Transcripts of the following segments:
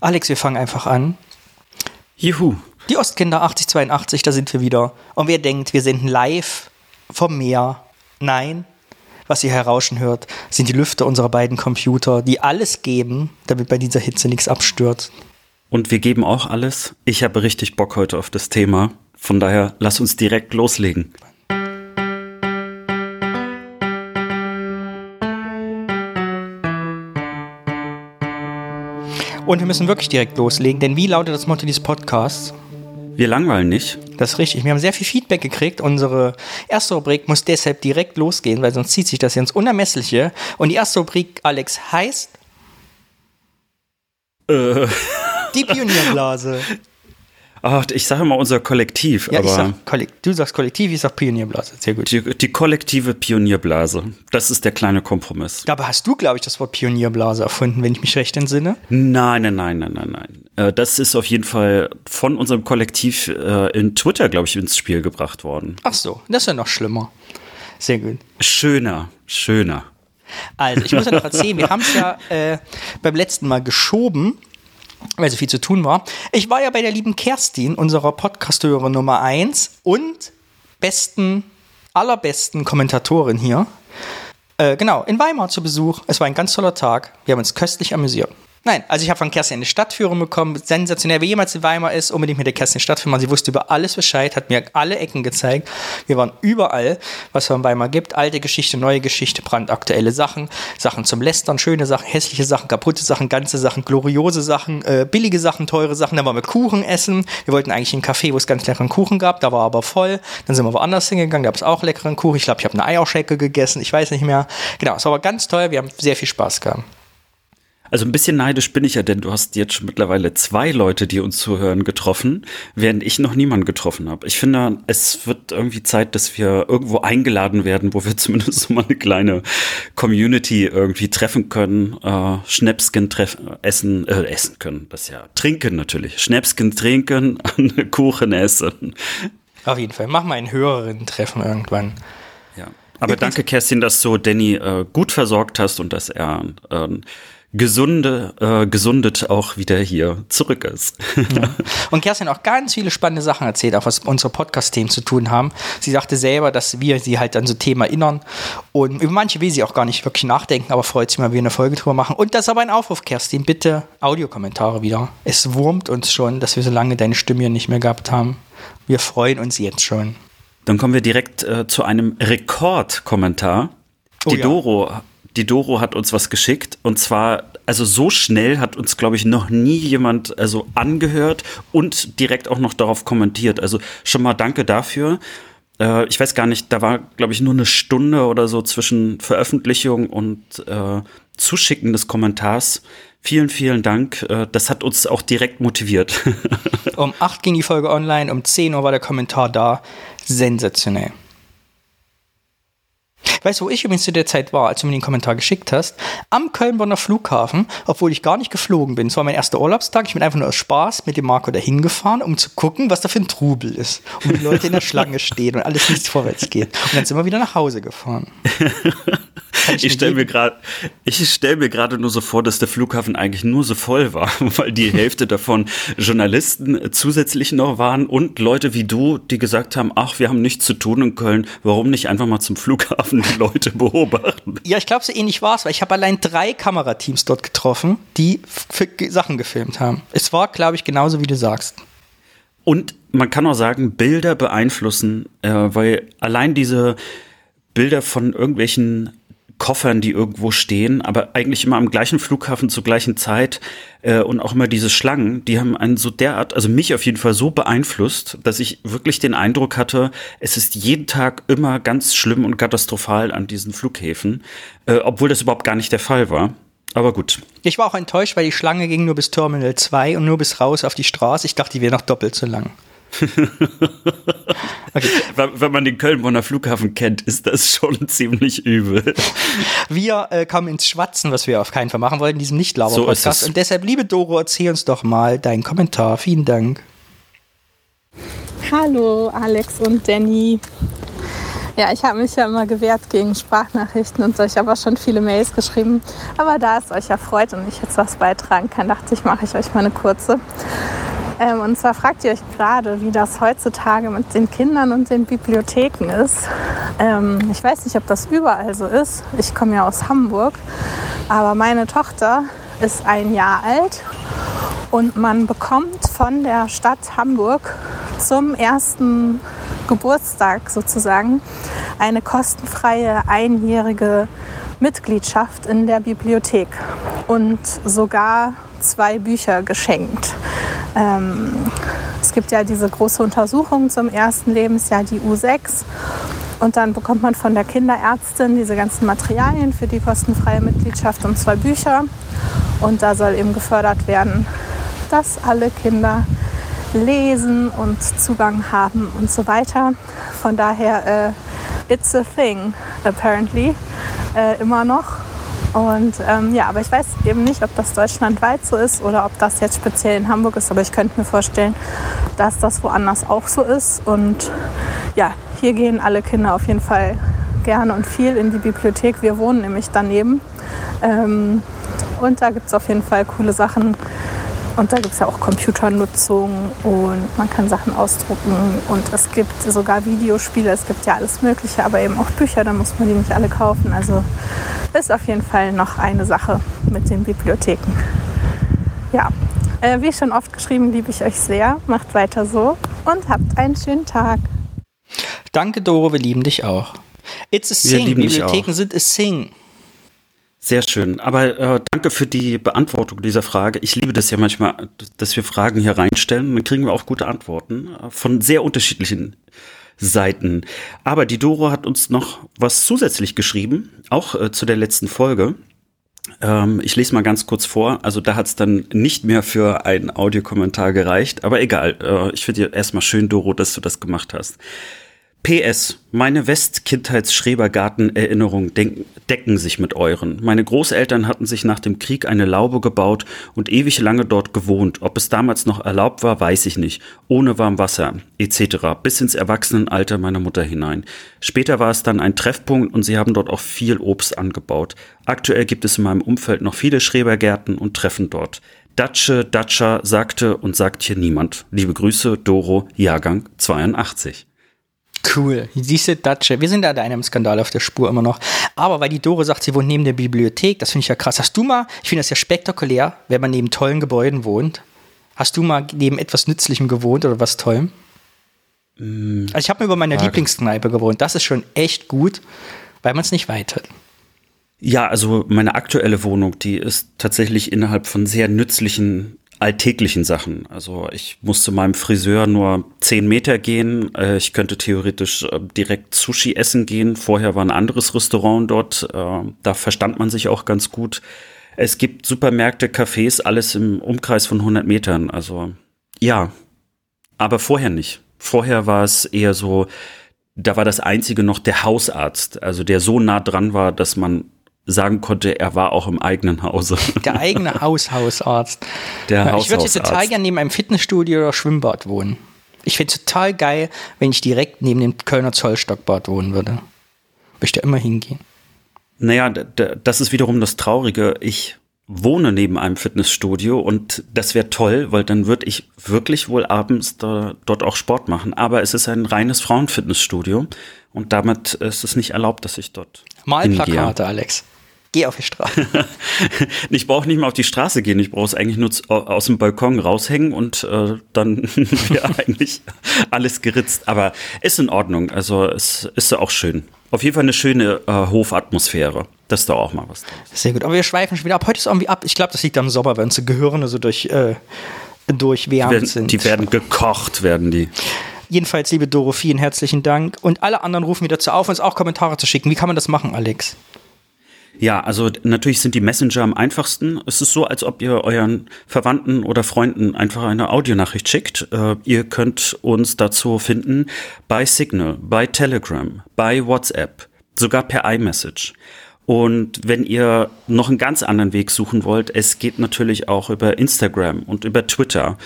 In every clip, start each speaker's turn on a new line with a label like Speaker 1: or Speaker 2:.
Speaker 1: Alex, wir fangen einfach an.
Speaker 2: Juhu.
Speaker 1: Die Ostkinder 8082, da sind wir wieder. Und wer denkt, wir senden live vom Meer? Nein. Was ihr herauschen hört, sind die Lüfter unserer beiden Computer, die alles geben, damit bei dieser Hitze nichts abstürzt.
Speaker 2: Und wir geben auch alles. Ich habe richtig Bock heute auf das Thema. Von daher, lass uns direkt loslegen.
Speaker 1: Und wir müssen wirklich direkt loslegen, denn wie lautet das Motto dieses Podcasts?
Speaker 2: Wir langweilen nicht.
Speaker 1: Das ist richtig. Wir haben sehr viel Feedback gekriegt. Unsere erste Rubrik muss deshalb direkt losgehen, weil sonst zieht sich das ins Unermessliche. Und die erste Rubrik, Alex, heißt
Speaker 2: Äh,
Speaker 1: die Pionierblase.
Speaker 2: ach, ich sage mal unser Kollektiv,
Speaker 1: Ja, sag, du sagst Kollektiv, ich sag Pionierblase. Sehr gut.
Speaker 2: die, die kollektive Pionierblase. Das ist der kleine Kompromiss.
Speaker 1: Dabei hast du, glaube ich, das Wort Pionierblase erfunden, wenn ich mich recht entsinne.
Speaker 2: Nein, nein, nein, nein, nein, nein. Äh, Das ist auf jeden Fall von unserem Kollektiv äh, in Twitter, glaube ich, ins Spiel gebracht worden.
Speaker 1: Ach so, das ist ja noch schlimmer. Sehr gut.
Speaker 2: Schöner, schöner.
Speaker 1: Also, ich muss ja noch erzählen, wir haben es ja äh, beim letzten Mal geschoben, weil so viel zu tun war. Ich war ja bei der lieben Kerstin, unserer Podcast-Hörerin Nummer 1 und besten, allerbesten Kommentatorin hier. Äh, genau, in Weimar zu Besuch. Es war ein ganz toller Tag. Wir haben uns köstlich amüsiert. Nein, also ich habe von Kerstin eine Stadtführung bekommen. Sensationell. Wer jemals in Weimar ist, unbedingt mit der Kerstin Stadtführung. Sie wusste über alles Bescheid, hat mir alle Ecken gezeigt. Wir waren überall, was es in Weimar gibt. Alte Geschichte, neue Geschichte, brandaktuelle Sachen. Sachen zum Lästern, schöne Sachen, hässliche Sachen, kaputte Sachen, ganze Sachen, gloriose Sachen, äh, billige Sachen, teure Sachen. Dann waren wir Kuchen essen. Wir wollten eigentlich in ein Café, wo es ganz leckeren Kuchen gab. Da war aber voll. Dann sind wir woanders hingegangen. Da gab es auch leckeren Kuchen. Ich glaube, ich habe eine Eierschecke gegessen. Ich weiß nicht mehr. Genau, es war aber ganz toll. Wir haben sehr viel Spaß gehabt.
Speaker 2: Also ein bisschen neidisch bin ich ja, denn du hast jetzt schon mittlerweile zwei Leute, die uns zuhören, getroffen, während ich noch niemanden getroffen habe. Ich finde, es wird irgendwie Zeit, dass wir irgendwo eingeladen werden, wo wir zumindest mal eine kleine Community irgendwie treffen können, äh, Schnäpsken treffen, essen, äh, essen können, das ja, trinken natürlich, Schnäpsken trinken, Kuchen essen.
Speaker 1: Auf jeden Fall. Mach mal ein Hörerinnen-Treffen irgendwann.
Speaker 2: Ja. Aber
Speaker 1: Übrigens-
Speaker 2: danke, Kerstin, dass du Danny äh, gut versorgt hast und dass er äh, gesunde, äh, gesundet auch wieder hier zurück ist.
Speaker 1: Und Kerstin hat auch ganz viele spannende Sachen erzählt, auch was unsere Podcast-Themen zu tun haben. Sie sagte selber, dass wir sie halt an so Themen erinnern. Und über manche will sie auch gar nicht wirklich nachdenken, aber freut sich mal, wenn wir eine Folge drüber machen. Und das ist aber ein Aufruf, Kerstin. Bitte Audiokommentare wieder. Es wurmt uns schon, dass wir so lange deine Stimme hier nicht mehr gehabt haben. Wir freuen uns jetzt schon.
Speaker 2: Dann kommen wir direkt äh, zu einem Rekordkommentar.
Speaker 1: Oh
Speaker 2: Die
Speaker 1: ja.
Speaker 2: Doro, die Doro hat uns was geschickt und zwar also so schnell hat uns glaube ich noch nie jemand also angehört und direkt auch noch darauf kommentiert. Also schon mal danke dafür. Äh, ich weiß gar nicht, da war glaube ich nur eine Stunde oder so zwischen Veröffentlichung und äh, Zuschicken des Kommentars. Vielen, vielen Dank. Äh, das hat uns auch direkt motiviert.
Speaker 1: Um 8 ging die Folge online, um 10 Uhr war der Kommentar da. Sensationell. Weißt du, wo ich übrigens zu der Zeit war, als du mir den Kommentar geschickt hast? Am Köln-Bonner Flughafen, obwohl ich gar nicht geflogen bin. Es war mein erster Urlaubstag. Ich bin einfach nur aus Spaß mit dem Marco dahin gefahren, um zu gucken, was da für ein Trubel ist. Und die Leute in der Schlange stehen und alles nichts vorwärts geht. Und dann sind wir wieder nach Hause gefahren.
Speaker 2: Ich stelle mir gerade, mir gerade nur so vor, dass der Flughafen eigentlich nur so voll war, weil die Hälfte davon Journalisten zusätzlich noch waren und Leute wie du, die gesagt haben, ach, wir haben nichts zu tun in Köln, warum nicht einfach mal zum Flughafen die Leute beobachten?
Speaker 1: Ja, ich glaube, so ähnlich war es, weil ich habe allein drei Kamerateams dort getroffen, die Sachen gefilmt haben. Es war, glaube ich, genauso wie du sagst.
Speaker 2: Und man kann auch sagen, Bilder beeinflussen, äh, weil allein diese Bilder von irgendwelchen Koffern, die irgendwo stehen, aber eigentlich immer am gleichen Flughafen zur gleichen Zeit äh, und auch immer diese Schlangen, die haben einen so derart, also mich auf jeden Fall so beeinflusst, dass ich wirklich den Eindruck hatte, es ist jeden Tag immer ganz schlimm und katastrophal an diesen Flughäfen, äh, obwohl das überhaupt gar nicht der Fall war. Aber gut.
Speaker 1: Ich war auch enttäuscht, weil die Schlange ging nur bis Terminal 2 und nur bis raus auf die Straße. Ich dachte, die wäre noch doppelt so lang.
Speaker 2: Wenn wenn man den Köln-Bonner Flughafen kennt, ist das schon ziemlich übel.
Speaker 1: Wir äh, kamen ins Schwatzen, was wir auf keinen Fall machen wollten, in diesem nicht lauber
Speaker 2: So.
Speaker 1: Und deshalb, liebe Doro, erzähl uns doch mal deinen Kommentar. Vielen Dank.
Speaker 3: Hallo Alex und Danny. Ja, ich habe mich ja immer gewehrt gegen Sprachnachrichten und so. Ich habe auch schon viele Mails geschrieben. Aber da es euch erfreut und ich jetzt was beitragen kann, dachte ich, mache ich euch mal eine kurze. Ähm, und zwar fragt ihr euch gerade, wie das heutzutage mit den Kindern und den Bibliotheken ist. Ähm, ich weiß nicht, ob das überall so ist. Ich komme ja aus Hamburg. Aber meine Tochter ist ein Jahr alt und man bekommt von der Stadt Hamburg zum ersten Geburtstag sozusagen eine kostenfreie einjährige Mitgliedschaft in der Bibliothek und sogar zwei Bücher geschenkt. Ähm, es gibt ja diese große Untersuchung zum ersten Lebensjahr, die U6. Und dann bekommt man von der Kinderärztin diese ganzen Materialien für die kostenfreie Mitgliedschaft und zwei Bücher. Und da soll eben gefördert werden, dass alle Kinder lesen und Zugang haben und so weiter. Von daher, äh, it's a thing, apparently, äh, immer noch. Und ähm, ja, aber ich weiß eben nicht, ob das deutschlandweit so ist oder ob das jetzt speziell in Hamburg ist. Aber ich könnte mir vorstellen, dass das woanders auch so ist. Und ja, hier gehen alle Kinder auf jeden Fall gerne und viel in die Bibliothek. Wir wohnen nämlich daneben. Ähm, und da gibt es auf jeden Fall coole Sachen. Und da gibt es ja auch Computernutzung und man kann Sachen ausdrucken und es gibt sogar Videospiele, es gibt ja alles Mögliche, aber eben auch Bücher, da muss man die nicht alle kaufen. Also ist auf jeden Fall noch eine Sache mit den Bibliotheken. Ja, äh, wie schon oft geschrieben, liebe ich euch sehr. Macht weiter so und habt einen schönen Tag.
Speaker 1: Danke, Doro, wir lieben dich auch. It's a Sing. Bibliotheken sind a Sing.
Speaker 2: Sehr schön. Aber äh, danke für die Beantwortung dieser Frage. Ich liebe das ja manchmal, dass wir Fragen hier reinstellen. Dann kriegen wir auch gute Antworten äh, von sehr unterschiedlichen Seiten. Aber die Doro hat uns noch was zusätzlich geschrieben, auch äh, zu der letzten Folge. Ähm, ich lese mal ganz kurz vor. Also da hat es dann nicht mehr für einen Audiokommentar gereicht. Aber egal. Äh, ich finde dir erstmal schön, Doro, dass du das gemacht hast. PS, meine West-Kindheits-Schrebergarten-Erinnerungen decken sich mit euren. Meine Großeltern hatten sich nach dem Krieg eine Laube gebaut und ewig lange dort gewohnt. Ob es damals noch erlaubt war, weiß ich nicht. Ohne warm Wasser, etc. Bis ins Erwachsenenalter meiner Mutter hinein. Später war es dann ein Treffpunkt und sie haben dort auch viel Obst angebaut. Aktuell gibt es in meinem Umfeld noch viele Schrebergärten und Treffen dort. Datsche, Datscha sagte und sagt hier niemand. Liebe Grüße, Doro, Jahrgang 82.
Speaker 1: Cool. Diese Datsche. Wir sind da einem Skandal auf der Spur immer noch. Aber weil die Dore sagt, sie wohnt neben der Bibliothek, das finde ich ja krass. Hast du mal, ich finde das ja spektakulär, wenn man neben tollen Gebäuden wohnt. Hast du mal neben etwas Nützlichem gewohnt oder was Tollem? Mm, also ich habe mir über meine Lieblingskneipe gewohnt. Das ist schon echt gut, weil man es nicht weit hat.
Speaker 2: Ja, also meine aktuelle Wohnung, die ist tatsächlich innerhalb von sehr nützlichen alltäglichen Sachen. Also ich muss zu meinem Friseur nur zehn Meter gehen. Äh, ich könnte theoretisch äh, direkt Sushi essen gehen. Vorher war ein anderes Restaurant dort. Äh, da verstand man sich auch ganz gut. Es gibt Supermärkte, Cafés, alles im Umkreis von 100 Metern. Also ja, aber vorher nicht. Vorher war es eher so, da war das einzige noch der Hausarzt, also der so nah dran war, dass man sagen konnte, er war auch im eigenen Hause.
Speaker 1: Der eigene Haushausarzt.
Speaker 2: Der
Speaker 1: ja, ich würde jetzt total gerne neben einem Fitnessstudio oder Schwimmbad wohnen. Ich fände es total geil, wenn ich direkt neben dem Kölner Zollstockbad wohnen würde. Möchte immer hingehen.
Speaker 2: Naja, das ist wiederum das Traurige. Ich wohne neben einem Fitnessstudio und das wäre toll, weil dann würde ich wirklich wohl abends da, dort auch Sport machen. Aber es ist ein reines Frauenfitnessstudio und damit ist es nicht erlaubt, dass ich dort.
Speaker 1: Mal Plakate, Alex. Geh auf die Straße.
Speaker 2: ich brauche nicht mal auf die Straße gehen. Ich brauche es eigentlich nur aus dem Balkon raushängen und äh, dann wäre eigentlich alles geritzt. Aber ist in Ordnung. Also es ist auch schön. Auf jeden Fall eine schöne äh, Hofatmosphäre. Das ist doch auch mal was. Draus.
Speaker 1: Sehr gut. Aber wir schweifen schon wieder ab. Heute ist irgendwie ab. Ich glaube, das liegt am Sommer, wenn unsere Gehirne so durch, äh, durchwärmt sind.
Speaker 2: Die werden gekocht, werden die.
Speaker 1: Jedenfalls, liebe Doro, vielen herzlichen Dank. Und alle anderen rufen wieder dazu auf, uns auch Kommentare zu schicken. Wie kann man das machen, Alex?
Speaker 2: Ja, also natürlich sind die Messenger am einfachsten. Es ist so, als ob ihr euren Verwandten oder Freunden einfach eine Audionachricht schickt. Äh, ihr könnt uns dazu finden bei Signal, bei Telegram, bei WhatsApp, sogar per iMessage. Und wenn ihr noch einen ganz anderen Weg suchen wollt, es geht natürlich auch über Instagram und über Twitter.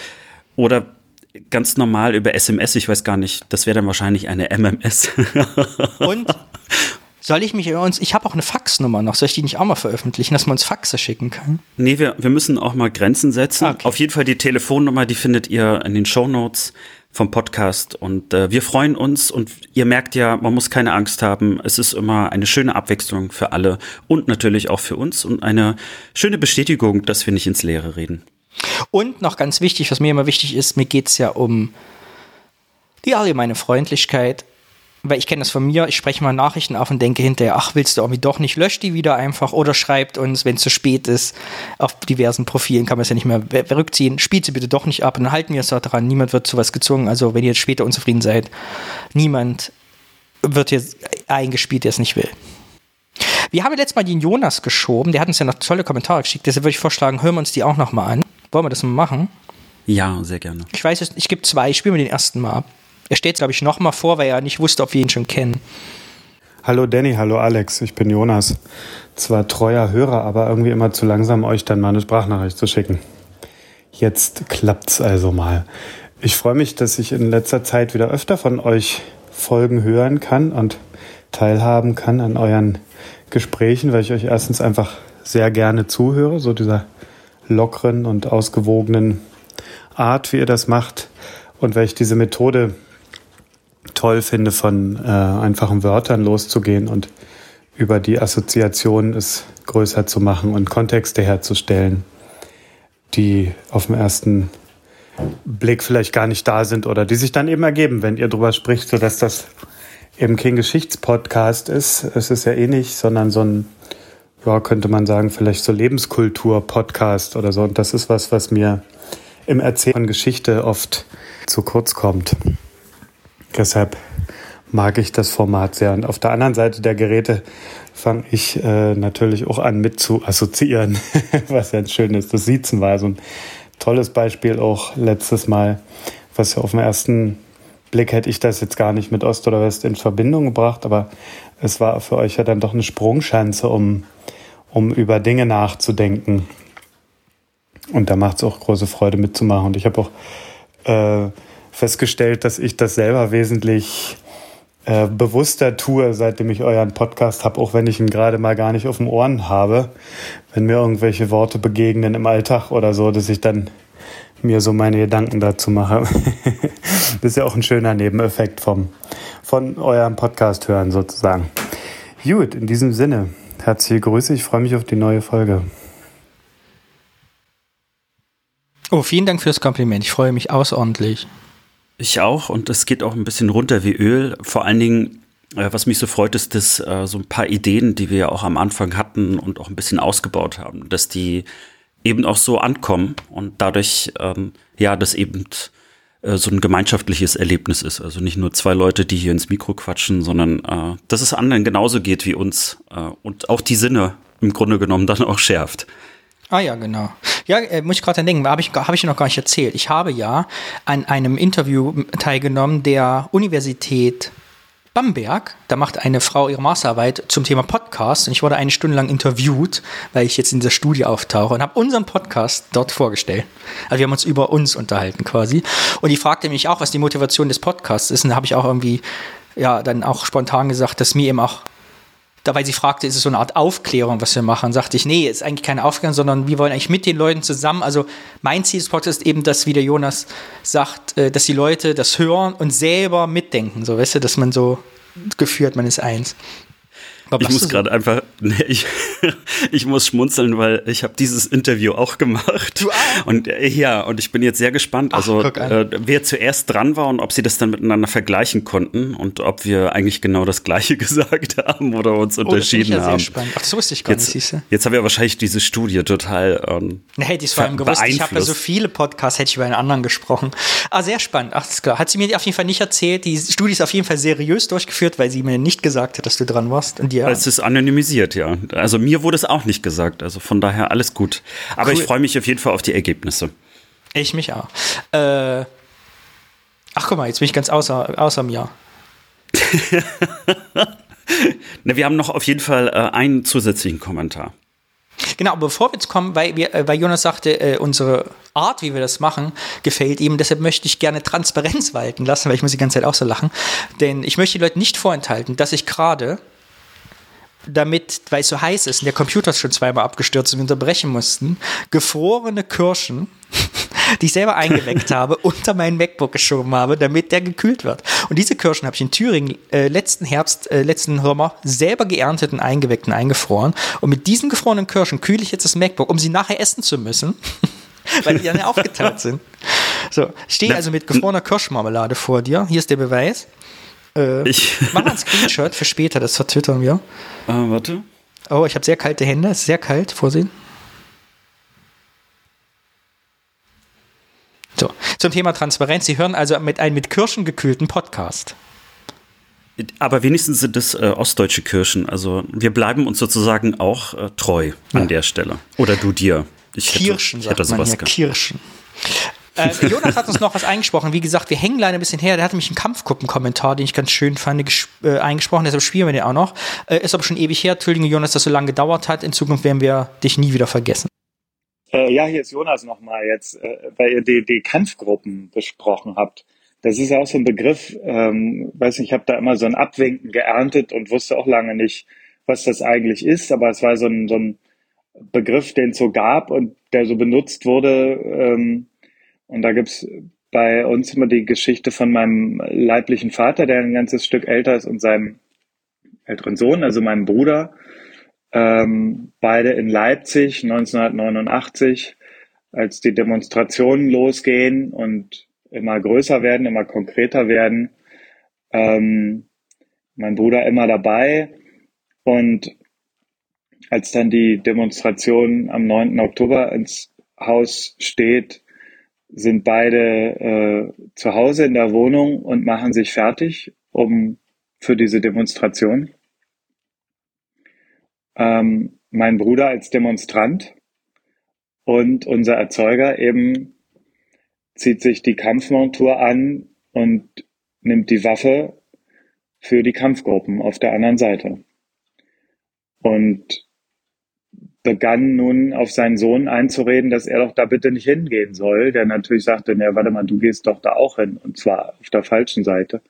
Speaker 2: Oder ganz normal über SMS. Ich weiß gar nicht, das wäre dann wahrscheinlich eine MMS.
Speaker 1: Und soll ich mich uns, ich habe auch eine Faxnummer noch, soll ich die nicht auch mal veröffentlichen, dass man uns Faxe schicken kann?
Speaker 2: Nee, wir, wir müssen auch mal Grenzen setzen. Okay. Auf jeden Fall die Telefonnummer, die findet ihr in den Show Notes vom Podcast. Und äh, wir freuen uns und ihr merkt ja, man muss keine Angst haben. Es ist immer eine schöne Abwechslung für alle und natürlich auch für uns und eine schöne Bestätigung, dass wir nicht ins Leere reden.
Speaker 1: Und noch ganz wichtig, was mir immer wichtig ist, mir geht es ja um die allgemeine Freundlichkeit. Weil ich kenne das von mir, ich spreche mal Nachrichten auf und denke hinterher, ach, willst du irgendwie doch nicht, löscht die wieder einfach oder schreibt uns, wenn es zu spät ist, auf diversen Profilen kann man es ja nicht mehr rückziehen, spielt sie bitte doch nicht ab und dann halten wir es da dran. Niemand wird zu was gezwungen. Also wenn ihr jetzt später unzufrieden seid, niemand wird jetzt eingespielt, der es nicht will. Wir haben letztes Mal den Jonas geschoben, der hat uns ja noch tolle Kommentare geschickt, deshalb würde ich vorschlagen, hören wir uns die auch nochmal an. Wollen wir das mal machen?
Speaker 2: Ja, sehr gerne.
Speaker 1: Ich weiß, ich gebe zwei, spielen wir den ersten mal ab. Er steht, glaube ich, nochmal vor, weil er nicht wusste, ob wir ihn schon kennen.
Speaker 4: Hallo Danny, hallo Alex, ich bin Jonas. Zwar treuer Hörer, aber irgendwie immer zu langsam, euch dann mal eine Sprachnachricht zu schicken. Jetzt klappt's also mal. Ich freue mich, dass ich in letzter Zeit wieder öfter von euch Folgen hören kann und teilhaben kann an euren Gesprächen, weil ich euch erstens einfach sehr gerne zuhöre, so dieser lockeren und ausgewogenen Art, wie ihr das macht. Und weil ich diese Methode toll finde, von äh, einfachen Wörtern loszugehen und über die Assoziationen es größer zu machen und Kontexte herzustellen, die auf den ersten Blick vielleicht gar nicht da sind oder die sich dann eben ergeben, wenn ihr drüber spricht, sodass das eben kein Geschichtspodcast ist. Es ist ja eh nicht, sondern so ein ja, könnte man sagen, vielleicht so Lebenskultur-Podcast oder so. Und das ist was, was mir im Erzählen von Geschichte oft zu kurz kommt. Deshalb mag ich das Format sehr. Und auf der anderen Seite der Geräte fange ich äh, natürlich auch an mit zu assoziieren, was ja ein schönes, das Siezen war so ein tolles Beispiel auch letztes Mal, was ja auf den ersten Blick hätte ich das jetzt gar nicht mit Ost oder West in Verbindung gebracht, aber es war für euch ja dann doch eine Sprungschanze, um um über Dinge nachzudenken. Und da macht es auch große Freude mitzumachen. Und ich habe auch äh, festgestellt, dass ich das selber wesentlich äh, bewusster tue, seitdem ich euren Podcast habe, auch wenn ich ihn gerade mal gar nicht auf den Ohren habe. Wenn mir irgendwelche Worte begegnen im Alltag oder so, dass ich dann mir so meine Gedanken dazu mache. das ist ja auch ein schöner Nebeneffekt vom, von eurem Podcast hören sozusagen. Gut, in diesem Sinne. Herzliche Grüße, ich freue mich auf die neue Folge.
Speaker 1: Oh, vielen Dank fürs Kompliment. Ich freue mich außerordentlich.
Speaker 2: Ich auch und es geht auch ein bisschen runter wie Öl. Vor allen Dingen, äh, was mich so freut, ist, dass äh, so ein paar Ideen, die wir ja auch am Anfang hatten und auch ein bisschen ausgebaut haben, dass die eben auch so ankommen und dadurch, ähm, ja, das eben äh, so ein gemeinschaftliches Erlebnis ist. Also nicht nur zwei Leute, die hier ins Mikro quatschen, sondern äh, dass es anderen genauso geht wie uns äh, und auch die Sinne im Grunde genommen dann auch schärft.
Speaker 1: Ah ja, genau. Ja, äh, muss ich gerade denken, habe ich, hab ich noch gar nicht erzählt. Ich habe ja an einem Interview teilgenommen der Universität Bamberg. Da macht eine Frau ihre Masterarbeit zum Thema Podcast und ich wurde eine Stunde lang interviewt, weil ich jetzt in dieser Studie auftauche und habe unseren Podcast dort vorgestellt. Also wir haben uns über uns unterhalten quasi. Und die fragte mich auch, was die Motivation des Podcasts ist. Und da habe ich auch irgendwie ja dann auch spontan gesagt, dass mir eben auch weil sie fragte, ist es so eine Art Aufklärung, was wir machen, sagte ich, nee, ist eigentlich keine Aufklärung, sondern wir wollen eigentlich mit den Leuten zusammen, also mein Ziel des Podcasts ist eben, dass, wie der Jonas sagt, äh, dass die Leute das hören und selber mitdenken, so, weißt du, dass man so geführt, man ist eins.
Speaker 2: Ich muss gerade einfach, nee, ich, ich muss schmunzeln, weil ich habe dieses Interview auch gemacht. Du auch? Und äh, ja, und ich bin jetzt sehr gespannt, also äh, wer zuerst dran war und ob sie das dann miteinander vergleichen konnten und ob wir eigentlich genau das Gleiche gesagt haben oder uns oh, unterschieden das ja haben. Sehr
Speaker 1: spannend. Ach, das wusste ich gar
Speaker 2: jetzt,
Speaker 1: nicht.
Speaker 2: Jetzt haben wir wahrscheinlich diese Studie total.
Speaker 1: Ähm, nee, hätte ich es vor allem gewusst. Ich habe ja so viele Podcasts, hätte ich über einen anderen gesprochen. Ah, sehr spannend. Ach, ist klar. Hat sie mir auf jeden Fall nicht erzählt. Die Studie ist auf jeden Fall seriös durchgeführt, weil sie mir nicht gesagt hat, dass du dran warst. Und
Speaker 2: ja. Es ist anonymisiert, ja. Also mir wurde es auch nicht gesagt. Also von daher alles gut. Aber cool. ich freue mich auf jeden Fall auf die Ergebnisse.
Speaker 1: Ich mich auch. Äh, ach, guck mal, jetzt bin ich ganz außer, außer mir.
Speaker 2: ne, wir haben noch auf jeden Fall äh, einen zusätzlichen Kommentar.
Speaker 1: Genau, bevor wir jetzt kommen, weil, wir, äh, weil Jonas sagte, äh, unsere Art, wie wir das machen, gefällt ihm. Deshalb möchte ich gerne Transparenz walten lassen, weil ich muss die ganze Zeit auch so lachen. Denn ich möchte den Leuten nicht vorenthalten, dass ich gerade damit, weil es so heiß ist und der Computer ist schon zweimal abgestürzt und wir unterbrechen mussten, gefrorene Kirschen, die ich selber eingeweckt habe, unter meinen MacBook geschoben habe, damit der gekühlt wird. Und diese Kirschen habe ich in Thüringen äh, letzten Herbst, äh, letzten Sommer selber geerntet und eingeweckt und eingefroren. Und mit diesen gefrorenen Kirschen kühle ich jetzt das MacBook, um sie nachher essen zu müssen. weil die dann ja aufgetaut sind. So, ich stehe also mit gefrorener Kirschmarmelade vor dir. Hier ist der Beweis. Äh,
Speaker 2: Ich-
Speaker 1: mach mal einen Screenshot für später, das vertwittern wir.
Speaker 2: Äh, warte.
Speaker 1: Oh, ich habe sehr kalte Hände, es ist sehr kalt, vorsehen. So, zum Thema Transparenz. Sie hören also mit einem mit Kirschen gekühlten Podcast.
Speaker 2: Aber wenigstens sind es äh, ostdeutsche Kirschen. Also wir bleiben uns sozusagen auch äh, treu an
Speaker 1: Ja.
Speaker 2: der Stelle. Oder du dir. Ich hätte-
Speaker 1: Kirschen,
Speaker 2: ich
Speaker 1: sagt
Speaker 2: hätte
Speaker 1: man
Speaker 2: sowas
Speaker 1: hier.
Speaker 2: gehabt.
Speaker 1: Kirschen. Äh, Jonas hat uns noch was eingesprochen. Wie gesagt, wir hängen leider ein bisschen her. Der hatte mich einen Kampfgruppen-Kommentar, den ich ganz schön fand, äh, eingesprochen. Deshalb spielen wir den auch noch. Äh, ist aber schon ewig her. Entschuldige, Jonas, dass das so lange gedauert hat. In Zukunft werden wir dich nie wieder vergessen.
Speaker 5: Äh, ja, hier ist Jonas nochmal jetzt, äh, weil ihr die, die Kampfgruppen besprochen habt. Das ist auch so ein Begriff, ähm, weiß nicht, ich habe da immer so ein Abwinken geerntet und wusste auch lange nicht, was das eigentlich ist, aber es war so ein, so ein Begriff, den es so gab und der so benutzt wurde. Ähm, und da gibt's bei uns immer die Geschichte von meinem leiblichen Vater, der ein ganzes Stück älter ist, und seinem älteren Sohn, also meinem Bruder. Ähm, beide in Leipzig 1989, als die Demonstrationen losgehen und immer größer werden, immer konkreter werden. Ähm, mein Bruder immer dabei. Und als dann die Demonstration am 9. Oktober ins Haus steht, sind beide äh, zu Hause in der Wohnung und machen sich fertig, um für diese Demonstration ähm, mein Bruder als Demonstrant und unser Erzeuger eben zieht sich die Kampfmontur an und nimmt die Waffe für die Kampfgruppen auf der anderen Seite. Und begann nun auf seinen Sohn einzureden, dass er doch da bitte nicht hingehen soll, der natürlich sagte, na, warte mal, du gehst doch da auch hin, und zwar auf der falschen Seite.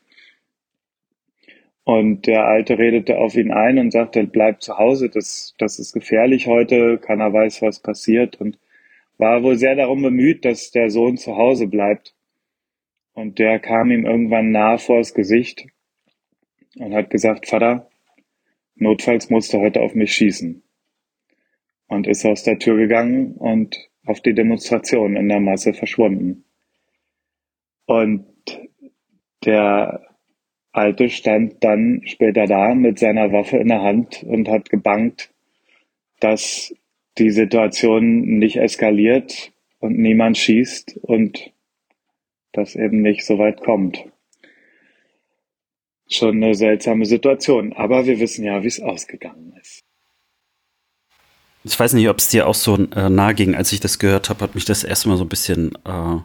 Speaker 5: Und der Alte redete auf ihn ein und sagte, bleib zu Hause, das, das ist gefährlich heute, keiner weiß, was passiert und war wohl sehr darum bemüht, dass der Sohn zu Hause bleibt. Und der kam ihm irgendwann nah vors Gesicht und hat gesagt, Vater, notfalls musst du heute auf mich schießen. Und ist aus der Tür gegangen und auf die Demonstration in der Masse verschwunden. Und der Alte stand dann später da mit seiner Waffe in der Hand und hat gebangt, dass die Situation nicht eskaliert und niemand schießt und das eben nicht so weit kommt. Schon eine seltsame Situation, aber wir wissen ja, wie es ausgegangen ist.
Speaker 2: Ich weiß nicht, ob es dir auch so äh, nahe ging, als ich das gehört habe, hat mich das erstmal so ein bisschen, äh,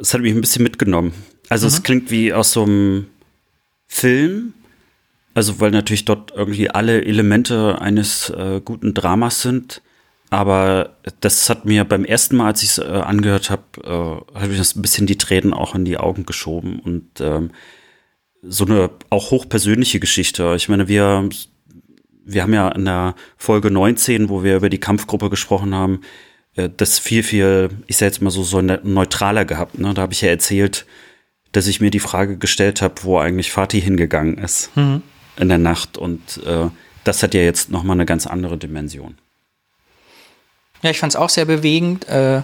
Speaker 2: es hat mich ein bisschen mitgenommen. Also es klingt wie aus so einem Film, also weil natürlich dort irgendwie alle Elemente eines äh, guten Dramas sind. Aber das hat mir beim ersten Mal, als ich es äh, angehört habe, äh, habe ich das ein bisschen die Tränen auch in die Augen geschoben und ähm, so eine auch hochpersönliche Geschichte. Ich meine, wir wir haben ja in der Folge 19, wo wir über die Kampfgruppe gesprochen haben, äh, das viel, viel, ich sag jetzt mal so, so ne- neutraler gehabt. Ne? Da habe ich ja erzählt, dass ich mir die Frage gestellt habe, wo eigentlich Fatih hingegangen ist in der Nacht. Und äh, das hat ja jetzt nochmal eine ganz andere Dimension.
Speaker 1: Ja, ich fand es auch sehr bewegend. Äh,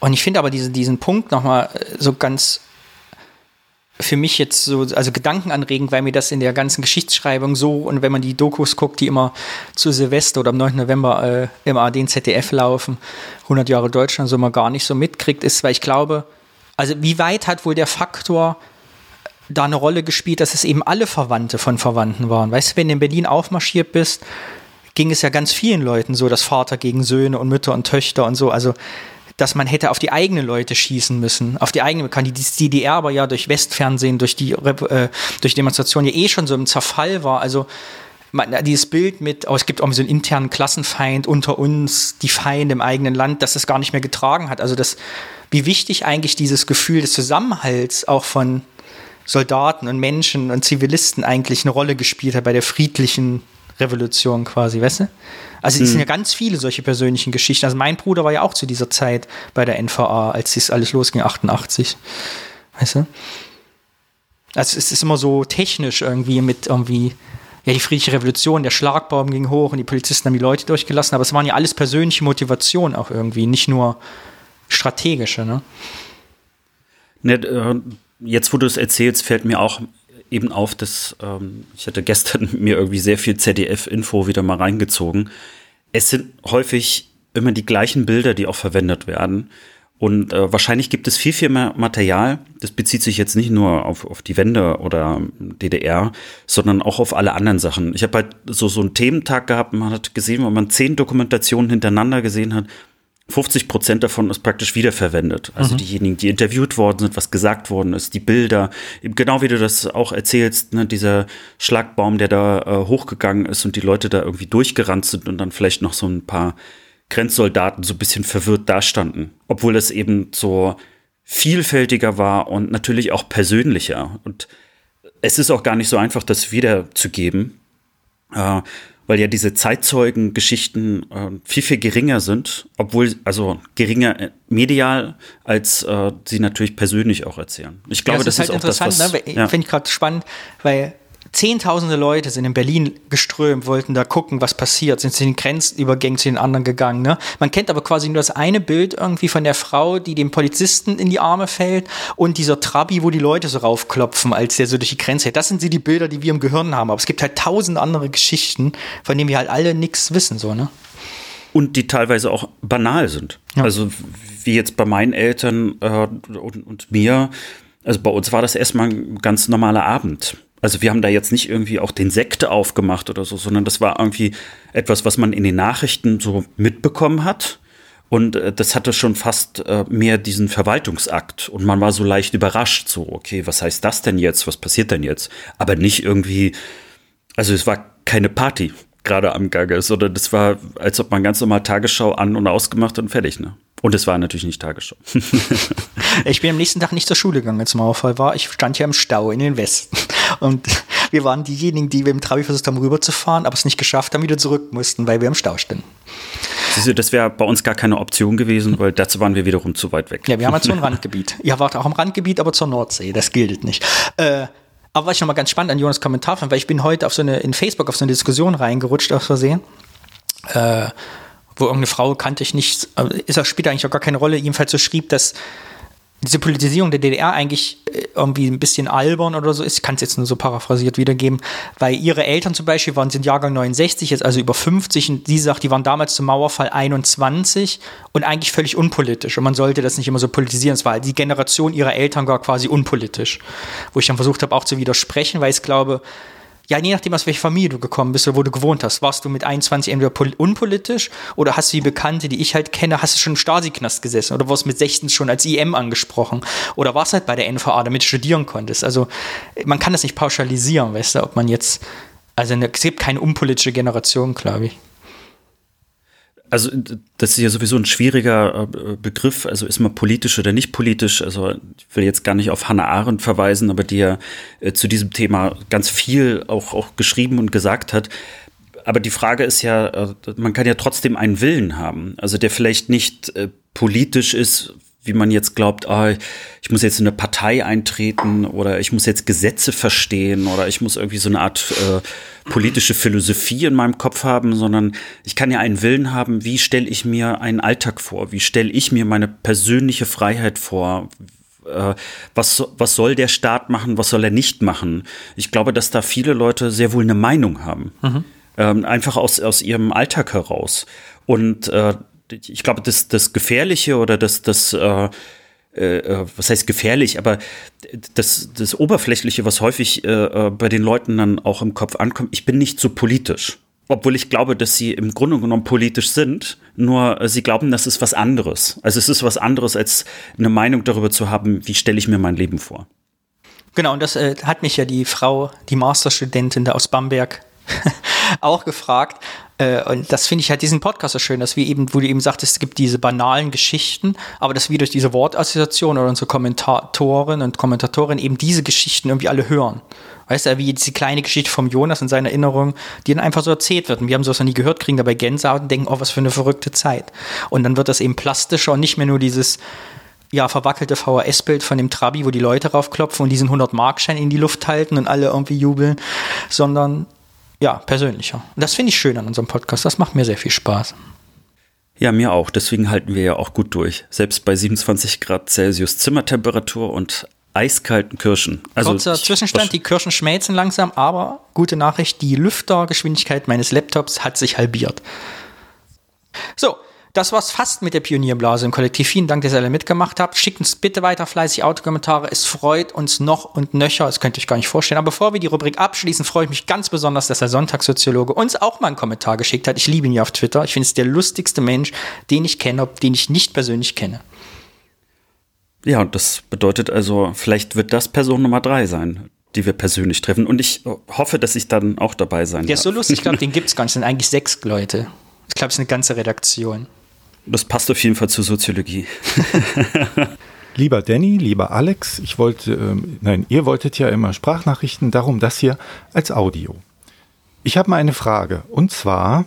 Speaker 1: und ich finde aber diese, diesen Punkt nochmal so ganz für mich jetzt so, also gedankenanregend, weil mir das in der ganzen Geschichtsschreibung so und wenn man die Dokus guckt, die immer zu Silvester oder am 9. November äh, im ARD und ZDF laufen, 100 Jahre Deutschland, so man gar nicht so mitkriegt, ist, weil ich glaube, also wie weit hat wohl der Faktor da eine Rolle gespielt, dass es eben alle Verwandte von Verwandten waren. Weißt du, wenn du in Berlin aufmarschiert bist, ging es ja ganz vielen Leuten so, dass Vater gegen Söhne und Mütter und Töchter und so, also dass man hätte auf die eigenen Leute schießen müssen, auf die eigene, kann die DDR aber ja durch Westfernsehen, durch die äh, durch Demonstration ja eh schon so im Zerfall war, also man, dieses Bild mit, oh, es gibt auch so einen internen Klassenfeind unter uns, die Feinde im eigenen Land, dass es gar nicht mehr getragen hat. Also das, wie wichtig eigentlich dieses Gefühl des Zusammenhalts auch von Soldaten und Menschen und Zivilisten eigentlich eine Rolle gespielt hat bei der friedlichen Revolution quasi, weißt du? Also es sind ja ganz viele solche persönlichen Geschichten. Also mein Bruder war ja auch zu dieser Zeit bei der NVA, als das alles losging, 88. Weißt du? Also es ist immer so technisch irgendwie mit irgendwie, ja, die friedliche Revolution, der Schlagbaum ging hoch und die Polizisten haben die Leute durchgelassen, aber es waren ja alles persönliche Motivationen auch irgendwie, nicht nur strategische, ne?
Speaker 2: ne äh, jetzt, wo du es erzählst, fällt mir auch eben auf, dass ähm, ich hatte gestern mir irgendwie sehr viel ZDF-Info wieder mal reingezogen. Es sind häufig immer die gleichen Bilder, die auch verwendet werden. Und äh, wahrscheinlich gibt es viel, viel mehr Material. Das bezieht sich jetzt nicht nur auf, auf die Wende oder DDR, sondern auch auf alle anderen Sachen. Ich habe halt so, so einen Thementag gehabt, man hat gesehen, wenn man zehn Dokumentationen hintereinander gesehen hat, 50 Prozent davon ist praktisch wiederverwendet. Also mhm. diejenigen, die interviewt worden sind, was gesagt worden ist, die Bilder, genau wie du das auch erzählst, ne, dieser Schlagbaum, der da äh, hochgegangen ist und die Leute da irgendwie durchgerannt sind und dann vielleicht noch so ein paar Grenzsoldaten so ein bisschen verwirrt dastanden, obwohl es eben so vielfältiger war und natürlich auch persönlicher. Und es ist auch gar nicht so einfach, das wiederzugeben, äh, weil ja diese Zeitzeugengeschichten äh, viel, viel geringer sind, obwohl, also geringer äh, medial, als äh, sie natürlich persönlich auch erzählen. Ich glaube, ja, das,
Speaker 1: das, ist,
Speaker 2: halt
Speaker 1: auch das, was, ne? ja. Finde ich gerade spannend, weil Zehntausende Leute sind in Berlin geströmt, wollten da gucken, was passiert, sind zu den Grenzübergängen zu den anderen gegangen. Ne? Man kennt aber quasi nur das eine Bild irgendwie von der Frau, die dem Polizisten in die Arme fällt und dieser Trabi, wo die Leute so raufklopfen, als der so durch die Grenze hält. Das sind sie die Bilder, die wir im Gehirn haben. Aber es gibt halt tausend andere Geschichten, von denen wir halt alle nichts wissen, so, ne?
Speaker 2: Und die teilweise auch banal sind. Ja. Also wie jetzt bei meinen Eltern äh, und, und mir. Also bei uns war das erstmal ein ganz normaler Abend. Also wir haben da jetzt nicht irgendwie auch den Sekte aufgemacht oder so, sondern das war irgendwie etwas, was man in den Nachrichten so mitbekommen hat. Und äh, das hatte schon fast äh, mehr diesen Verwaltungsakt. Und man war so leicht überrascht, so, okay, was heißt das denn jetzt? Was passiert denn jetzt? Aber nicht irgendwie, also es war keine Party gerade am Gange, sondern das war, als ob man ganz normal Tagesschau an- und ausgemacht und fertig, ne? Und es war natürlich nicht Tagesschau.
Speaker 1: ich bin am nächsten Tag nicht zur Schule gegangen, als Mauerfall war. Ich stand hier im Stau in den Westen. Und wir waren diejenigen, die wir im Trabi versucht haben, rüberzufahren, aber es nicht geschafft haben, wieder zurück mussten, weil wir im Stau standen.
Speaker 2: Das wäre bei uns gar keine Option gewesen, weil dazu waren wir wiederum zu weit weg.
Speaker 1: Ja, wir haben halt so ein Randgebiet. Ihr wart auch im Randgebiet, aber zur Nordsee. Das gilt nicht. Äh, aber was ich nochmal ganz spannend an Jonas Kommentar fand, weil ich bin heute auf so eine, in Facebook auf so eine Diskussion reingerutscht aus Versehen. Äh, wo irgendeine Frau kannte ich nicht, ist das spielt eigentlich auch gar keine Rolle, jedenfalls so schrieb, dass diese Politisierung der DDR eigentlich äh, irgendwie ein bisschen albern oder so ist. Ich kann es jetzt nur so paraphrasiert wiedergeben, weil ihre Eltern zum Beispiel waren sind Jahrgang 69, jetzt also über 50 und sie sagt, die waren damals zum Mauerfall 21 und eigentlich völlig unpolitisch und man sollte das nicht immer so politisieren. Es war die Generation ihrer Eltern gar quasi unpolitisch, wo ich dann versucht habe auch zu widersprechen, weil ich glaube, ja, je nachdem, aus welcher Familie du gekommen bist oder wo du gewohnt hast. Warst du mit 21 entweder unpolitisch oder hast du die Bekannte, die ich halt kenne, hast du schon im Stasi-Knast gesessen oder warst mit 16 schon als IM angesprochen oder warst halt bei der NVA, damit du studieren konntest. Also man kann das nicht pauschalisieren, weißt du, ob man jetzt, also es gibt keine unpolitische Generation, glaube ich.
Speaker 2: Also das ist ja sowieso ein schwieriger äh, Begriff. Also ist man politisch oder nicht politisch? Also ich will jetzt gar nicht auf Hannah Arendt verweisen, aber die ja äh, zu diesem Thema ganz viel auch, auch geschrieben und gesagt hat. Aber die Frage ist ja, äh, man kann ja trotzdem einen Willen haben. Also der vielleicht nicht politisch ist, wie man jetzt glaubt, ah, ich muss jetzt in eine Partei eintreten oder ich muss jetzt Gesetze verstehen oder ich muss irgendwie so eine Art äh, politische Philosophie in meinem Kopf haben, sondern ich kann ja einen Willen haben, wie stelle ich mir einen Alltag vor, wie stelle ich mir meine persönliche Freiheit vor, äh, was, was soll der Staat machen, was soll er nicht machen. Ich glaube, dass da viele Leute sehr wohl eine Meinung haben. Mhm. Ähm, einfach aus, aus ihrem Alltag heraus. Und äh, ich glaube, das, das Gefährliche oder das, das äh, äh, was heißt gefährlich, aber das, das Oberflächliche, was häufig äh, äh, bei den Leuten dann auch im Kopf ankommt, ich bin nicht so politisch. Obwohl ich glaube, dass sie im Grunde genommen politisch sind, nur äh, sie glauben, das ist was anderes. Also es ist was anderes, als eine Meinung darüber zu haben, wie stelle ich mir mein Leben vor.
Speaker 1: Genau, und das äh, hat mich ja die Frau, die Masterstudentin da aus Bamberg auch gefragt, äh, und das finde ich halt diesen Podcast so schön, dass wir eben, wo du eben sagtest, es gibt diese banalen Geschichten, aber dass wir durch diese Wortassoziation oder unsere Kommentatoren und Kommentatorinnen eben diese Geschichten irgendwie alle hören. Weißt du, wie diese kleine Geschichte vom Jonas in seiner Erinnerung, die dann einfach so erzählt wird. Und wir haben sowas noch nie gehört, kriegen dabei Gänsehaut und denken, oh, was für eine verrückte Zeit. Und dann wird das eben plastischer und nicht mehr nur dieses, ja, verwackelte VHS-Bild von dem Trabi, wo die Leute raufklopfen und diesen 100-Markschein in die Luft halten und alle irgendwie jubeln, sondern ja, persönlicher. Das finde ich schön an unserem Podcast. Das macht mir sehr viel Spaß.
Speaker 2: Ja, mir auch. Deswegen halten wir ja auch gut durch. Selbst bei 27 Grad Celsius Zimmertemperatur und eiskalten Kirschen.
Speaker 1: Also Kurzer Zwischenstand, die Kirschen schmelzen langsam, aber gute Nachricht, die Lüftergeschwindigkeit meines Laptops hat sich halbiert. So, das war's fast mit der Pionierblase im Kollektiv. Vielen Dank, dass ihr alle mitgemacht habt. Schickt uns bitte weiter fleißig Autokommentare. Es freut uns noch und nöcher. Das könnt ihr euch gar nicht vorstellen. Aber bevor wir die Rubrik abschließen, freue ich mich ganz besonders, dass der Sonntagssoziologe uns auch mal einen Kommentar geschickt hat. Ich liebe ihn ja auf Twitter. Ich finde es der lustigste Mensch, den ich kenne, den ich nicht persönlich kenne.
Speaker 2: Ja, und das bedeutet also, vielleicht wird das Person Nummer drei sein, die wir persönlich treffen. Und ich hoffe, dass ich dann auch dabei sein
Speaker 1: Der ist so lustig, ich glaube, den gibt es gar nicht. Es sind eigentlich sechs Leute. Ich glaube, es ist eine ganze Redaktion.
Speaker 2: Das passt auf jeden Fall zur Soziologie.
Speaker 6: Lieber Danny, lieber Alex, ich wollte, ähm, nein, ihr wolltet ja immer Sprachnachrichten, darum das hier als Audio. Ich habe mal eine Frage und zwar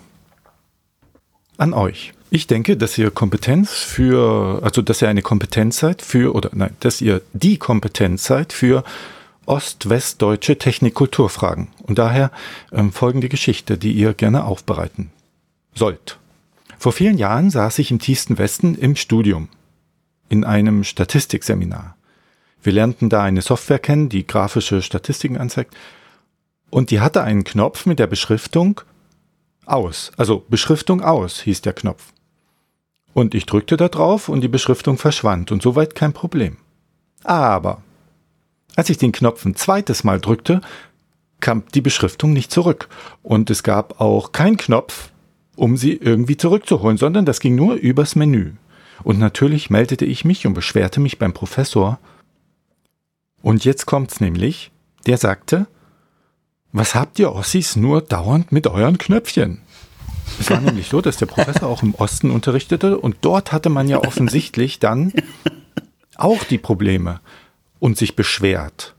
Speaker 6: an euch. Ich denke, dass ihr Kompetenz für, also dass ihr eine Kompetenz seid für, oder nein, dass ihr die Kompetenz seid für ost-westdeutsche Technik-Kulturfragen. Und daher ähm, folgende Geschichte, die ihr gerne aufbereiten sollt. Vor vielen Jahren saß ich im tiefsten Westen im Studium in einem Statistikseminar. Wir lernten da eine Software kennen, die grafische Statistiken anzeigt. Und die hatte einen Knopf mit der Beschriftung aus. Also Beschriftung aus hieß der Knopf. Und ich drückte da drauf und die Beschriftung verschwand und soweit kein Problem. Aber als ich den Knopf ein zweites Mal drückte, kam die Beschriftung nicht zurück. Und es gab auch keinen Knopf, um sie irgendwie zurückzuholen, sondern das ging nur übers Menü. Und natürlich meldete ich mich und beschwerte mich beim Professor. Und jetzt kommt's nämlich, der sagte, was habt ihr Ossis nur dauernd mit euren Knöpfchen? Es war nämlich so, dass der Professor auch im Osten unterrichtete und dort hatte man ja offensichtlich dann auch die Probleme und sich beschwert.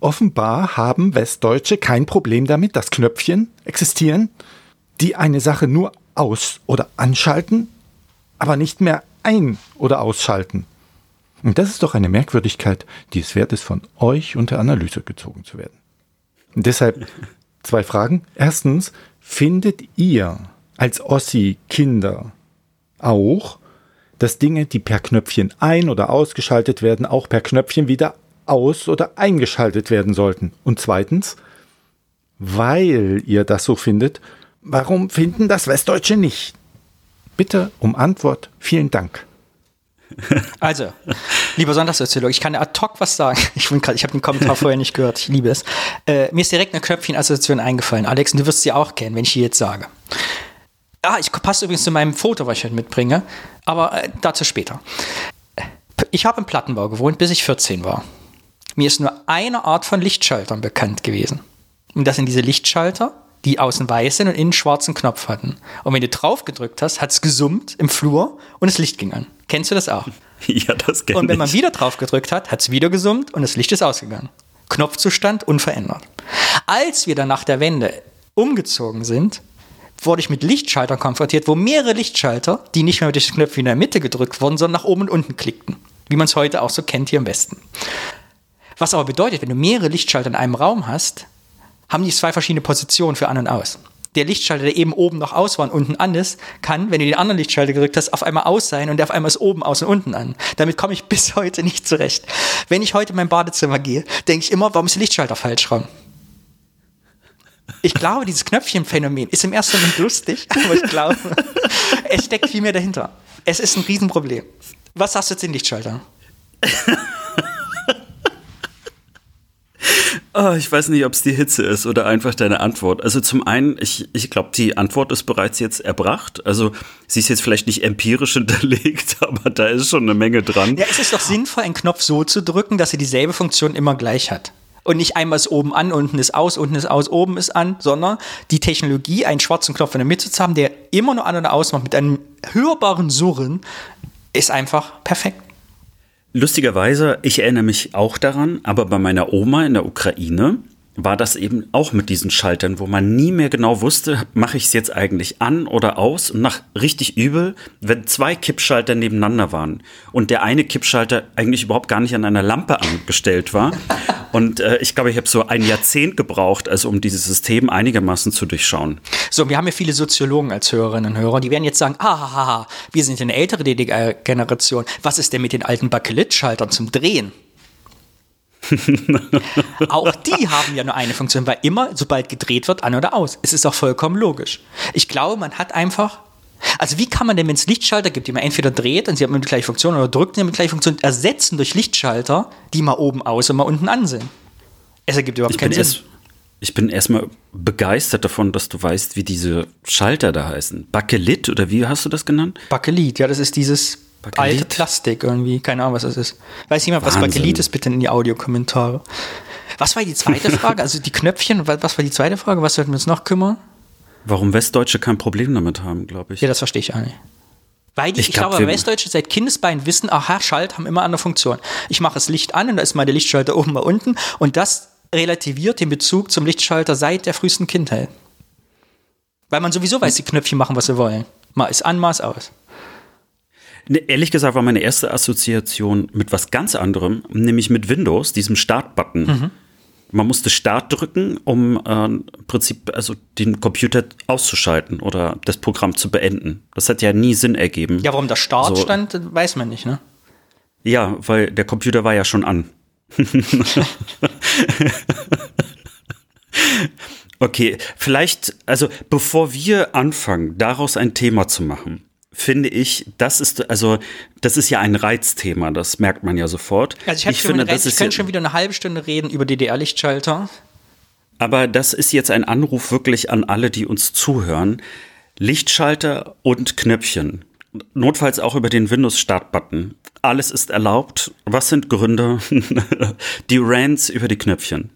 Speaker 6: Offenbar haben Westdeutsche kein Problem damit, dass Knöpfchen existieren, die eine Sache nur aus- oder anschalten, aber nicht mehr ein- oder ausschalten. Und das ist doch eine Merkwürdigkeit, die es wert ist, von euch unter Analyse gezogen zu werden. Und deshalb zwei Fragen. Erstens, findet ihr als Ossi-Kinder auch, dass Dinge, die per Knöpfchen ein- oder ausgeschaltet werden, auch per Knöpfchen wieder aus- oder eingeschaltet werden sollten? Und zweitens, weil ihr das so findet, warum finden das Westdeutsche nicht? Bitte um Antwort. Vielen Dank.
Speaker 1: Also, lieber Sonntagssoziologe, ich kann ad hoc was sagen. Ich, ich habe den Kommentar vorher nicht gehört. Ich liebe es. Äh, mir ist direkt eine Knöpfchen-Assoziation eingefallen. Alex, und du wirst sie auch kennen, wenn ich sie jetzt sage. Ah, ich passe übrigens zu meinem Foto, was ich heute mitbringe, aber äh, dazu später. Ich habe im Plattenbau gewohnt, bis ich 14 war. Mir ist nur eine Art von Lichtschaltern bekannt gewesen. Und das sind diese Lichtschalter, die außen weiß sind und innen schwarzen Knopf hatten. Und wenn du drauf gedrückt hast, hat es gesummt im Flur und das Licht ging an. Kennst du das auch?
Speaker 2: Ja, das kenne
Speaker 1: Und wenn man wieder drauf gedrückt hat, hat es wieder gesummt und das Licht ist ausgegangen. Knopfzustand unverändert. Als wir dann nach der Wende umgezogen sind, wurde ich mit Lichtschaltern konfrontiert, wo mehrere Lichtschalter, die nicht mehr mit den Knöpfen in der Mitte gedrückt wurden, sondern nach oben und unten klickten. Wie man es heute auch so kennt hier im Westen. Was aber bedeutet, wenn du mehrere Lichtschalter in einem Raum hast, haben die zwei verschiedene Positionen für an und aus. Der Lichtschalter, der eben oben noch aus war und unten an ist, kann, wenn du den anderen Lichtschalter gedrückt hast, auf einmal aus sein und der auf einmal ist oben, aus und unten an. Damit komme ich bis heute nicht zurecht. Wenn ich heute in mein Badezimmer gehe, denke ich immer, warum ist der Lichtschalter falsch rum? Ich glaube, dieses Knöpfchenphänomen ist im ersten Moment lustig, aber ich glaube, es steckt viel mehr dahinter. Es ist ein Riesenproblem. Was sagst du zu den Lichtschaltern?
Speaker 2: Oh, ich weiß nicht, ob es die Hitze ist oder einfach deine Antwort. Also zum einen, ich, ich glaube, die Antwort ist bereits jetzt erbracht. Also sie ist jetzt vielleicht nicht empirisch hinterlegt, aber da ist schon eine Menge dran.
Speaker 1: Ja, es ist doch sinnvoll, einen Knopf so zu drücken, dass er dieselbe Funktion immer gleich hat. Und nicht einmal ist oben an, unten ist aus, unten ist aus, oben ist an, sondern die Technologie, einen schwarzen Knopf in der Mitte zu haben, der immer nur an und aus macht, mit einem hörbaren Surren, ist einfach perfekt.
Speaker 2: Lustigerweise, ich erinnere mich auch daran, aber bei meiner Oma in der Ukraine war das eben auch mit diesen Schaltern, wo man nie mehr genau wusste, mache ich es jetzt eigentlich an oder aus und nach richtig übel, wenn zwei Kippschalter nebeneinander waren und der eine Kippschalter eigentlich überhaupt gar nicht an einer Lampe angestellt war. Und äh, ich glaube, ich habe so ein Jahrzehnt gebraucht, also um dieses System einigermaßen zu durchschauen.
Speaker 1: So, wir haben ja viele Soziologen als Hörerinnen und Hörer, die werden jetzt sagen, ah, wir sind eine ältere DDR-Generation. Was ist denn mit den alten Bakelit-Schaltern zum Drehen? auch die haben ja nur eine Funktion, weil immer, sobald gedreht wird, an oder aus. Es ist auch vollkommen logisch. Ich glaube, man hat einfach. Also wie kann man denn, wenn es Lichtschalter gibt, die man entweder dreht und sie haben immer die gleiche Funktion oder drückt und sie haben die gleiche Funktion, ersetzen durch Lichtschalter, die mal oben aus und mal unten an sind? Es ergibt überhaupt
Speaker 2: Ich
Speaker 1: keinen Sinn.
Speaker 2: erst, ich bin erstmal begeistert davon, dass du weißt, wie diese Schalter da heißen. Bakelit oder wie hast du das genannt?
Speaker 1: Bakelit, ja, das ist dieses
Speaker 2: Bakelit?
Speaker 1: alte Plastik irgendwie. Keine Ahnung, was das ist. Weiß jemand, was
Speaker 2: Wahnsinn.
Speaker 1: Bakelit ist? Bitte in die Audiokommentare. Was war die zweite Frage? Also die Knöpfchen, wa- was war die zweite Frage? Was sollten wir uns noch kümmern?
Speaker 2: Warum Westdeutsche kein Problem damit haben, glaube ich.
Speaker 1: Ja, das verstehe ich auch nicht. Weil die, ich,
Speaker 2: Ich glaub,
Speaker 1: glaube, Westdeutsche seit Kindesbein wissen, aha, Schalt haben immer eine Funktion. Ich mache das Licht an und da ist mal der Lichtschalter oben mal unten und das relativiert den Bezug zum Lichtschalter seit der frühesten Kindheit. Weil man sowieso weiß, die Knöpfchen machen, was sie wollen. Mal ist an, mal ist aus.
Speaker 2: Ne, ehrlich gesagt war meine erste Assoziation mit was ganz anderem, nämlich mit Windows, diesem Startbutton. Man musste Start drücken, um äh, im Prinzip also den Computer auszuschalten oder das Programm zu beenden. Das hat ja nie Sinn ergeben.
Speaker 1: Ja, warum da Start
Speaker 2: So.
Speaker 1: stand, weiß man nicht, ne?
Speaker 2: Ja, weil der Computer war ja schon an. okay, vielleicht, also bevor wir anfangen, daraus ein Thema zu machen, finde ich, das ist, also, das ist ja ein Reizthema, das merkt man ja sofort.
Speaker 1: Also ich, schon
Speaker 2: finde,
Speaker 1: wieder,
Speaker 2: das
Speaker 1: ich könnte
Speaker 2: ja,
Speaker 1: schon wieder eine halbe Stunde reden über DDR-Lichtschalter.
Speaker 2: aber das ist jetzt ein Anruf wirklich an alle, die uns zuhören. Lichtschalter und Knöpfchen. Notfalls auch über den Windows-Start-Button. Alles ist erlaubt. Was sind Gründe? die Rants über die Knöpfchen.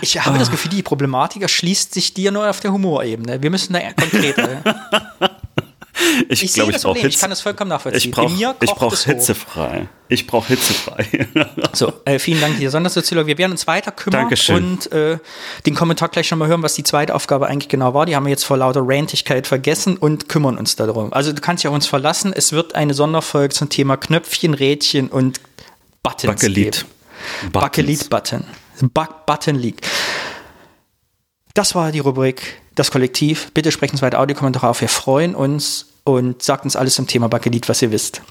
Speaker 1: Ich habe
Speaker 2: Ah.
Speaker 1: das Gefühl, die Problematik erschließt sich dir nur auf der Humorebene. Wir müssen da konkreter.
Speaker 2: Ich,
Speaker 1: Ich
Speaker 2: glaube,
Speaker 1: sehe das
Speaker 2: ich brauche
Speaker 1: Problem, ich
Speaker 2: Hitze.
Speaker 1: kann das vollkommen nachvollziehen.
Speaker 2: Ich brauche brauch
Speaker 1: es hoch.
Speaker 2: hitzefrei. Ich brauche hitzefrei.
Speaker 1: So, äh, vielen Dank, hier Sondersoziologe. Wir werden uns weiter kümmern
Speaker 2: Dankeschön.
Speaker 1: und äh, den Kommentar gleich nochmal hören, was die zweite Aufgabe eigentlich genau war. Die haben wir jetzt vor lauter Rantigkeit vergessen und kümmern uns darum. Also du kannst dich auf uns verlassen. Es wird eine Sonderfolge zum Thema Knöpfchen, Rädchen und Buttons
Speaker 2: Bakelit.
Speaker 1: geben. Bakelit-Button. Buck Button League. Das war die Rubrik Das Kollektiv. Bitte sprechen Sie weiter Audiokommentare auf. Wir freuen uns und sagt uns alles zum Thema Bakelit, was ihr wisst.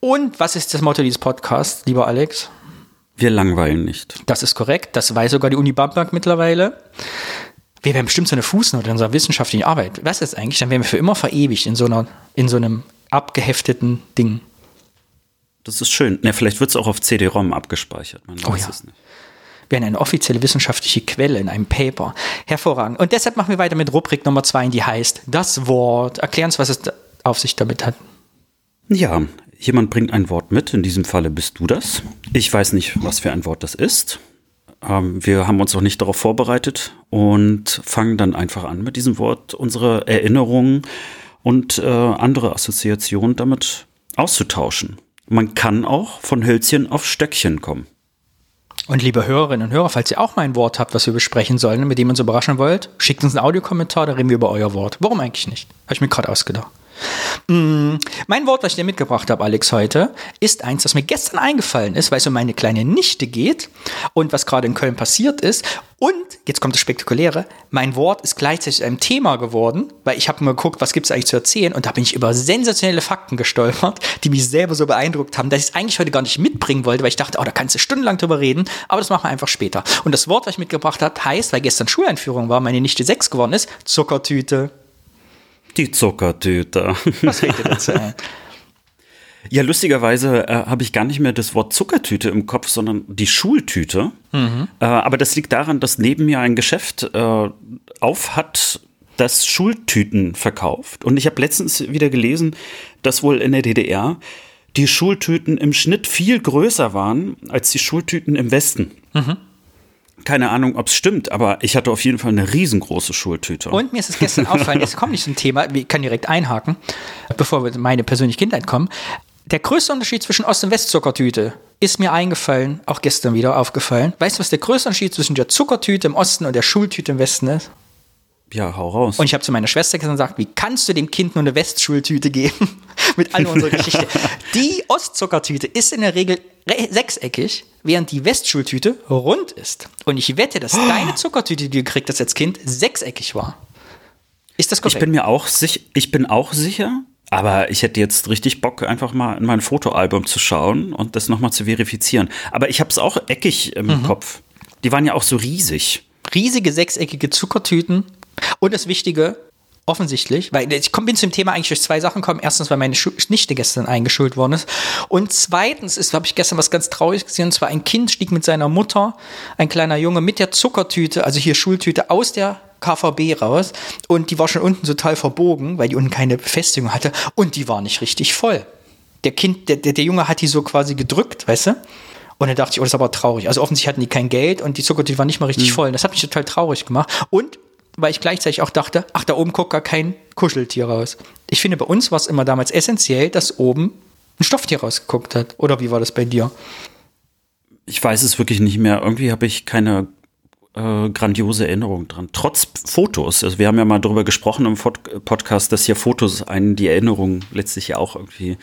Speaker 1: Und was ist das Motto dieses Podcasts, lieber Alex?
Speaker 2: Wir langweilen nicht.
Speaker 1: Das ist korrekt. Das weiß sogar die Uni Bamberg mittlerweile. Wir werden bestimmt so eine Fußnote in unserer wissenschaftlichen Arbeit. Was ist das eigentlich? Dann werden wir für immer verewigt in so, einer, in so einem abgehefteten Ding.
Speaker 2: Das ist schön. Na, vielleicht wird es auch auf CD-ROM abgespeichert. Man
Speaker 1: Oh
Speaker 2: weiß
Speaker 1: ja.
Speaker 2: es nicht.
Speaker 1: Wir haben eine offizielle wissenschaftliche Quelle in einem Paper. Hervorragend. Und deshalb machen wir weiter mit Rubrik Nummer zwei, die heißt Das Wort. Erklären uns, was es auf sich damit hat.
Speaker 2: Ja, jemand bringt ein Wort mit. In diesem Falle bist du das. Ich weiß nicht, was für ein Wort das ist. Ähm, wir haben uns auch nicht darauf vorbereitet und fangen dann einfach an mit diesem Wort unsere Erinnerungen und äh, andere Assoziationen damit auszutauschen. Man kann auch von Hölzchen auf Stöckchen kommen.
Speaker 1: Und liebe Hörerinnen und Hörer, falls ihr auch mal ein Wort habt, was wir besprechen sollen, mit dem ihr uns überraschen wollt, schickt uns einen Audiokommentar, da reden wir über euer Wort. Warum eigentlich nicht? Habe ich mir gerade ausgedacht. Mm, Mein Wort, was ich dir mitgebracht habe, Alex, heute, ist eins, das mir gestern eingefallen ist, weil es um meine kleine Nichte geht und was gerade in Köln passiert ist. Und, jetzt kommt das Spektakuläre, mein Wort ist gleichzeitig ein Thema geworden, weil ich habe mal geguckt, was gibt es eigentlich zu erzählen und da bin ich über sensationelle Fakten gestolpert, die mich selber so beeindruckt haben, dass ich es eigentlich heute gar nicht mitbringen wollte, weil ich dachte, oh, da kannst du stundenlang drüber reden, aber das machen wir einfach später. Und das Wort, was ich mitgebracht habe, heißt, weil gestern Schuleinführung war, meine Nichte sechs geworden ist, Zuckertüte.
Speaker 2: Die Zuckertüte.
Speaker 1: Was dir dazu ein?
Speaker 2: Ja, lustigerweise äh, habe ich gar nicht mehr das Wort Zuckertüte im Kopf, sondern die Schultüte. Äh, aber das liegt daran, dass neben mir ein Geschäft äh, auf hat, das Schultüten verkauft. Und ich habe letztens wieder gelesen, dass wohl in der DDR die Schultüten im Schnitt viel größer waren als die Schultüten im Westen. Mhm. Keine Ahnung, ob es stimmt, aber ich hatte auf jeden Fall eine riesengroße Schultüte.
Speaker 1: Und mir ist es gestern aufgefallen, jetzt kommt nicht zum Thema, ich kann direkt einhaken, bevor wir meine persönliche Kindheit kommen. Der größte Unterschied zwischen Ost- und Westzuckertüte ist mir eingefallen, auch gestern wieder aufgefallen. Weißt du, was der größte Unterschied zwischen der Zuckertüte im Osten und der Schultüte im Westen ist?
Speaker 2: Ja, hau raus.
Speaker 1: Und ich habe zu meiner Schwester gesagt, wie kannst du dem Kind nur eine Westschultüte geben? Mit all unserer Geschichte. Die Ostzuckertüte ist in der Regel sechseckig, während die Westschultüte rund ist. Und ich wette, dass oh. deine Zuckertüte, die du gekriegt hast als Kind, sechseckig war. Ist das korrekt?
Speaker 2: Ich bin mir auch sicher, ich bin auch sicher, aber ich hätte jetzt richtig Bock, einfach mal in mein Fotoalbum zu schauen und das nochmal zu verifizieren. Aber ich habe es auch eckig im mhm. Kopf. Die waren ja auch so riesig.
Speaker 1: Riesige sechseckige Zuckertüten und das Wichtige, offensichtlich, weil ich bin zum Thema eigentlich durch zwei Sachen gekommen. Erstens, weil meine Nichte gestern eingeschult worden ist. Und zweitens ist, habe ich gestern was ganz Trauriges gesehen. Und zwar ein Kind stieg mit seiner Mutter, ein kleiner Junge, mit der Zuckertüte, also hier Schultüte, aus der KVB raus. Und die war schon unten total verbogen, weil die unten keine Befestigung hatte. Und die war nicht richtig voll. Der Kind, der, der, der Junge hat die so quasi gedrückt, weißt du? Und dann dachte ich, oh, das ist aber traurig. Also offensichtlich hatten die kein Geld und die Zuckertüte war nicht mal richtig mhm. voll. Und das hat mich total traurig gemacht. Und weil ich gleichzeitig auch dachte, ach, da oben guckt gar kein Kuscheltier raus. Ich finde, bei uns war es immer damals essentiell, dass oben ein Stofftier rausgeguckt hat. Oder wie war das bei dir?
Speaker 2: Ich weiß es wirklich nicht mehr. Irgendwie habe ich keine äh, grandiose Erinnerung dran. Trotz Fotos. Also wir haben ja mal darüber gesprochen im Podcast, dass hier Fotos einen die Erinnerung letztlich ja auch irgendwie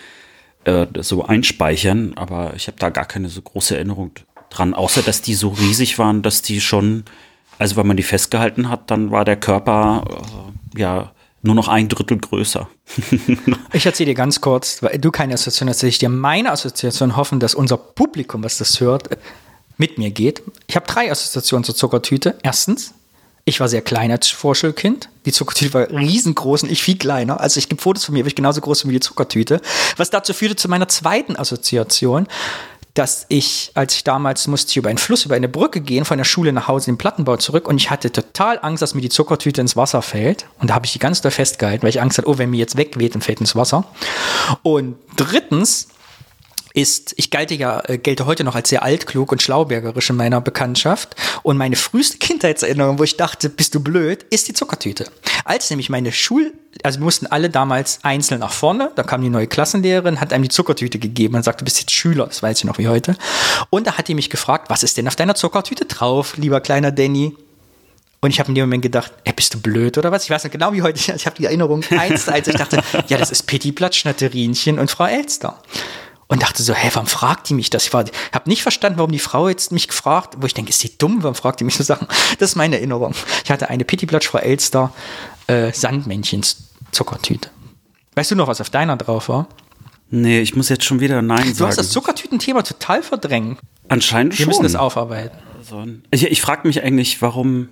Speaker 2: äh, so einspeichern. Aber ich habe da gar keine so große Erinnerung dran, außer dass die so riesig waren, dass die schon also wenn man die festgehalten hat, dann war der Körper äh, ja nur noch ein Drittel größer.
Speaker 1: ich erzähle dir ganz kurz, weil du keine Assoziation hast, ich dir meine Assoziation hoffen, dass unser Publikum, was das hört, mit mir geht. Ich habe drei Assoziationen zur Zuckertüte. Erstens, ich war sehr klein als Vorschulkind. Die Zuckertüte war riesengroß und ich viel kleiner. Also ich gibt Fotos von mir, war ich genauso groß wie die Zuckertüte. Was dazu führte zu meiner zweiten Assoziation dass ich, als ich damals musste ich über einen Fluss, über eine Brücke gehen, von der Schule nach Hause in den Plattenbau zurück und ich hatte total Angst, dass mir die Zuckertüte ins Wasser fällt. Und da habe ich die ganz doll festgehalten, weil ich Angst hatte, oh, wenn mir jetzt wegweht, dann fällt ins Wasser. Und drittens, ist, ich gelte ja, äh, gelte heute noch als sehr altklug und schlaubergerisch in meiner Bekanntschaft. Und meine früheste Kindheitserinnerung, wo ich dachte, bist du blöd, ist die Zuckertüte. Als nämlich meine Schul, also wir mussten alle damals einzeln nach vorne, da kam die neue Klassenlehrerin, hat einem die Zuckertüte gegeben und sagte, du bist jetzt Schüler, das weiß ich noch wie heute. Und da hat die mich gefragt, was ist denn auf deiner Zuckertüte drauf, lieber kleiner Danny? Und ich habe in dem Moment gedacht, ey, bist du blöd oder was? Ich weiß nicht genau wie heute. Ich habe die Erinnerung eins zu eins. Ich dachte, ja, das ist Pitti Blattschnatterinchen und Frau Elster und dachte so, hä, warum fragt die mich das? Ich habe nicht verstanden, warum die Frau jetzt mich gefragt, wo ich denke, ist die dumm, warum fragt die mich so Sachen? Das ist meine Erinnerung. Ich hatte eine Pittiblatsch Frau Elster äh, Sandmännchens Zuckertüte. Weißt du noch, was auf deiner drauf war?
Speaker 2: Nee, ich muss jetzt schon wieder Nein sagen.
Speaker 1: Du hast das Zuckertütenthema total verdrängt.
Speaker 2: Anscheinend
Speaker 1: Wir
Speaker 2: schon.
Speaker 1: Wir müssen das aufarbeiten.
Speaker 2: Also, ich, ich frage mich eigentlich, warum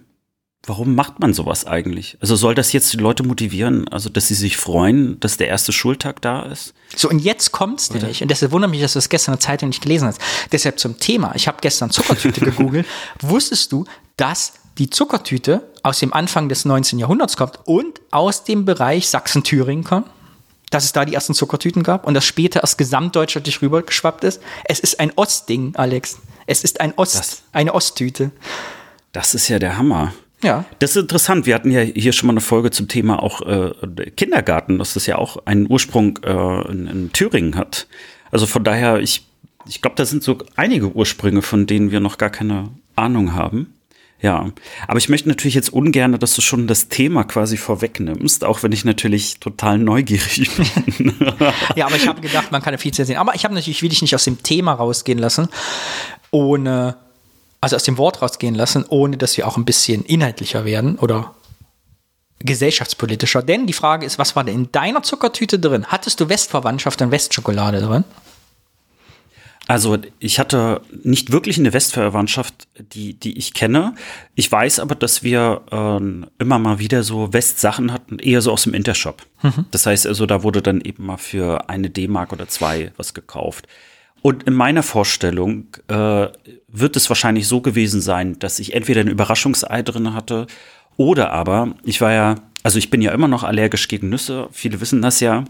Speaker 2: Warum macht man sowas eigentlich? Also soll das jetzt die Leute motivieren, also dass sie sich freuen, dass der erste Schultag da ist?
Speaker 1: So, und jetzt kommt's Oder? nämlich. Und deshalb wundert mich, dass du das gestern in der Zeitung nicht gelesen hast. Deshalb zum Thema. Ich habe gestern Zuckertüte gegoogelt. Wusstest du, dass die Zuckertüte aus dem Anfang des 19. Jahrhunderts kommt und aus dem Bereich Sachsen-Thüringen kommt? Dass es da die ersten Zuckertüten gab und das später erst gesamtdeutschlandlich rübergeschwappt ist? Es ist ein Ostding, Alex. Es ist ein Ost, das, eine Osttüte.
Speaker 2: Das ist ja der Hammer.
Speaker 1: Ja.
Speaker 2: Das ist interessant. Wir hatten ja hier schon mal eine Folge zum Thema auch äh, Kindergarten, dass das ja auch einen Ursprung äh, in, in Thüringen hat. Also von daher, ich, ich glaube, da sind so einige Ursprünge, von denen wir noch gar keine Ahnung haben. Ja, aber ich möchte natürlich jetzt ungern, dass du schon das Thema quasi vorwegnimmst, auch wenn ich natürlich total neugierig bin.
Speaker 1: ja, aber ich habe gedacht, man kann ja viel zu sehen. Aber ich habe natürlich, will dich nicht aus dem Thema rausgehen lassen, ohne also aus dem Wort rausgehen lassen, ohne dass wir auch ein bisschen inhaltlicher werden oder gesellschaftspolitischer. Denn die Frage ist, was war denn in deiner Zuckertüte drin? Hattest du Westverwandtschaft und Westschokolade drin?
Speaker 2: Also ich hatte nicht wirklich eine Westverwandtschaft, die, die ich kenne. Ich weiß aber, dass wir äh, immer mal wieder so Westsachen hatten, eher so aus dem Intershop. Mhm. Das heißt also, da wurde dann eben mal für eine D-Mark oder zwei was gekauft. Und in meiner Vorstellung äh, wird es wahrscheinlich so gewesen sein, dass ich entweder ein Überraschungsei drin hatte Oder aber, ich war ja, also ich bin ja immer noch allergisch gegen Nüsse. Viele wissen das ja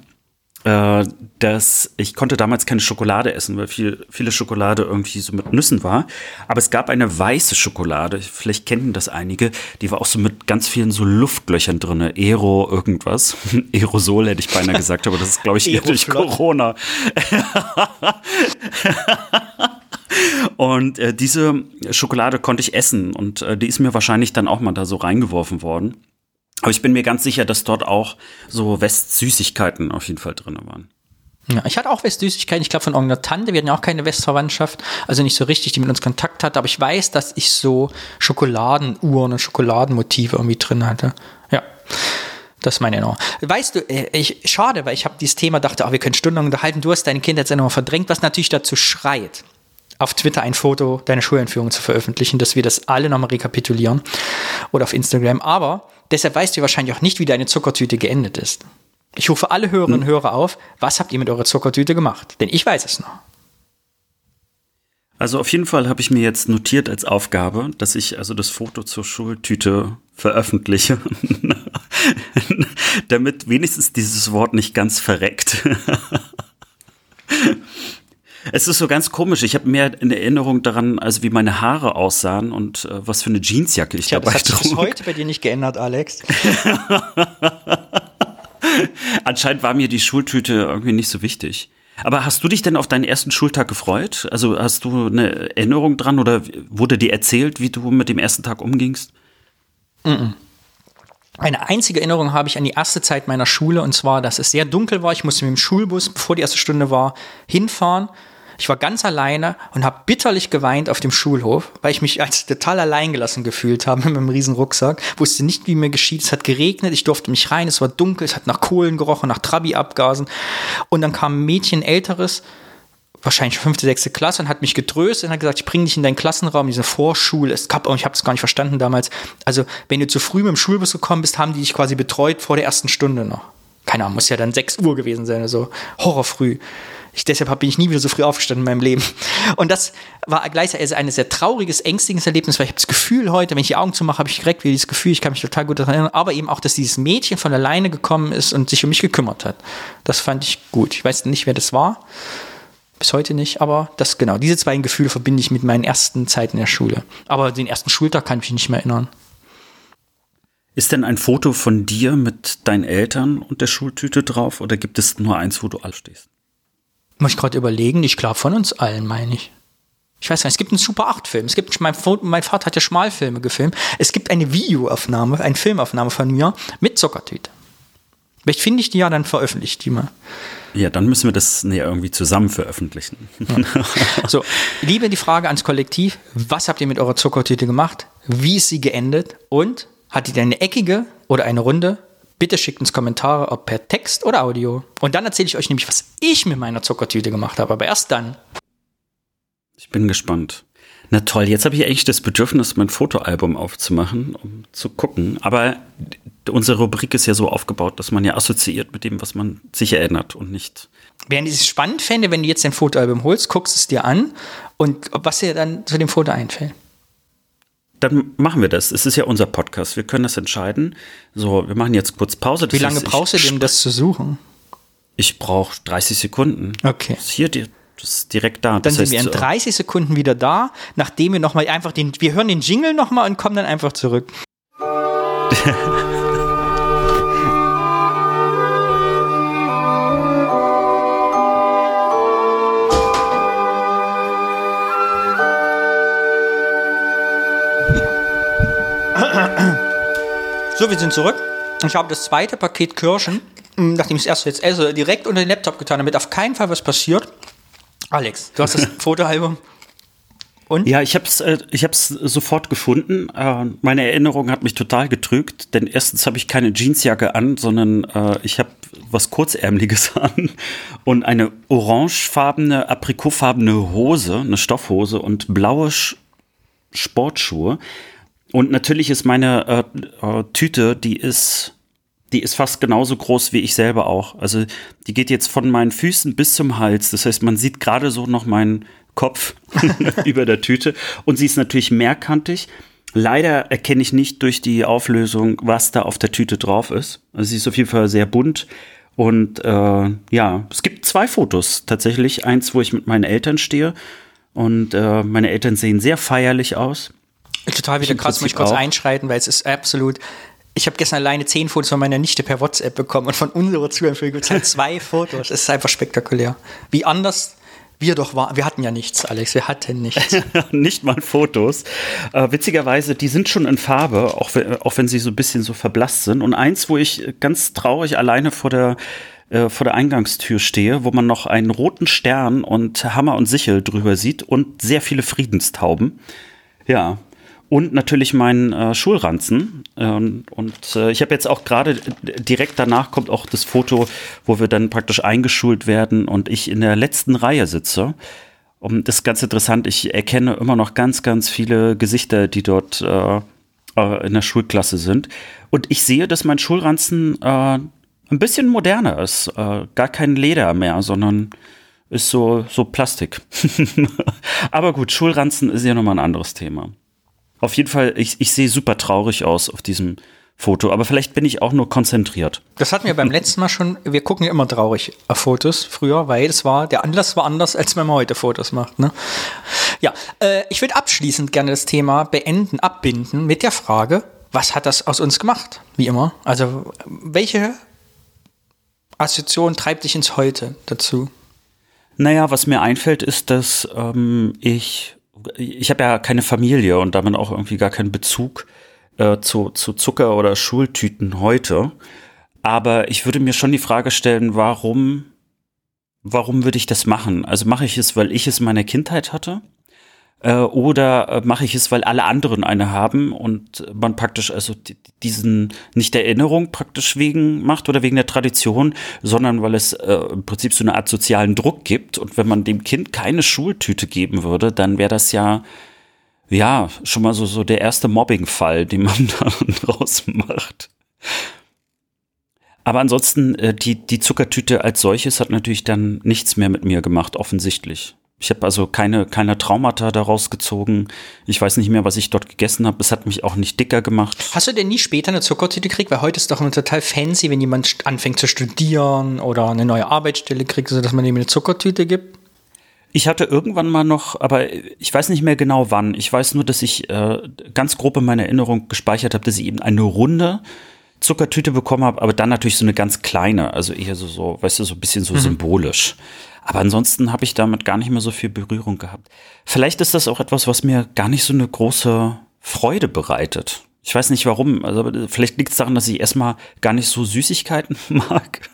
Speaker 2: dass ich konnte damals keine Schokolade essen, weil viel, viele Schokolade irgendwie so mit Nüssen war. Aber es gab eine weiße Schokolade, vielleicht kennen das einige, die war auch so mit ganz vielen so Luftlöchern drin, Aero irgendwas. Aerosol hätte ich beinahe gesagt, aber das ist, glaube ich, eher durch Corona. und äh, diese Schokolade konnte ich essen und äh, die ist mir wahrscheinlich dann auch mal da so reingeworfen worden. Aber ich bin mir ganz sicher, dass dort auch so Westsüßigkeiten auf jeden Fall drin waren.
Speaker 1: Ja, ich hatte auch Westsüßigkeiten, ich glaube von irgendeiner Tante, wir hatten ja auch keine Westverwandtschaft, also nicht so richtig, die mit uns Kontakt hatte, aber ich weiß, dass ich so Schokoladenuhren und Schokoladenmotive irgendwie drin hatte. Ja. Das meine Erinnerung. Weißt du, äh, ich, schade, weil ich habe dieses Thema, dachte, oh, wir können stundenlang unterhalten. Du hast deine Kindheitserinnerung verdrängt, was natürlich dazu schreit, auf Twitter ein Foto deiner Schulentführung zu veröffentlichen, dass wir das alle nochmal rekapitulieren. Oder auf Instagram. Aber Deshalb weißt du wahrscheinlich auch nicht, wie deine Zuckertüte geendet ist. Ich rufe alle Hörerinnen und hm. Hörer auf, was habt ihr mit eurer Zuckertüte gemacht? Denn ich weiß es noch.
Speaker 2: Also auf jeden Fall habe ich mir jetzt notiert als Aufgabe, dass ich also das Foto zur Schultüte veröffentliche, damit wenigstens dieses Wort nicht ganz verreckt. Es ist so ganz komisch. Ich habe mehr in Erinnerung daran, also wie meine Haare aussahen und äh, was für eine Jeansjacke ich Tja, dabei
Speaker 1: das hat sich heute bei dir nicht geändert, Alex.
Speaker 2: Anscheinend war mir die Schultüte irgendwie nicht so wichtig. Aber hast du dich denn auf deinen ersten Schultag gefreut? Also hast du eine Erinnerung dran oder wurde dir erzählt, wie du mit dem ersten Tag umgingst?
Speaker 1: Mm -mm. Eine einzige Erinnerung habe ich an die erste Zeit meiner Schule und zwar, dass es sehr dunkel war. Ich musste mit dem Schulbus, bevor die erste Stunde war, hinfahren ich war ganz alleine und habe bitterlich geweint auf dem Schulhof, weil ich mich als total alleingelassen gefühlt habe mit meinem riesen Rucksack. Wusste nicht, wie mir geschieht. Es hat geregnet, ich durfte mich rein, es war dunkel, es hat nach Kohlen gerochen, nach Trabi-Abgasen. Und dann kam ein Mädchen, älteres, wahrscheinlich fünfte, sechste Klasse und hat mich getröstet und hat gesagt, ich bringe dich in deinen Klassenraum, diese Vorschule. Es gab, ich habe es gar nicht verstanden damals. Also, wenn du zu früh mit dem Schulbus gekommen bist, haben die dich quasi betreut vor der ersten Stunde noch. Keine Ahnung, muss ja dann 6 Uhr gewesen sein, also horrorfrüh. Ich, deshalb bin ich nie wieder so früh aufgestanden in meinem Leben. Und das war gleichzeitig ein sehr trauriges, ängstliches Erlebnis, weil ich habe das Gefühl heute, wenn ich die Augen zumache, habe ich direkt wieder dieses Gefühl, ich kann mich total gut daran erinnern, aber eben auch, dass dieses Mädchen von alleine gekommen ist und sich um mich gekümmert hat. Das fand ich gut. Ich weiß nicht, wer das war. Bis heute nicht, aber das genau. Diese zwei Gefühle verbinde ich mit meinen ersten Zeiten in der Schule. Aber den ersten Schultag kann ich mich nicht mehr erinnern.
Speaker 2: Ist denn ein Foto von dir mit deinen Eltern und der Schultüte drauf oder gibt es nur eins, wo du all stehst?
Speaker 1: Muss ich gerade überlegen, ich glaube von uns allen, meine ich. Ich weiß nicht, es gibt einen Super 8-Film. Es gibt, mein, mein, Vater hat ja Schmalfilme gefilmt. Es gibt eine Videoaufnahme, eine Filmaufnahme von mir mit Zuckertüte. Vielleicht finde ich die ja, dann veröffentliche die mal.
Speaker 2: Ja, dann müssen wir das nee, irgendwie zusammen veröffentlichen.
Speaker 1: Ja. So, liebe die Frage ans Kollektiv: Was habt ihr mit eurer Zuckertüte gemacht? Wie ist sie geendet? Und hat die eine eckige oder eine runde? Bitte schickt uns Kommentare, ob per Text oder Audio. Und dann erzähle ich euch nämlich, was ich mit meiner Zuckertüte gemacht habe. Aber erst dann.
Speaker 2: Ich bin gespannt. Na toll, jetzt habe ich eigentlich das Bedürfnis, mein Fotoalbum aufzumachen, um zu gucken. Aber unsere Rubrik ist ja so aufgebaut, dass man ja assoziiert mit dem, was man sich erinnert und nicht.
Speaker 1: Während ich es spannend fände, wenn du jetzt dein Fotoalbum holst, guckst es dir an und was dir dann zu dem Foto einfällt
Speaker 2: dann machen wir das. Es ist ja unser Podcast. Wir können das entscheiden. So, wir machen jetzt kurz Pause.
Speaker 1: Das Wie lange ist, brauchst du denn, das zu suchen?
Speaker 2: Ich brauche 30 Sekunden.
Speaker 1: Okay.
Speaker 2: Das ist hier das ist direkt da.
Speaker 1: Dann das sind wir in 30 Sekunden wieder da, nachdem wir nochmal einfach den, wir hören den Jingle nochmal und kommen dann einfach zurück. So, wir sind zurück. Ich habe das zweite Paket Kirschen, hm, nachdem ich das erste jetzt esse, direkt unter den Laptop getan, damit auf keinen Fall was passiert. Alex, du hast das Fotoalbum.
Speaker 2: Und? Ja, ich habe es äh, ich hab's sofort gefunden. Äh, meine Erinnerung hat mich total getrügt, denn erstens habe ich keine Jeansjacke an, sondern äh, ich habe was kurzärmliches an und eine orangefarbene, aprikotfarbene Hose, eine Stoffhose und blaue Sch Sportschuhe. Und natürlich ist meine äh, äh, Tüte, die ist, die ist fast genauso groß wie ich selber auch. Also die geht jetzt von meinen Füßen bis zum Hals. Das heißt, man sieht gerade so noch meinen Kopf über der Tüte. Und sie ist natürlich mehrkantig. Leider erkenne ich nicht durch die Auflösung, was da auf der Tüte drauf ist. Also sie ist auf jeden Fall sehr bunt. Und äh, ja, es gibt zwei Fotos tatsächlich. Eins, wo ich mit meinen Eltern stehe. Und äh, meine Eltern sehen sehr feierlich aus.
Speaker 1: Total wieder krass, muss ich kurz auch. einschreiten, weil es ist absolut. Ich habe gestern alleine zehn Fotos von meiner Nichte per WhatsApp bekommen und von unserer Zuhörerin gibt es halt zwei Fotos. Es ist einfach spektakulär. Wie anders wir doch waren. Wir hatten ja nichts, Alex. Wir hatten nichts.
Speaker 2: Nicht mal Fotos. Äh, witzigerweise, die sind schon in Farbe, auch, auch wenn sie so ein bisschen so verblasst sind. Und eins, wo ich ganz traurig alleine vor der äh, vor der Eingangstür stehe, wo man noch einen roten Stern und Hammer und Sichel drüber sieht und sehr viele Friedenstauben. Ja, und natürlich meinen äh, Schulranzen. Ähm, und äh, ich habe jetzt auch gerade direkt danach kommt auch das Foto, wo wir dann praktisch eingeschult werden und ich in der letzten Reihe sitze. Und das ist ganz interessant, ich erkenne immer noch ganz, ganz viele Gesichter, die dort äh, äh in der Schulklasse sind. Und ich sehe, dass mein Schulranzen äh, ein bisschen moderner ist. Äh, gar kein Leder mehr, sondern ist so, so Plastik. Aber gut, Schulranzen ist ja nochmal ein anderes Thema. Auf jeden Fall, ich, ich sehe super traurig aus auf diesem Foto, aber vielleicht bin ich auch nur konzentriert.
Speaker 1: Das hatten wir beim letzten Mal schon. Wir gucken ja immer traurig auf Fotos früher, weil es war, der Anlass war anders, als wenn man heute Fotos macht. Ne? Ja, äh, ich würde abschließend gerne das Thema beenden, abbinden mit der Frage, was hat das aus uns gemacht? Wie immer. Also, welche Assoziation treibt dich ins Heute dazu?
Speaker 2: Naja, was mir einfällt, ist, dass ähm, ich ich habe ja keine Familie und damit auch irgendwie gar keinen Bezug äh, zu, zu Zucker oder Schultüten heute. Aber ich würde mir schon die Frage stellen, warum, warum würde ich das machen? Also mache ich es, weil ich es in meiner Kindheit hatte? Äh, oder äh, mache ich es, weil alle anderen eine haben und man praktisch also diesen nicht der Erinnerung praktisch wegen macht oder wegen der Tradition, sondern weil es äh, im Prinzip so eine Art sozialen Druck gibt und wenn man dem Kind keine Schultüte geben würde, dann wäre das ja ja schon mal so so der erste Mobbing-Fall, den man da draus macht. Aber ansonsten, äh, die, die Zuckertüte als solches hat natürlich dann nichts mehr mit mir gemacht, offensichtlich. Ich habe also keine, keine Traumata daraus gezogen. Ich weiß nicht mehr, was ich dort gegessen habe. Es hat mich auch nicht dicker gemacht.
Speaker 1: Hast du denn nie später eine Zuckertüte gekriegt? Weil heute ist doch immer total fancy, wenn jemand anfängt zu studieren oder eine neue Arbeitsstelle kriegt, sodass man ihm eine Zuckertüte gibt.
Speaker 2: Ich hatte irgendwann mal noch, aber ich weiß nicht mehr genau wann. Ich weiß nur, dass ich äh, ganz grob in meiner Erinnerung gespeichert habe, dass ich eben eine runde Zuckertüte bekommen habe, aber dann natürlich so eine ganz kleine, also eher so, so weißt du, so ein bisschen so mhm. symbolisch. Aber ansonsten habe ich damit gar nicht mehr so viel Berührung gehabt. Vielleicht ist das auch etwas, was mir gar nicht so eine große Freude bereitet. Ich weiß nicht warum. Also vielleicht liegt es daran, dass ich erstmal gar nicht so Süßigkeiten mag.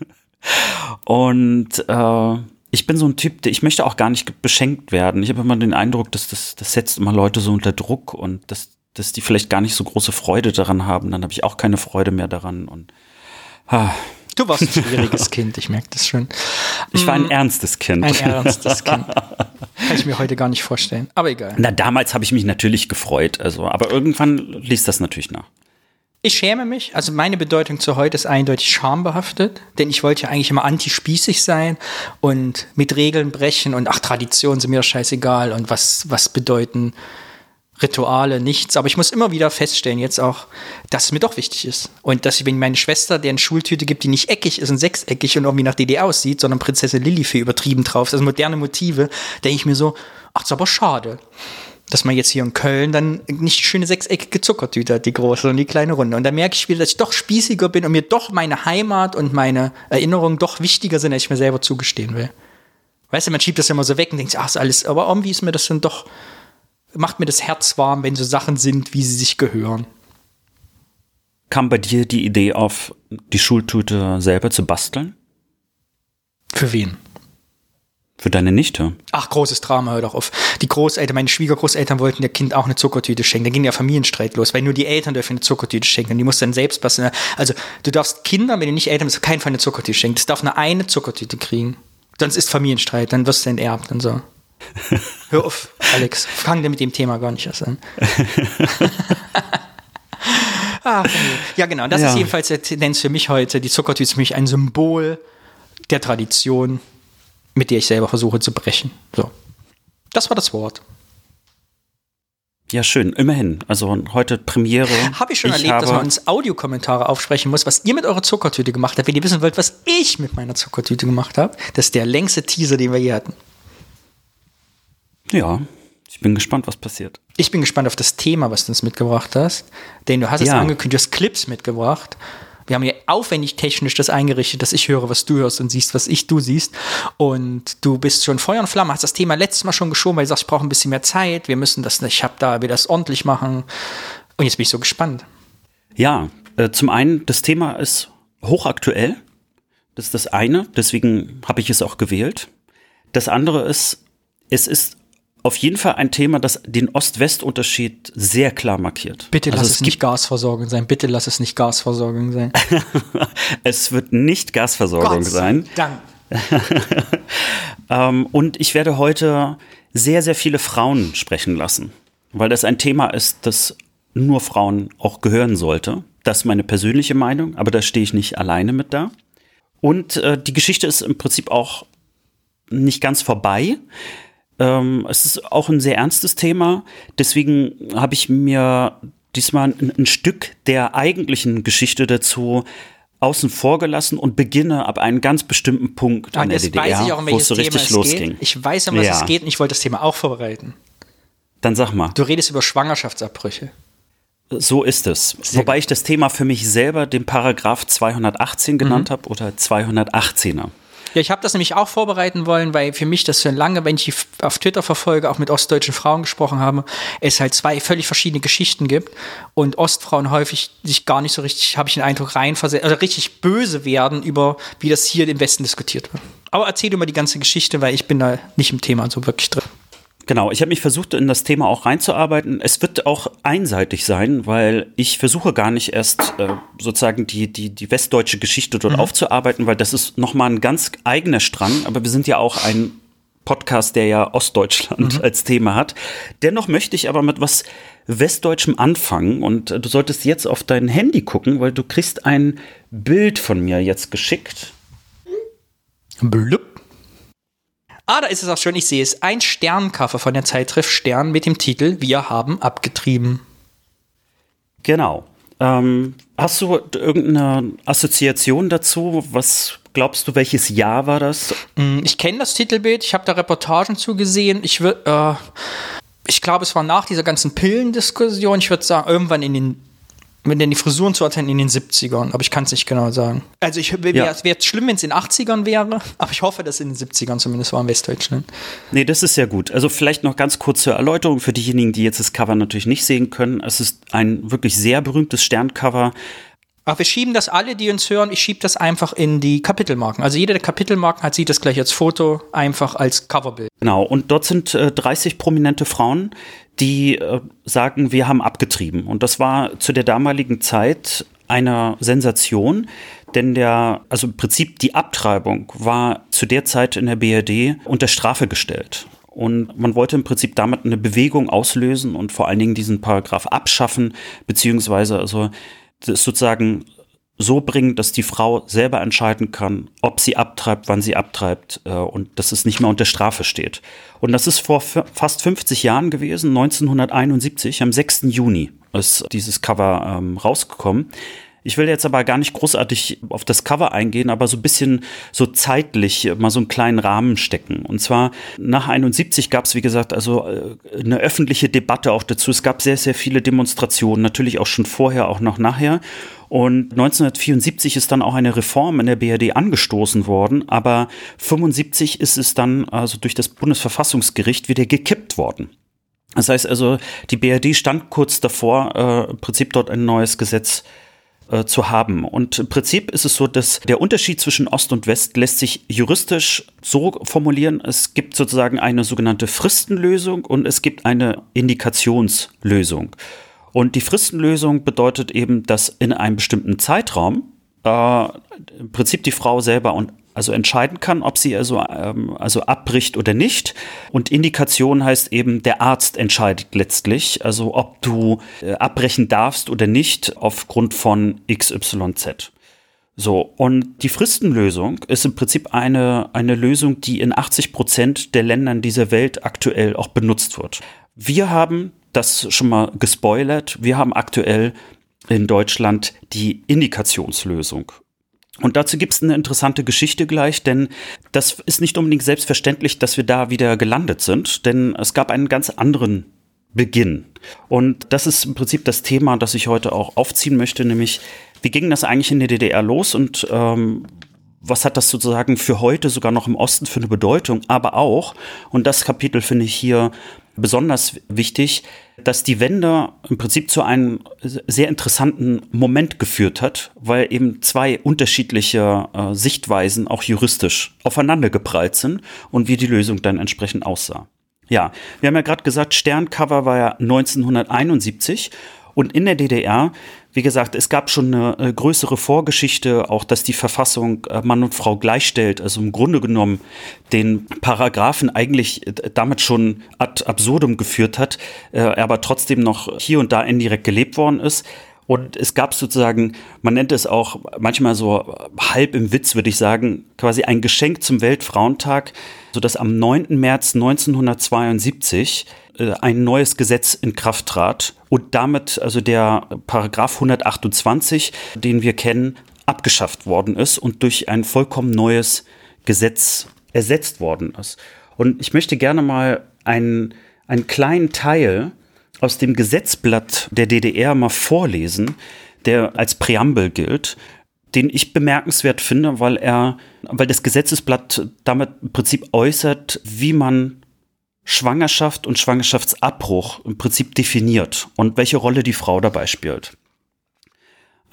Speaker 2: Und äh, ich bin so ein Typ, der, ich möchte auch gar nicht beschenkt werden. Ich habe immer den Eindruck, dass das, das setzt immer Leute so unter Druck und dass, dass die vielleicht gar nicht so große Freude daran haben. Dann habe ich auch keine Freude mehr daran. Und ah,
Speaker 1: Du warst ein schwieriges Kind, ich merke das schon.
Speaker 2: Ich war ein mm. ernstes Kind.
Speaker 1: Ein ernstes Kind. Kann ich mir heute gar nicht vorstellen. Aber egal.
Speaker 2: Na, damals habe ich mich natürlich gefreut. Also, aber irgendwann liest das natürlich nach.
Speaker 1: Ich schäme mich. Also meine Bedeutung zu heute ist eindeutig schambehaftet, denn ich wollte ja eigentlich immer antispießig sein und mit Regeln brechen und ach, Traditionen sind mir scheißegal und was, was bedeuten Rituale, nichts. Aber ich muss immer wieder feststellen, jetzt auch, dass es mir doch wichtig ist. Und dass ich, wenn meine Schwester, deren Schultüte gibt, die nicht eckig ist und sechseckig und irgendwie nach DDR aussieht, sondern Prinzessin Lilifee übertrieben drauf, das sind moderne Motive, denke ich mir so, ach, das ist aber schade. Dass man jetzt hier in Köln dann nicht die schöne sechseckige Zuckertüte hat, die große, sondern die kleine Runde. Und da merke ich wieder, dass ich doch spießiger bin und mir doch meine Heimat und meine Erinnerungen doch wichtiger sind, als ich mir selber zugestehen will. Weißt du, man schiebt das ja immer so weg und denkt, ach, ist alles, aber irgendwie ist mir das dann doch macht mir das Herz warm, wenn so Sachen sind, wie sie sich gehören.
Speaker 2: Kam bei dir die Idee auf, die Schultüte selber zu basteln?
Speaker 1: Für wen?
Speaker 2: Für deine Nichte.
Speaker 1: Ach, großes Drama, hör doch auf. Die Großeltern, meine Schwiegergroßeltern wollten der Kind auch eine Zuckertüte schenken. Da ging der Familienstreit los, weil nur die Eltern dürfen eine Zuckertüte schenken. Die muss dann selbst basteln. Also, du darfst Kindern, wenn du nicht Eltern bist, keinen Fall eine Zuckertüte schenken. Das darf nur eine Zuckertüte kriegen. Sonst ist Familienstreit, dann wirst du enterbt und so. Hör auf, Alex. Fang dir mit dem Thema gar nicht erst an. Ach, ja, genau. Das ja. ist jedenfalls der Tendenz für mich heute. Die Zuckertüte ist für mich ein Symbol der Tradition, mit der ich selber versuche zu brechen. So. Das war das Wort.
Speaker 2: Ja, schön. Immerhin. Also heute Premiere.
Speaker 1: Habe ich schon erlebt, dass man uns Audiokommentare aufsprechen muss, was ihr mit eurer Zuckertüte gemacht habt. Wenn ihr wissen wollt, was ich mit meiner Zuckertüte gemacht habe, das ist der längste Teaser, den wir je hatten.
Speaker 2: Ja, ich bin gespannt, was passiert.
Speaker 1: Ich bin gespannt auf das Thema, was du uns mitgebracht hast. Denn du hast es
Speaker 2: Ja.
Speaker 1: angekündigt, du hast Clips mitgebracht. Wir haben hier aufwendig technisch das eingerichtet, dass ich höre, was du hörst und siehst, was ich du siehst. Und du bist schon Feuer und Flamme, hast das Thema letztes Mal schon geschoben, weil du sagst, ich brauche ein bisschen mehr Zeit, wir müssen das, ich habe da, wir das ordentlich machen. Und jetzt bin ich so gespannt.
Speaker 2: Ja, äh, zum einen, das Thema ist hochaktuell. Das ist das eine, deswegen habe ich es auch gewählt. Das andere ist, es ist auf jeden Fall ein Thema, das den Ost-West-Unterschied sehr klar markiert.
Speaker 1: Bitte lass
Speaker 2: Also
Speaker 1: es, nicht Gasversorgung sein. Bitte lass es nicht Gasversorgung sein.
Speaker 2: es wird nicht Gasversorgung sein.
Speaker 1: Dank.
Speaker 2: Ähm, und ich werde heute sehr, sehr viele Frauen sprechen lassen, weil das ein Thema ist, das nur Frauen auch gehören sollte. Das ist meine persönliche Meinung, aber da stehe ich nicht alleine mit da. Und äh, die Geschichte ist im Prinzip auch nicht ganz vorbei. Ähm, es ist auch ein sehr ernstes Thema. Deswegen habe ich mir diesmal ein, ein Stück der eigentlichen Geschichte dazu außen vor gelassen und beginne ab einem ganz bestimmten Punkt in der DDR,
Speaker 1: weiß ich auch, um
Speaker 2: wo es so
Speaker 1: Thema
Speaker 2: richtig
Speaker 1: es
Speaker 2: losging.
Speaker 1: geht. Ich weiß, um was
Speaker 2: Ja.
Speaker 1: es geht und ich wollte das Thema auch vorbereiten.
Speaker 2: Dann sag mal,
Speaker 1: Du redest über Schwangerschaftsabbrüche.
Speaker 2: so ist es.
Speaker 1: Sehr
Speaker 2: Wobei ich das Thema für mich selber den Paragraph 218 genannt habe oder 218er.
Speaker 1: Ja, ich habe das nämlich auch vorbereiten wollen, weil für mich das schon lange, wenn ich die auf Twitter verfolge, auch mit ostdeutschen Frauen gesprochen habe, es halt zwei völlig verschiedene Geschichten gibt und Ostfrauen häufig sich gar nicht so richtig, habe ich den Eindruck, reinversetzt, also richtig böse werden über, wie das hier im Westen diskutiert wird. Aber erzähl du mal die ganze Geschichte, weil ich bin da nicht im Thema so wirklich drin.
Speaker 2: Genau, ich habe mich versucht, in das Thema auch reinzuarbeiten. Es wird auch einseitig sein, weil ich versuche gar nicht erst äh, sozusagen die, die, die westdeutsche Geschichte dort aufzuarbeiten, weil das ist nochmal ein ganz eigener Strang. Aber wir sind ja auch ein Podcast, der ja Ostdeutschland als Thema hat. Dennoch möchte ich aber mit was Westdeutschem anfangen und äh, du solltest jetzt auf dein Handy gucken, weil du kriegst ein Bild von mir jetzt geschickt.
Speaker 1: Blub. Ah, da ist es auch schon, ich sehe es. Ein Sterncover von der Zeitschrift Stern mit dem Titel Wir haben abgetrieben.
Speaker 2: Genau. Ähm, hast du irgendeine Assoziation dazu? Was glaubst du, welches Jahr war das?
Speaker 1: Ich kenne das Titelbild, ich habe da Reportagen zugesehen. Ich würde, äh, ich glaube, es war nach dieser ganzen Pillendiskussion. Ich würde sagen, irgendwann in den, wenn denn die Frisuren zu in den 70ern, aber ich kann es nicht genau sagen. Also ich wäre
Speaker 2: Ja.
Speaker 1: es wäre schlimm, wenn es in den 80ern wäre, aber ich hoffe, dass es in den 70ern zumindest war in Westdeutschland.
Speaker 2: Nee, das ist ja gut. Also vielleicht noch ganz kurz zur Erläuterung für diejenigen, die jetzt das Cover natürlich nicht sehen können. Es ist ein wirklich sehr berühmtes Sterncover.
Speaker 1: Aber wir schieben das alle, die uns hören, ich schiebe das einfach in die Kapitelmarken. Also jeder, der Kapitelmarken hat, sieht das gleich als Foto, einfach als Coverbild.
Speaker 2: Genau, und dort sind äh, 30 prominente Frauen, die äh, sagen, wir haben abgetrieben. Und das war zu der damaligen Zeit eine Sensation, denn der, also im Prinzip die Abtreibung war zu der Zeit in der BRD unter Strafe gestellt. Und man wollte im Prinzip damit eine Bewegung auslösen und vor allen Dingen diesen Paragraph abschaffen, beziehungsweise also das sozusagen so bringen, dass die Frau selber entscheiden kann, ob sie abtreibt, wann sie abtreibt äh, und dass es nicht mehr unter Strafe steht. Und das ist vor fast 50 Jahren gewesen, 1971, am 6. Juni ist dieses Cover ähm, rausgekommen. Ich will jetzt aber gar nicht großartig auf das Cover eingehen, aber so ein bisschen so zeitlich mal so einen kleinen Rahmen stecken. Und zwar nach 71 gab es, wie gesagt, also äh, eine öffentliche Debatte auch dazu. Es gab sehr, sehr viele Demonstrationen, natürlich auch schon vorher, auch noch nachher. Und 1974 ist dann auch eine Reform in der BRD angestoßen worden, aber 75 ist es dann also durch das Bundesverfassungsgericht wieder gekippt worden. Das heißt also, die BRD stand kurz davor, äh, im Prinzip dort ein neues Gesetz äh, zu haben. Und im Prinzip ist es so, dass der Unterschied zwischen Ost und West lässt sich juristisch so formulieren, es gibt sozusagen eine sogenannte Fristenlösung und es gibt eine Indikationslösung. Und die Fristenlösung bedeutet eben, dass in einem bestimmten Zeitraum äh, im Prinzip die Frau selber und also entscheiden kann, ob sie also, ähm, also abbricht oder nicht. Und Indikation heißt eben, der Arzt entscheidet letztlich, also ob du äh, abbrechen darfst oder nicht aufgrund von XYZ. So, und die Fristenlösung ist im Prinzip eine, eine Lösung, die in 80 Prozent der Ländern dieser Welt aktuell auch benutzt wird. Wir haben das schon mal gespoilert. Wir haben aktuell in Deutschland die Indikationslösung. Und dazu gibt es eine interessante Geschichte gleich, denn das ist nicht unbedingt selbstverständlich, dass wir da wieder gelandet sind, denn es gab einen ganz anderen Beginn. Und das ist im Prinzip das Thema, das ich heute auch aufziehen möchte, nämlich wie ging das eigentlich in der DDR los und ähm, was hat das sozusagen für heute sogar noch im Osten für eine Bedeutung, aber auch, und das Kapitel finde ich hier besonders wichtig, dass die Wende im Prinzip zu einem sehr interessanten Moment geführt hat, weil eben zwei unterschiedliche äh, Sichtweisen auch juristisch aufeinander geprallt sind und wie die Lösung dann entsprechend aussah. Ja, wir haben ja gerade gesagt, Sterncover war ja 1971 und in der DDR, wie gesagt, es gab schon eine äh, größere Vorgeschichte, auch dass die Verfassung äh, Mann und Frau gleichstellt. Also im Grunde genommen den Paragraphen eigentlich äh, damit schon ad absurdum geführt hat, aber trotzdem noch hier und da indirekt gelebt worden ist. Und es gab sozusagen, man nennt es auch manchmal so halb im Witz, würde ich sagen, quasi ein Geschenk zum Weltfrauentag, sodass am 9. März 1972 äh, ein neues Gesetz in Kraft trat und damit also der Paragraph 128, den wir kennen, abgeschafft worden ist und durch ein vollkommen neues Gesetz ersetzt worden ist. Und ich möchte gerne mal einen, einen kleinen Teil aus dem Gesetzblatt der DDR mal vorlesen, der als Präambel gilt, den ich bemerkenswert finde, weil er, weil das Gesetzesblatt damit im Prinzip äußert, wie man Schwangerschaft und Schwangerschaftsabbruch im Prinzip definiert und welche Rolle die Frau dabei spielt.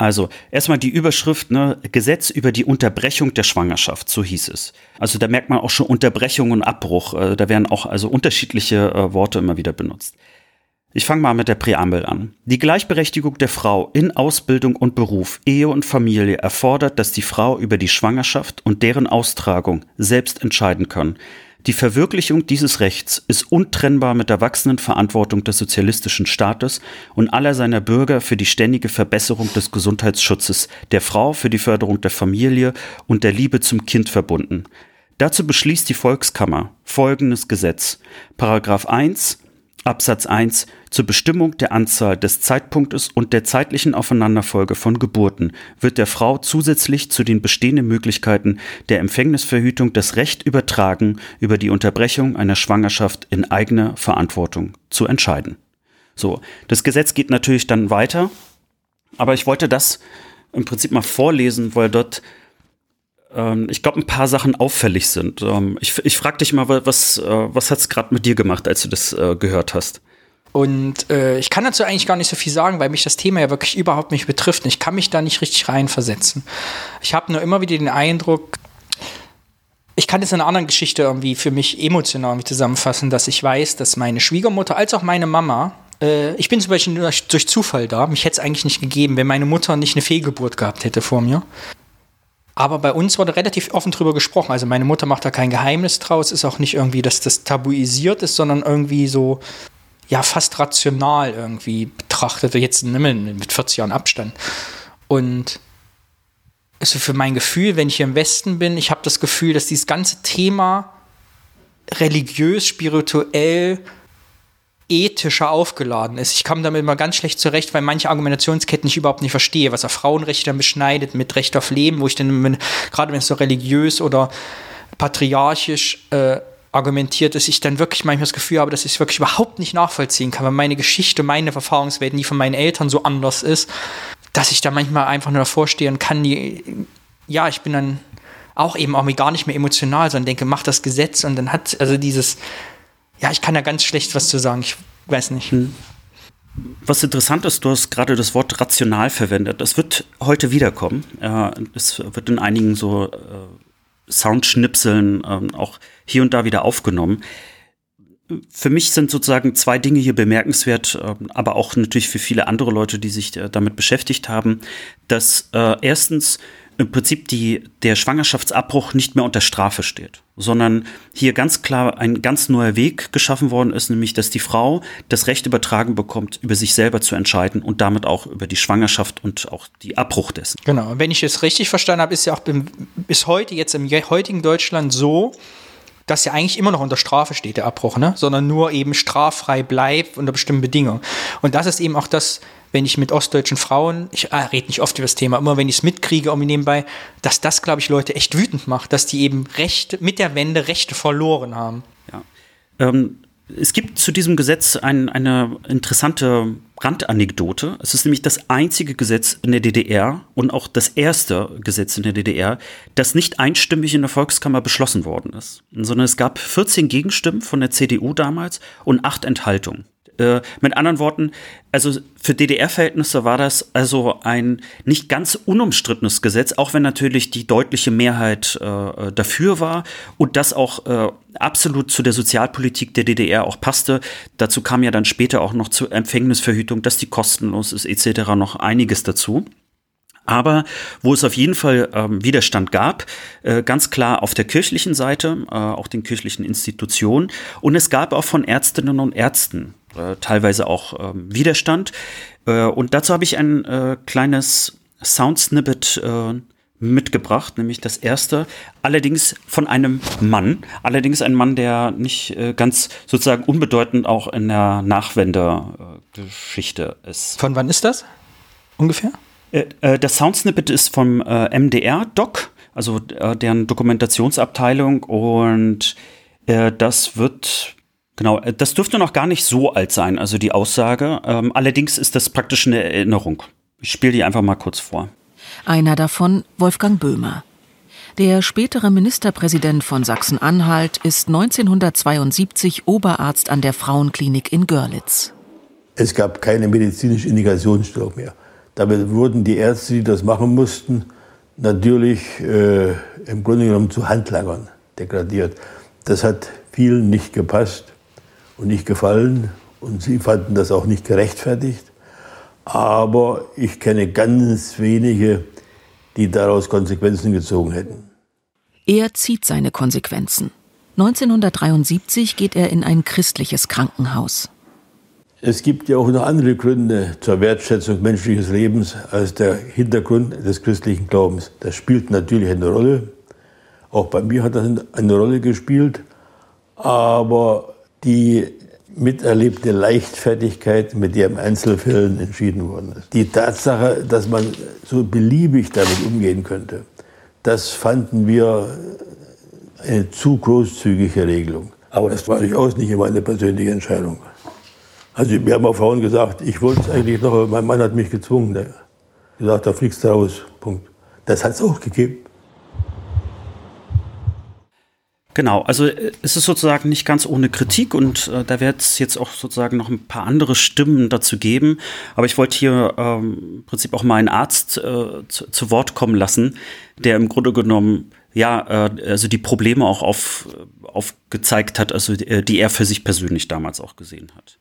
Speaker 2: Also erstmal die Überschrift, ne, Gesetz über die Unterbrechung der Schwangerschaft, so hieß es. Also da merkt man auch schon Unterbrechung und Abbruch. Äh, da werden auch also unterschiedliche äh, Worte immer wieder benutzt. Ich fange mal mit der Präambel an. Die Gleichberechtigung der Frau in Ausbildung und Beruf, Ehe und Familie erfordert, dass die Frau über die Schwangerschaft und deren Austragung selbst entscheiden kann. Die Verwirklichung dieses Rechts ist untrennbar mit der wachsenden Verantwortung des sozialistischen Staates und aller seiner Bürger für die ständige Verbesserung des Gesundheitsschutzes der Frau, für die Förderung der Familie und der Liebe zum Kind verbunden. Dazu beschließt die Volkskammer folgendes Gesetz. Paragraph 1 Absatz 1 zur Bestimmung der Anzahl des Zeitpunktes und der zeitlichen Aufeinanderfolge von Geburten wird der Frau zusätzlich zu den bestehenden Möglichkeiten der Empfängnisverhütung das Recht übertragen, über die Unterbrechung einer Schwangerschaft in eigener Verantwortung zu entscheiden. So, das Gesetz geht natürlich dann weiter, aber ich wollte das im Prinzip mal vorlesen, weil dort ähm, ich glaube, ein paar Sachen auffällig sind. Ähm, ich ich frage dich mal, was, äh, was hat es gerade mit dir gemacht, als du das äh, gehört hast?
Speaker 1: Und äh, ich kann dazu eigentlich gar nicht so viel sagen, weil mich das Thema ja wirklich überhaupt nicht betrifft. Ich kann mich da nicht richtig reinversetzen. Ich habe nur immer wieder den Eindruck, ich kann das in einer anderen Geschichte irgendwie für mich emotional zusammenfassen, dass ich weiß, dass meine Schwiegermutter als auch meine Mama, äh, ich bin zum Beispiel durch Zufall da, mich hätte es eigentlich nicht gegeben, wenn meine Mutter nicht eine Fehlgeburt gehabt hätte vor mir. Aber bei uns wurde relativ offen drüber gesprochen. Also meine Mutter macht da kein Geheimnis draus. Ist auch nicht irgendwie, dass das tabuisiert ist, sondern irgendwie so, ja, fast rational irgendwie betrachtet. Jetzt mit 40 Jahren Abstand. Und also für mein Gefühl, wenn ich hier im Westen bin, ich habe das Gefühl, dass dieses ganze Thema religiös, spirituell, ethischer aufgeladen ist. Ich komme damit immer ganz schlecht zurecht, weil manche Argumentationsketten ich überhaupt nicht verstehe, was er Frauenrechte dann beschneidet mit Recht auf Leben, wo ich dann, gerade wenn es so religiös oder patriarchisch äh, argumentiert ist, ich dann wirklich manchmal das Gefühl habe, dass ich es wirklich überhaupt nicht nachvollziehen kann, weil meine Geschichte, meine Erfahrungswelten, die von meinen Eltern so anders ist, dass ich da manchmal einfach nur davor stehe und kann die, ja, ich bin dann auch eben auch gar nicht mehr emotional, sondern denke, mach das Gesetz und dann hat also dieses ja, ich kann da ganz schlecht was zu sagen. Ich weiß nicht. Hm.
Speaker 2: Was interessant ist, du hast gerade das Wort rational verwendet. Das wird heute wiederkommen. Es wird in einigen so äh, Soundschnipseln ähm, auch hier und da wieder aufgenommen. Für mich sind sozusagen zwei Dinge hier bemerkenswert, ähm, aber auch natürlich für viele andere Leute, die sich äh, damit beschäftigt haben, dass äh, erstens im Prinzip die, der Schwangerschaftsabbruch nicht mehr unter Strafe steht, sondern hier ganz klar ein ganz neuer Weg geschaffen worden ist, nämlich dass die Frau das Recht übertragen bekommt, über sich selber zu entscheiden und damit auch über die Schwangerschaft und auch die Abbruch dessen.
Speaker 1: Genau, wenn ich es richtig verstanden habe, ist ja auch bis heute jetzt im heutigen Deutschland so, das ja eigentlich immer noch unter Strafe steht, der Abbruch, ne? sondern nur eben straffrei bleibt unter bestimmten Bedingungen. Und das ist eben auch das, wenn ich mit ostdeutschen Frauen, ich ah, rede nicht oft über das Thema, immer wenn ich es mitkriege, irgendwie nebenbei, dass das, glaube ich, Leute echt wütend macht, dass die eben Rechte, mit der Wende Rechte verloren haben.
Speaker 2: Ja. Ähm, es gibt zu diesem Gesetz ein, eine interessante Randanekdote. Es ist nämlich das einzige Gesetz in der DDR und auch das erste Gesetz in der DDR, das nicht einstimmig in der Volkskammer beschlossen worden ist, sondern es gab 14 Gegenstimmen von der CDU damals und acht Enthaltungen. Äh, mit anderen Worten, also für DDR-Verhältnisse war das also ein nicht ganz unumstrittenes Gesetz, auch wenn natürlich die deutliche Mehrheit äh, dafür war und das auch äh, absolut zu der Sozialpolitik der DDR auch passte. Dazu kam ja dann später auch noch zur Empfängnisverhütung, dass die kostenlos ist etc. noch einiges dazu. Aber wo es auf jeden Fall ähm, Widerstand gab, äh, ganz klar auf der kirchlichen Seite, äh, auch den kirchlichen Institutionen. Und es gab auch von Ärztinnen und Ärzten äh, teilweise auch ähm, Widerstand. Äh, und dazu habe ich ein äh, kleines Soundsnippet äh, mitgebracht, nämlich das erste, allerdings von einem Mann, allerdings ein Mann, der nicht äh, ganz sozusagen unbedeutend auch in der Nachwendergeschichte ist.
Speaker 1: Von wann ist das? Ungefähr?
Speaker 2: Äh, äh, das Soundsnippet ist vom MDR-Doc, also deren Dokumentationsabteilung und das wird Genau, äh, das dürfte noch gar nicht so alt sein, also die Aussage. Ähm, allerdings ist das praktisch eine Erinnerung. Ich spiele die einfach mal kurz vor.
Speaker 7: Einer davon Wolfgang Böhmer. Der spätere Ministerpräsident von Sachsen-Anhalt ist 1972 Oberarzt an der Frauenklinik in Görlitz.
Speaker 8: Es gab keine medizinische Indikationsstörung mehr. Damit wurden die Ärzte, die das machen mussten, natürlich äh, im Grunde genommen zu Handlangern degradiert. Das hat vielen nicht gepasst und nicht gefallen und sie fanden das auch nicht gerechtfertigt. Aber ich kenne ganz wenige, die daraus Konsequenzen gezogen hätten.
Speaker 7: Er zieht seine Konsequenzen. 1973 geht er in ein christliches Krankenhaus.
Speaker 8: Es gibt ja auch noch andere Gründe zur Wertschätzung menschliches Lebens als der Hintergrund des christlichen Glaubens. Das spielt natürlich eine Rolle. Auch bei mir hat das eine Rolle gespielt. Aber die miterlebte Leichtfertigkeit, mit der im Einzelfällen entschieden worden ist. Die Tatsache, dass man so beliebig damit umgehen könnte, das fanden wir eine zu großzügige Regelung. Aber das war durchaus nicht immer eine persönliche Entscheidung. Also wir haben auch Frauen gesagt, ich wollte es eigentlich noch, mein Mann hat mich gezwungen. Der gesagt, da fliegst du raus. Punkt. Das hat es auch gegeben.
Speaker 2: Genau, also äh, es ist sozusagen nicht ganz ohne Kritik und äh, da wird es jetzt auch sozusagen noch ein paar andere Stimmen dazu geben. Aber ich wollte hier ähm, im Prinzip auch mal einen Arzt äh, zu, zu, Wort kommen lassen, der im Grunde genommen ja äh, also die Probleme auch auf, aufgezeigt hat, also die, die er für sich persönlich damals auch gesehen hat.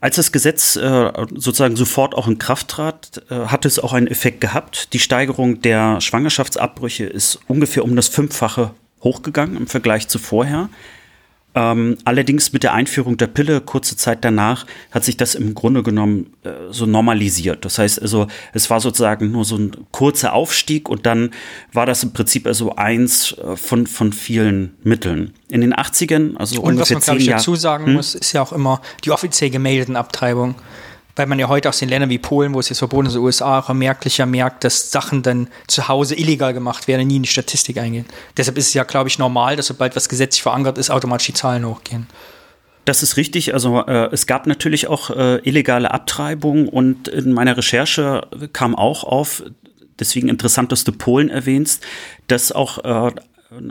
Speaker 2: Als das Gesetz äh, sozusagen sofort auch in Kraft trat, äh, hat es auch einen Effekt gehabt. Die Steigerung der Schwangerschaftsabbrüche ist ungefähr um das Fünffache hochgegangen im Vergleich zu vorher. Ähm, allerdings mit der Einführung der Pille kurze Zeit danach hat sich das im Grunde genommen äh, so normalisiert. Das heißt also, es war sozusagen nur so ein kurzer Aufstieg und dann war das im Prinzip also eins äh, von, von vielen Mitteln. In den 80ern, also
Speaker 1: und was man glaube ich dazu sagen hm? muss, ist ja auch immer die offiziell gemeldeten Abtreibungen weil man ja heute aus den Ländern wie Polen, wo es jetzt verboten ist, USA, auch merklicher merkt, dass Sachen dann zu Hause illegal gemacht werden, nie in die Statistik eingehen. Deshalb ist es ja, glaube ich, normal, dass sobald was gesetzlich verankert ist, automatisch die Zahlen hochgehen.
Speaker 2: Das ist richtig. Also äh, es gab natürlich auch äh, illegale Abtreibungen und in meiner Recherche kam auch auf, deswegen interessant, dass du Polen erwähnst, dass auch äh,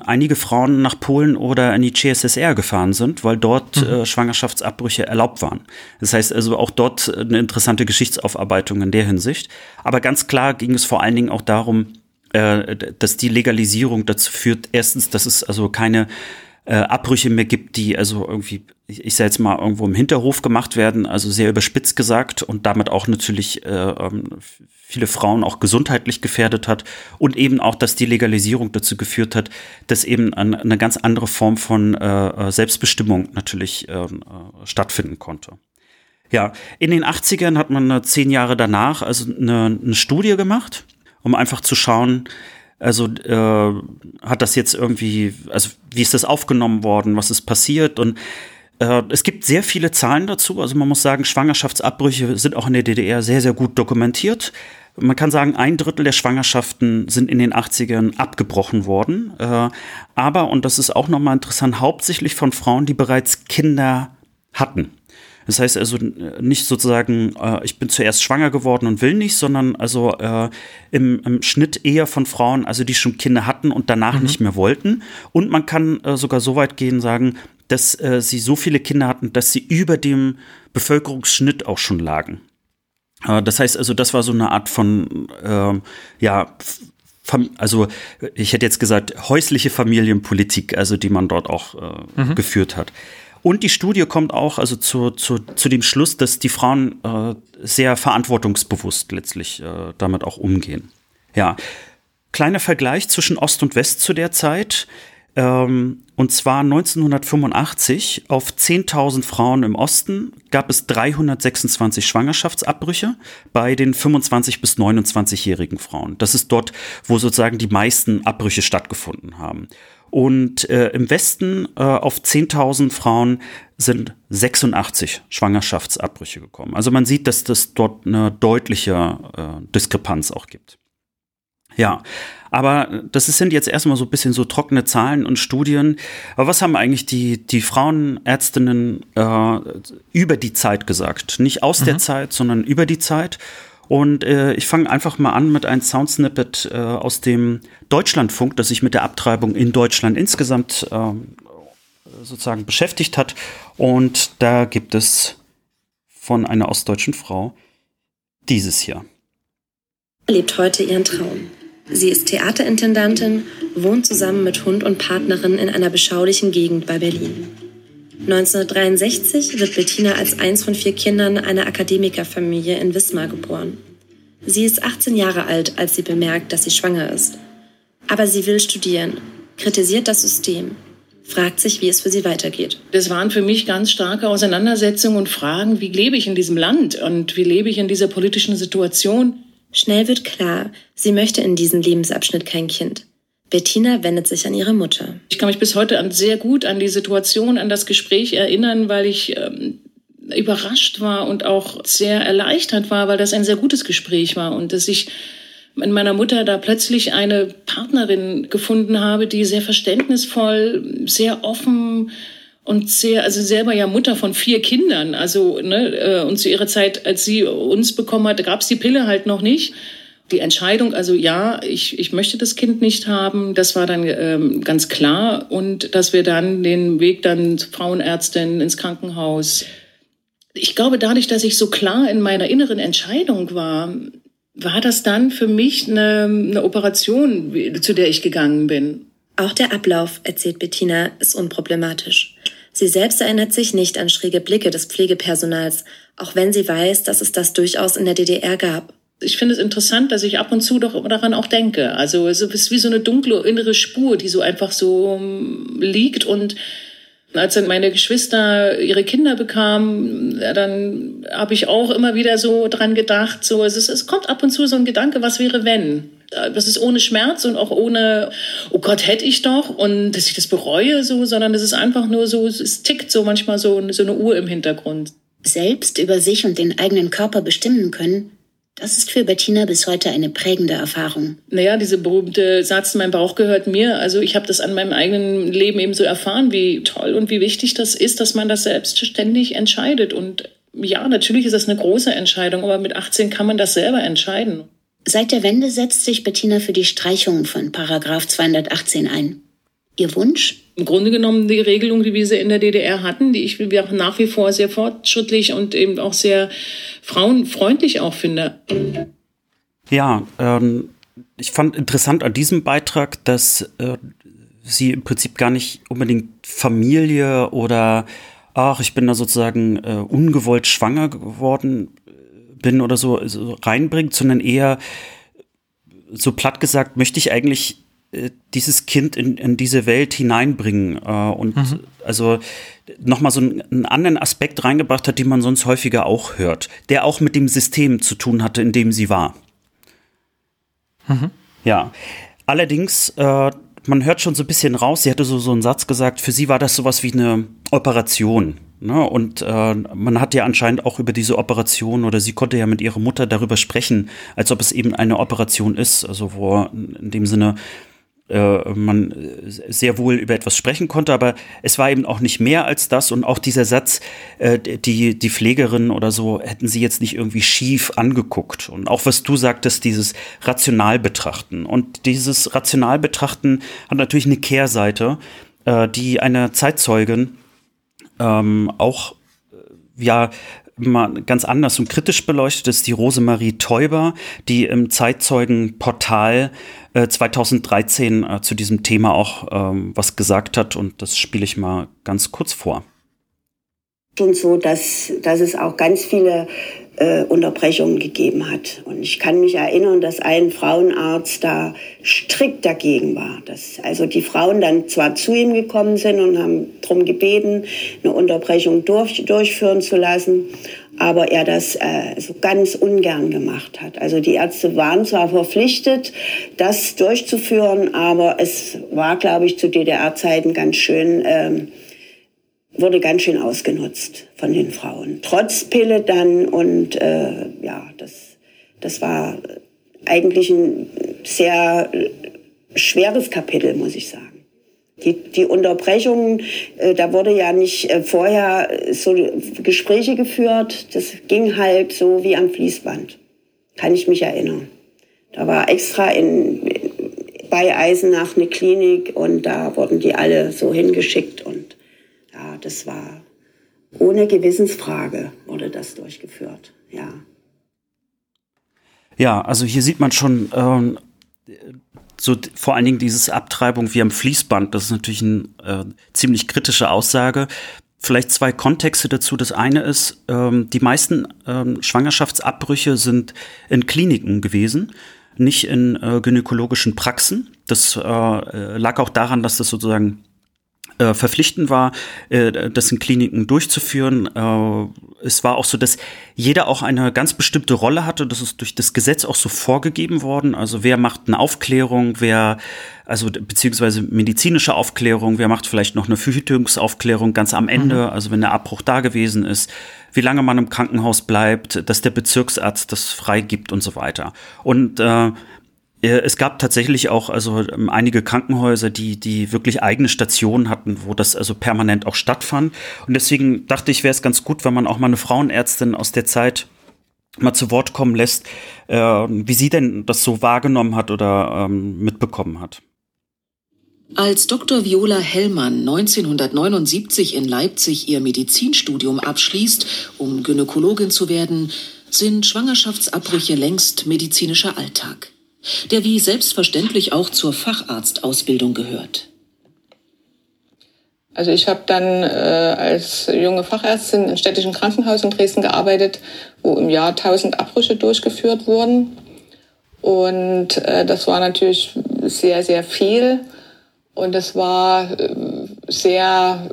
Speaker 2: einige Frauen nach Polen oder in die CSSR gefahren sind, weil dort mhm. äh, Schwangerschaftsabbrüche erlaubt waren. Das heißt also auch dort eine interessante Geschichtsaufarbeitung in der Hinsicht. Aber ganz klar ging es vor allen Dingen auch darum, äh, dass die Legalisierung dazu führt, erstens, dass es also keine äh, Abbrüche mehr gibt, die also irgendwie, ich, ich sage jetzt mal, irgendwo im Hinterhof gemacht werden, also sehr überspitzt gesagt und damit auch natürlich äh, ähm, viele Frauen auch gesundheitlich gefährdet hat und eben auch, dass die Legalisierung dazu geführt hat, dass eben eine, eine ganz andere Form von äh, äh Selbstbestimmung natürlich äh, äh, stattfinden konnte. Ja, in den 80ern hat man zehn Jahre danach also eine, eine Studie gemacht, um einfach zu schauen, Also äh, hat das jetzt irgendwie, also wie ist das aufgenommen worden, was ist passiert und äh, es gibt sehr viele Zahlen dazu. Also man muss sagen, Schwangerschaftsabbrüche sind auch in der DDR sehr, sehr gut dokumentiert. Man kann sagen, ein Drittel der Schwangerschaften sind in den 80ern abgebrochen worden. Äh, aber, und das ist auch nochmal interessant, hauptsächlich von Frauen, die bereits Kinder hatten. Das heißt also nicht sozusagen, äh, ich bin zuerst schwanger geworden und will nicht, sondern also äh, im, im, Schnitt eher von Frauen, also die schon Kinder hatten und danach mhm. nicht mehr wollten. Und man kann äh, sogar so weit gehen, sagen, dass äh, sie so viele Kinder hatten, dass sie über dem Bevölkerungsschnitt auch schon lagen. Äh, das heißt also, das war so eine Art von, äh, ja, also ich hätte jetzt gesagt, häusliche Familienpolitik, also die man dort auch äh, mhm. geführt hat. Und die Studie kommt auch also zu, zu, zu dem Schluss, dass die Frauen äh, sehr verantwortungsbewusst letztlich äh, damit auch umgehen. Ja, kleiner Vergleich zwischen Ost und West zu der Zeit. Ähm, und zwar 1985 auf 10.000 Frauen im Osten gab es 326 Schwangerschaftsabbrüche bei den 25 bis 29-jährigen Frauen. Das ist dort, wo sozusagen die meisten Abbrüche stattgefunden haben. Und äh, im Westen äh, auf 10.000 Frauen sind 86 Schwangerschaftsabbrüche gekommen. Also man sieht, dass das dort eine deutliche äh, Diskrepanz auch gibt. Ja, aber das sind jetzt erstmal so ein bisschen so trockene Zahlen und Studien. Aber was haben eigentlich die, die Frauenärztinnen äh, über die Zeit gesagt? Nicht aus mhm. der Zeit, sondern über die Zeit. Und äh, ich fange einfach mal an mit einem Soundsnippet äh, aus dem Deutschlandfunk, das sich mit der Abtreibung in Deutschland insgesamt äh, sozusagen beschäftigt hat. Und da gibt es von einer ostdeutschen Frau dieses hier.
Speaker 9: Lebt heute ihren Traum. Sie ist Theaterintendantin, wohnt zusammen mit Hund und Partnerin in einer beschaulichen Gegend bei Berlin. 1963 wird Bettina als eins von vier Kindern einer Akademikerfamilie in Wismar geboren. Sie ist 18 Jahre alt, als sie bemerkt, dass sie schwanger ist. Aber sie will studieren, kritisiert das System, fragt sich, wie es für sie weitergeht.
Speaker 10: Das waren für mich ganz starke Auseinandersetzungen und Fragen, wie lebe ich in diesem Land und wie lebe ich in dieser politischen Situation.
Speaker 9: Schnell wird klar, sie möchte in diesem Lebensabschnitt kein Kind. Bettina wendet sich an ihre Mutter.
Speaker 10: Ich kann mich bis heute an, sehr gut an die Situation, an das Gespräch erinnern, weil ich ähm, überrascht war und auch sehr erleichtert war, weil das ein sehr gutes Gespräch war und dass ich in meiner Mutter da plötzlich eine Partnerin gefunden habe, die sehr verständnisvoll, sehr offen, und sehr, also selber ja Mutter von vier Kindern. Also, ne, äh, und zu ihrer Zeit, als sie uns bekommen hat, gab es die Pille halt noch nicht. Die Entscheidung, also ja, ich, ich möchte das Kind nicht haben, das war dann ähm, ganz klar. Und dass wir dann den Weg dann zur Frauenärztin ins Krankenhaus. Ich glaube, dadurch, dass ich so klar in meiner inneren Entscheidung war, war das dann für mich eine, eine Operation, zu der ich gegangen bin.
Speaker 9: Auch der Ablauf, erzählt Bettina, ist unproblematisch. Sie selbst erinnert sich nicht an schräge Blicke des Pflegepersonals, auch wenn sie weiß, dass es das durchaus in der DDR gab.
Speaker 10: Ich finde es interessant, dass ich ab und zu doch daran auch denke. Also es ist wie so eine dunkle innere Spur, die so einfach so ähm, liegt und als dann meine Geschwister ihre Kinder bekamen, dann habe ich auch immer wieder so dran gedacht, so es, ist, es kommt ab und zu so ein Gedanke, was wäre wenn? Das ist ohne Schmerz und auch ohne, oh Gott, hätte ich doch und dass ich das bereue so, sondern es ist einfach nur so, es tickt so manchmal so, so eine Uhr im Hintergrund.
Speaker 11: Selbst über sich und den eigenen Körper bestimmen können, das ist für Bettina bis heute eine prägende Erfahrung.
Speaker 10: Naja, diese berühmte Satz, mein Bauch gehört mir. Also ich habe das an meinem eigenen Leben eben so erfahren, wie toll und wie wichtig das ist, dass man das selbstständig entscheidet. Und ja, natürlich ist das eine große Entscheidung, aber mit 18 kann man das selber entscheiden.
Speaker 11: Seit der Wende setzt sich Bettina für die Streichung von Paragraph 218 ein. Ihr Wunsch?
Speaker 10: Im Grunde genommen die Regelung, die wir sie in der DDR hatten, die ich auch nach wie vor sehr fortschrittlich und eben auch sehr frauenfreundlich auch finde.
Speaker 2: Ja, ähm, ich fand interessant an diesem Beitrag, dass äh, sie im Prinzip gar nicht unbedingt Familie oder ach, ich bin da sozusagen äh, ungewollt schwanger geworden bin oder so, so reinbringt, sondern eher so platt gesagt, möchte ich eigentlich äh, dieses Kind in, in diese Welt hineinbringen äh, und mhm. also nochmal so einen, einen, anderen Aspekt reingebracht hat, den man sonst häufiger auch hört, der auch mit dem System zu tun hatte, in dem sie war. Mhm. Ja, Allerdings, äh, man hört schon so ein bisschen raus, sie hatte so, so einen Satz gesagt, für sie war das sowas wie eine Operation. Ne? Und äh, man hat ja anscheinend auch über diese Operation oder sie konnte ja mit ihrer Mutter darüber sprechen, als ob es eben eine Operation ist, also wo in dem Sinne äh, man sehr wohl über etwas sprechen konnte, aber es war eben auch nicht mehr als das und auch dieser Satz, äh, die, die Pflegerin oder so hätten sie jetzt nicht irgendwie schief angeguckt. Und auch was du sagtest, dieses rational betrachten. Und dieses rational betrachten hat natürlich eine Kehrseite, äh, die eine Zeitzeugin ähm, auch ja mal ganz anders und kritisch beleuchtet ist die Rosemarie Teuber, die im Zeitzeugenportal äh, 2013 äh, zu diesem Thema auch ähm, was gesagt hat und das spiele ich mal ganz kurz vor.
Speaker 12: Schon so, dass, dass es auch ganz viele äh, Unterbrechungen gegeben hat. Und ich kann mich erinnern, dass ein Frauenarzt da strikt dagegen war. Dass also die Frauen dann zwar zu ihm gekommen sind und haben darum gebeten, eine Unterbrechung durch, durchführen zu lassen, aber er das äh, so ganz ungern gemacht hat. Also die Ärzte waren zwar verpflichtet, das durchzuführen, aber es war, glaube ich, zu DDR-Zeiten ganz schön, ähm, wurde ganz schön ausgenutzt von den Frauen. Trotz Pille dann und äh, ja, das, das war eigentlich ein sehr schweres Kapitel, muss ich sagen. Die, die Unterbrechungen, äh, da wurde ja nicht äh, vorher so Gespräche geführt. Das ging halt so wie am Fließband. Kann ich mich erinnern. Da war extra in, bei Eisenach eine Klinik und da wurden die alle so hingeschickt und das war ohne Gewissensfrage wurde das durchgeführt. Ja.
Speaker 2: Ja, also hier sieht man schon, ähm, so vor allen Dingen dieses Abtreibung wie am Fließband, das ist natürlich eine äh, ziemlich kritische Aussage. Vielleicht zwei Kontexte dazu. Das eine ist, ähm, die meisten ähm, Schwangerschaftsabbrüche sind in Kliniken gewesen, nicht in äh, gynäkologischen Praxen. Das äh, lag auch daran, dass das sozusagen äh, verpflichtend war, äh, das in Kliniken durchzuführen. Äh, es war auch so, dass jeder auch eine ganz bestimmte Rolle hatte. Das ist durch das Gesetz auch so vorgegeben worden. Also wer macht eine Aufklärung, wer, also beziehungsweise medizinische Aufklärung, wer macht vielleicht noch eine Verhütungsaufklärung ganz am Ende, mhm. also wenn der Abbruch da gewesen ist, wie lange man im Krankenhaus bleibt, dass der Bezirksarzt das freigibt und so weiter. Und äh, äh, es gab tatsächlich auch also ähm, einige Krankenhäuser, die die wirklich eigene Stationen hatten, wo das also permanent auch stattfand. Und deswegen dachte ich, wäre es ganz gut, wenn man auch mal eine Frauenärztin aus der Zeit mal zu Wort kommen lässt, äh, wie sie denn das so wahrgenommen hat oder ähm, mitbekommen hat.
Speaker 7: Als Dr. Viola Hellmann 1979 in Leipzig ihr Medizinstudium abschließt, um Gynäkologin zu werden, sind Schwangerschaftsabbrüche längst medizinischer Alltag der wie selbstverständlich auch zur Facharztausbildung gehört.
Speaker 13: Also ich habe dann äh, als junge Fachärztin im städtischen Krankenhaus in Dresden gearbeitet, wo im Jahr 1000 Abbrüche durchgeführt wurden. Und äh, das war natürlich sehr, sehr viel. Und es war äh, sehr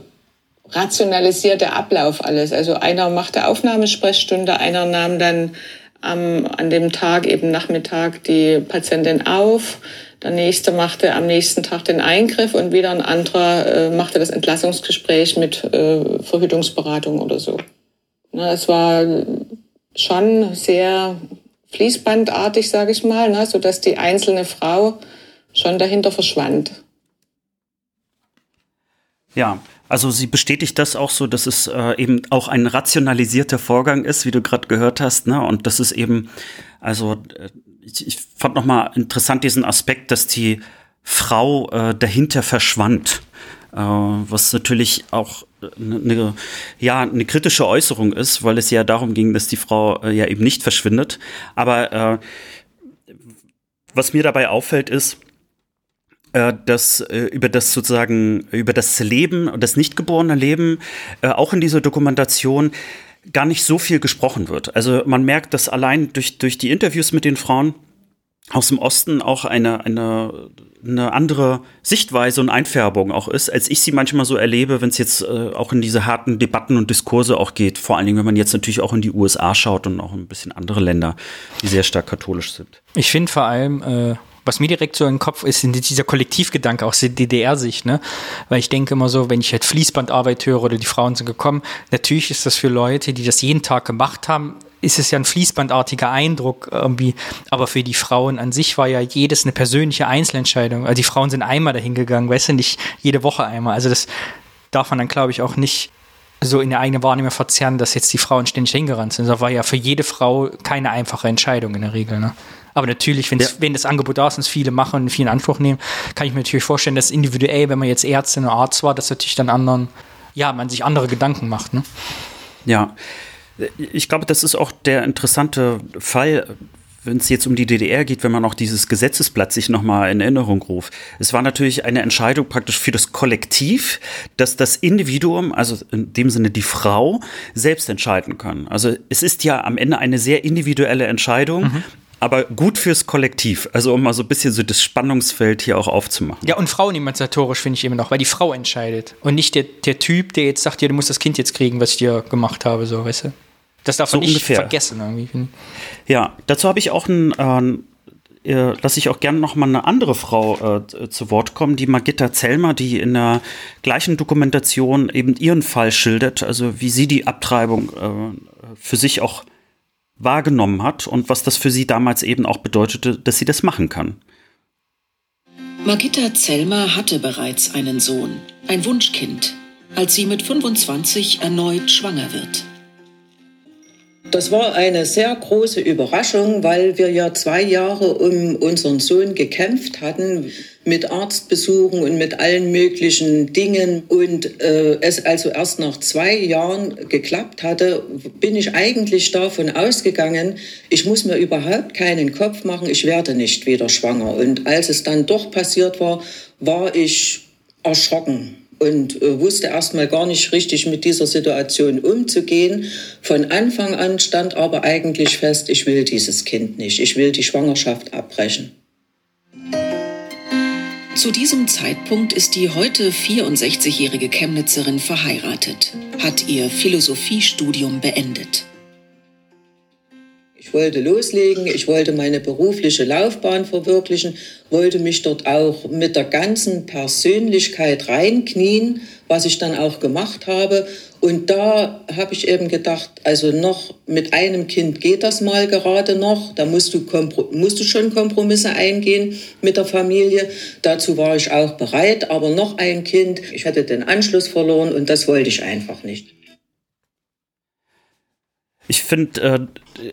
Speaker 13: rationalisierter Ablauf alles. Also einer machte Aufnahmesprechstunde, einer nahm dann am, an dem Tag, eben Nachmittag, die Patientin auf. Der nächste machte am nächsten Tag den Eingriff und wieder ein anderer äh, machte das Entlassungsgespräch mit äh, Verhütungsberatung oder so. Na, es war schon sehr fließbandartig, sage ich mal, ne, sodass die einzelne Frau schon dahinter verschwand.
Speaker 2: Ja, also sie bestätigt das auch so, dass es äh, eben auch ein rationalisierter Vorgang ist, wie du gerade gehört hast, ne? Und das ist eben, also äh, ich, ich fand noch mal interessant diesen Aspekt, dass die Frau äh, dahinter verschwand, äh, was natürlich auch eine, ne, ja eine kritische Äußerung ist, weil es ja darum ging, dass die Frau äh, ja eben nicht verschwindet. Aber äh, was mir dabei auffällt, ist äh, dass äh, über das sozusagen, über das Leben, das nicht geborene Leben, äh, auch in dieser Dokumentation gar nicht so viel gesprochen wird. Also man merkt, dass allein durch, durch die Interviews mit den Frauen aus dem Osten auch eine, eine, eine andere Sichtweise und Einfärbung auch ist, als ich sie manchmal so erlebe, wenn es jetzt äh, auch in diese harten Debatten und Diskurse auch geht. Vor allen Dingen, wenn man jetzt natürlich auch in die USA schaut und auch ein bisschen andere Länder, die sehr stark katholisch sind.
Speaker 1: Ich finde vor allem, äh, was mir direkt so den Kopf ist, ist dieser Kollektivgedanke aus der DDR-Sicht, ne? Weil ich denke immer so, wenn ich halt Fließbandarbeit höre oder die Frauen sind gekommen, natürlich ist das für Leute, die das jeden Tag gemacht haben, ist es ja ein fließbandartiger Eindruck irgendwie. Aber für die Frauen an sich war ja jedes eine persönliche Einzelentscheidung. Also die Frauen sind einmal dahin gegangen, weißt du, nicht jede Woche einmal. Also das darf man dann, glaube ich, auch nicht so in der eigenen Wahrnehmung verzerren, dass jetzt die Frauen ständig hingerannt sind. Das war ja für jede Frau keine einfache Entscheidung in der Regel. Ne? Aber natürlich, ja. wenn das Angebot da ist und es viele machen und viel in Anspruch nehmen, kann ich mir natürlich vorstellen, dass individuell, wenn man jetzt Ärztin oder Arzt war, dass natürlich dann anderen, ja, man sich andere Gedanken macht. Ne?
Speaker 2: Ja, ich glaube, das ist auch der interessante Fall, wenn es jetzt um die DDR geht, wenn man auch dieses Gesetzesblatt sich nochmal in Erinnerung ruft. Es war natürlich eine Entscheidung praktisch für das Kollektiv, dass das Individuum, also in dem Sinne die Frau, selbst entscheiden kann. Also es ist ja am Ende eine sehr individuelle Entscheidung. Mhm aber gut fürs Kollektiv. Also um mal so ein bisschen so das Spannungsfeld hier auch aufzumachen.
Speaker 1: Ja, und frauenemanziatorisch finde ich immer noch, weil die Frau entscheidet. Und nicht der, der Typ, der jetzt sagt, ja, du musst das Kind jetzt kriegen, was ich dir gemacht habe, so, weißt du? Das darf so man nicht ungefähr. vergessen irgendwie.
Speaker 2: Ja, dazu habe ich auch ein, äh, äh, lasse ich auch gerne noch mal eine andere Frau äh, zu Wort kommen, die Magitta Zellmer, die in der gleichen Dokumentation eben ihren Fall schildert, also wie sie die Abtreibung äh, für sich auch wahrgenommen hat und was das für sie damals eben auch bedeutete, dass sie das machen kann.
Speaker 7: Magitta Zellmer hatte bereits einen Sohn, ein Wunschkind, als sie mit 25 erneut schwanger wird.
Speaker 14: Das war eine sehr große Überraschung, weil wir ja zwei Jahre um unseren Sohn gekämpft hatten mit Arztbesuchen und mit allen möglichen Dingen und äh, es also erst nach zwei Jahren geklappt hatte, bin ich eigentlich davon ausgegangen, ich muss mir überhaupt keinen Kopf machen, ich werde nicht wieder schwanger. Und als es dann doch passiert war, war ich erschrocken und äh, wusste erstmal gar nicht richtig mit dieser Situation umzugehen. Von Anfang an stand aber eigentlich fest, ich will dieses Kind nicht, ich will die Schwangerschaft abbrechen.
Speaker 7: Zu diesem Zeitpunkt ist die heute 64-jährige Chemnitzerin verheiratet, hat ihr Philosophiestudium beendet.
Speaker 14: Ich wollte loslegen, ich wollte meine berufliche Laufbahn verwirklichen, wollte mich dort auch mit der ganzen Persönlichkeit reinknien, was ich dann auch gemacht habe. Und da habe ich eben gedacht, also noch mit einem Kind geht das mal gerade noch. Da musst du, musst du schon Kompromisse eingehen mit der Familie. Dazu war ich auch bereit. Aber noch ein Kind, ich hatte den Anschluss verloren und das wollte ich einfach nicht.
Speaker 2: Ich finde,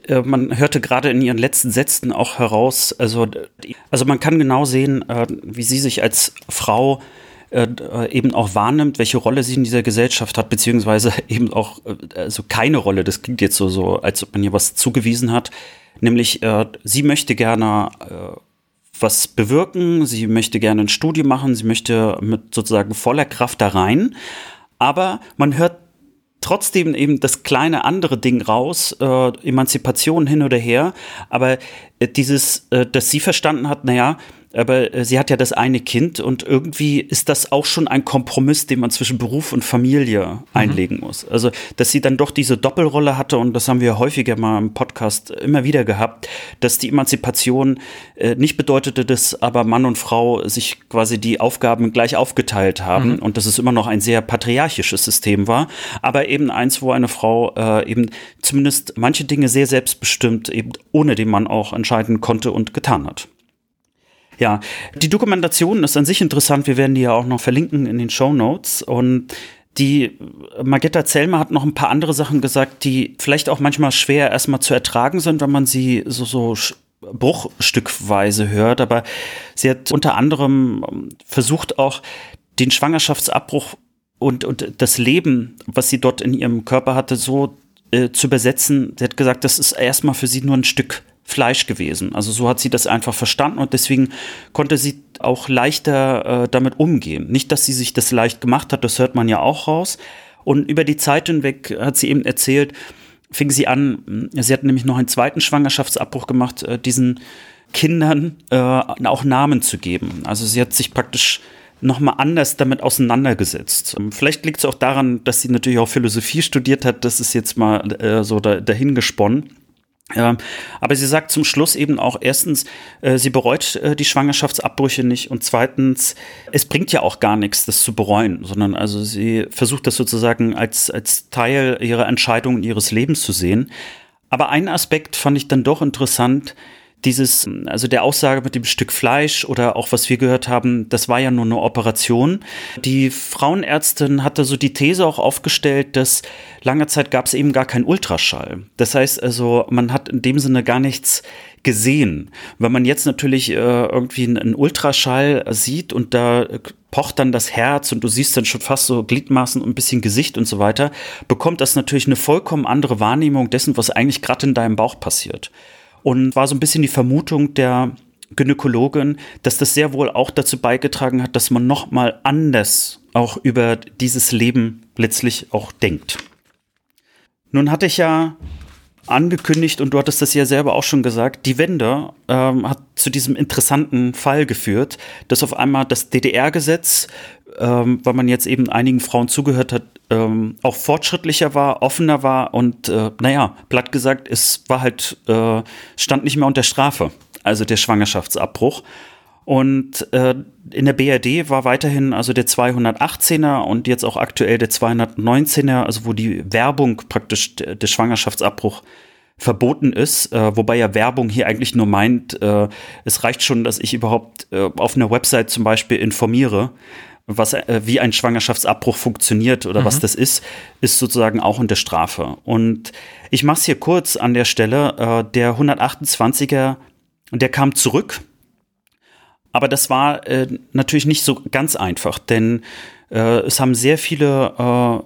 Speaker 2: äh, äh, man hörte gerade in ihren letzten Sätzen auch heraus, also, also man kann genau sehen, äh, wie sie sich als Frau äh, eben auch wahrnimmt, welche Rolle sie in dieser Gesellschaft hat, beziehungsweise eben auch äh, also keine Rolle. Das klingt jetzt so, so, als ob man ihr was zugewiesen hat. Nämlich, äh, sie möchte gerne was bewirken, sie möchte gerne ein Studium machen, sie möchte mit sozusagen voller Kraft da rein. Aber man hört trotzdem eben das kleine andere Ding raus, äh, Emanzipation hin oder her, aber äh, dieses, äh, dass sie verstanden hat, naja, aber äh, sie hat ja das eine Kind und irgendwie ist das auch schon ein Kompromiss, den man zwischen Beruf und Familie mhm. einlegen muss. Also, dass sie dann doch diese Doppelrolle hatte und das haben wir häufiger mal im Podcast immer wieder gehabt, dass die Emanzipation äh, nicht bedeutete, dass aber Mann und Frau sich quasi die Aufgaben gleich aufgeteilt haben mhm. und dass es immer noch ein sehr patriarchisches System war, aber eben eins, wo eine Frau äh, eben zumindest manche Dinge sehr selbstbestimmt eben ohne den Mann auch entscheiden konnte und getan hat. Ja, die Dokumentation ist an sich interessant. Wir werden die ja auch noch verlinken in den Show Notes. Und die Magetta Zellmer hat noch ein paar andere Sachen gesagt, die vielleicht auch manchmal schwer erstmal zu ertragen sind, wenn man sie so, so bruchstückweise hört. Aber sie hat unter anderem versucht auch den Schwangerschaftsabbruch und, und das Leben, was sie dort in ihrem Körper hatte, so äh, zu übersetzen. Sie hat gesagt, das ist erstmal für sie nur ein Stück Fleisch gewesen. Also so hat sie das einfach verstanden und deswegen konnte sie auch leichter äh, damit umgehen. Nicht, dass sie sich das leicht gemacht hat, das hört man ja auch raus. Und über die Zeit hinweg hat sie eben erzählt, fing sie an, sie hat nämlich noch einen zweiten Schwangerschaftsabbruch gemacht, äh, diesen Kindern äh, auch Namen zu geben. Also sie hat sich praktisch nochmal anders damit auseinandergesetzt. Vielleicht liegt es auch daran, dass sie natürlich auch Philosophie studiert hat. Das ist jetzt mal äh, so da, dahin. Aber sie sagt zum Schluss eben auch erstens, äh, sie bereut äh, die Schwangerschaftsabbrüche nicht und zweitens, es bringt ja auch gar nichts, das zu bereuen, sondern also sie versucht das sozusagen als, als Teil ihrer Entscheidungen ihres Lebens zu sehen. Aber einen Aspekt fand ich dann doch interessant, dieses, also der Aussage mit dem Stück Fleisch oder auch was wir gehört haben, das war ja nur eine Operation. Die Frauenärztin hatte so die These auch aufgestellt, dass lange Zeit gab es eben gar keinen Ultraschall. Das heißt also, man hat in dem Sinne gar nichts gesehen. Wenn man jetzt natürlich äh, irgendwie einen Ultraschall sieht und da pocht dann das Herz und du siehst dann schon fast so Gliedmaßen und ein bisschen Gesicht und so weiter, bekommt das natürlich eine vollkommen andere Wahrnehmung dessen, was eigentlich gerade in deinem Bauch passiert. Und war so ein bisschen die Vermutung der Gynäkologin, dass das sehr wohl auch dazu beigetragen hat, dass man noch mal anders auch über dieses Leben letztlich auch denkt. Nun hatte ich ja angekündigt und du hattest das ja selber auch schon gesagt, die Wende ähm, hat zu diesem interessanten Fall geführt, dass auf einmal das DDR-Gesetz, ähm, weil man jetzt eben einigen Frauen zugehört hat, ähm, auch fortschrittlicher war, offener war und äh, naja, platt gesagt, es war halt, äh, stand nicht mehr unter Strafe, also der Schwangerschaftsabbruch. Und äh, in der BRD war weiterhin also der 218er und jetzt auch aktuell der 219er, also wo die Werbung praktisch der Schwangerschaftsabbruch verboten ist, äh, wobei ja Werbung hier eigentlich nur meint, äh, es reicht schon, dass ich überhaupt äh, auf einer Website zum Beispiel informiere, was äh, wie ein Schwangerschaftsabbruch funktioniert oder mhm. was das ist, ist sozusagen auch unter Strafe. Und ich mache es hier kurz an der Stelle. Äh, der 128er, der kam zurück aber das war äh, natürlich nicht so ganz einfach, denn äh, es haben sehr viele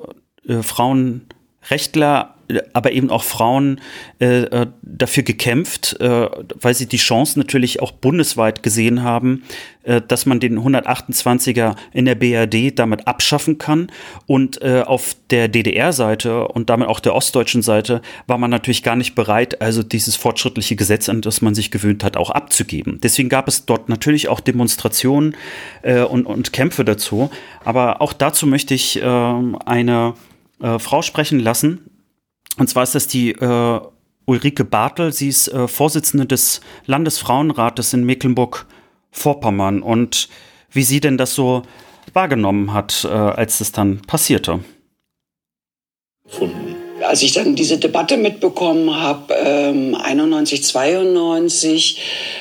Speaker 2: äh, äh Frauenrechtler aber eben auch Frauen äh, äh, dafür gekämpft, äh, weil sie die Chance natürlich auch bundesweit gesehen haben, äh, dass man den 128er in der BRD damit abschaffen kann. Und äh, auf der DDR-Seite und damit auch der ostdeutschen Seite war man natürlich gar nicht bereit, also dieses fortschrittliche Gesetz, an das man sich gewöhnt hat, auch abzugeben. Deswegen gab es dort natürlich auch Demonstrationen äh, und, und Kämpfe dazu. Aber auch dazu möchte ich äh, eine Frau sprechen lassen, und zwar ist das die äh, Ulrike Bartel. Sie ist äh, Vorsitzende des Landesfrauenrates in Mecklenburg-Vorpommern. Und wie sie denn das so wahrgenommen hat, äh, als es dann passierte.
Speaker 15: Gefunden als ich dann diese Debatte mitbekommen habe, ähm, 91, 92,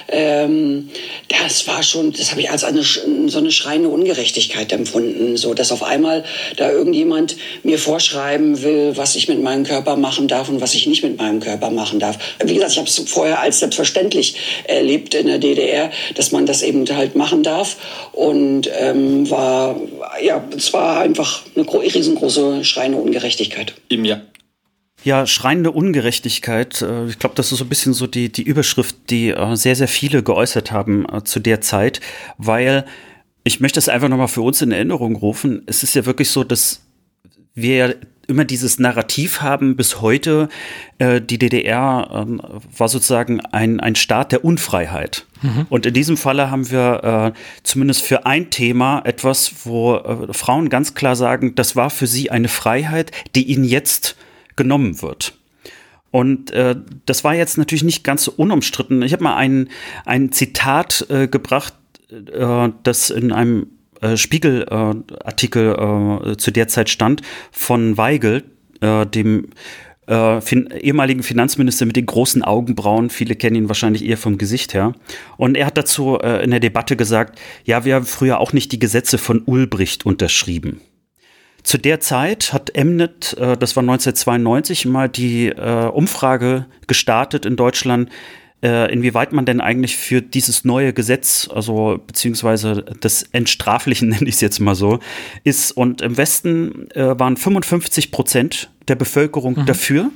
Speaker 15: ähm, das war schon, das habe ich als eine so eine schreiende Ungerechtigkeit empfunden, so dass auf einmal da irgendjemand mir vorschreiben will, was ich mit meinem Körper machen darf und was ich nicht mit meinem Körper machen darf. Wie gesagt, ich habe es vorher als selbstverständlich erlebt in der DDR, dass man das eben halt machen darf und ähm, war ja, es war einfach eine riesengroße schreiende Ungerechtigkeit.
Speaker 2: Im Jahr ja, schreiende Ungerechtigkeit. Äh, ich glaube, das ist so ein bisschen so die, die Überschrift, die äh, sehr, sehr viele geäußert haben äh, zu der Zeit, weil ich möchte es einfach nochmal für uns in Erinnerung rufen. Es ist ja wirklich so, dass wir immer dieses Narrativ haben bis heute, die DDR ähm, war sozusagen ein, ein Staat der Unfreiheit. Mhm. Und in diesem Falle haben wir zumindest für ein Thema etwas, wo Frauen ganz klar sagen, das war für sie eine Freiheit, die ihnen jetzt genommen wird. Und äh, das war jetzt natürlich nicht ganz so unumstritten. Ich habe mal ein, ein Zitat äh, gebracht, äh, das in einem äh, Spiegel-Artikel äh, zu der Zeit stand, von Weigel, äh, dem fin ehemaligen Finanzminister mit den großen Augenbrauen. Viele kennen ihn wahrscheinlich eher vom Gesicht her. Und er hat dazu in der Debatte gesagt, ja, wir haben früher auch nicht die Gesetze von Ulbricht unterschrieben. Zu der Zeit hat Mnet, äh, das war 1992, mal die äh, Umfrage gestartet in Deutschland, äh, inwieweit man denn eigentlich für dieses neue Gesetz, also beziehungsweise das Entstraflichen nenne ich es jetzt mal so, ist. Und im Westen äh, waren 55 Prozent der Bevölkerung mhm. dafür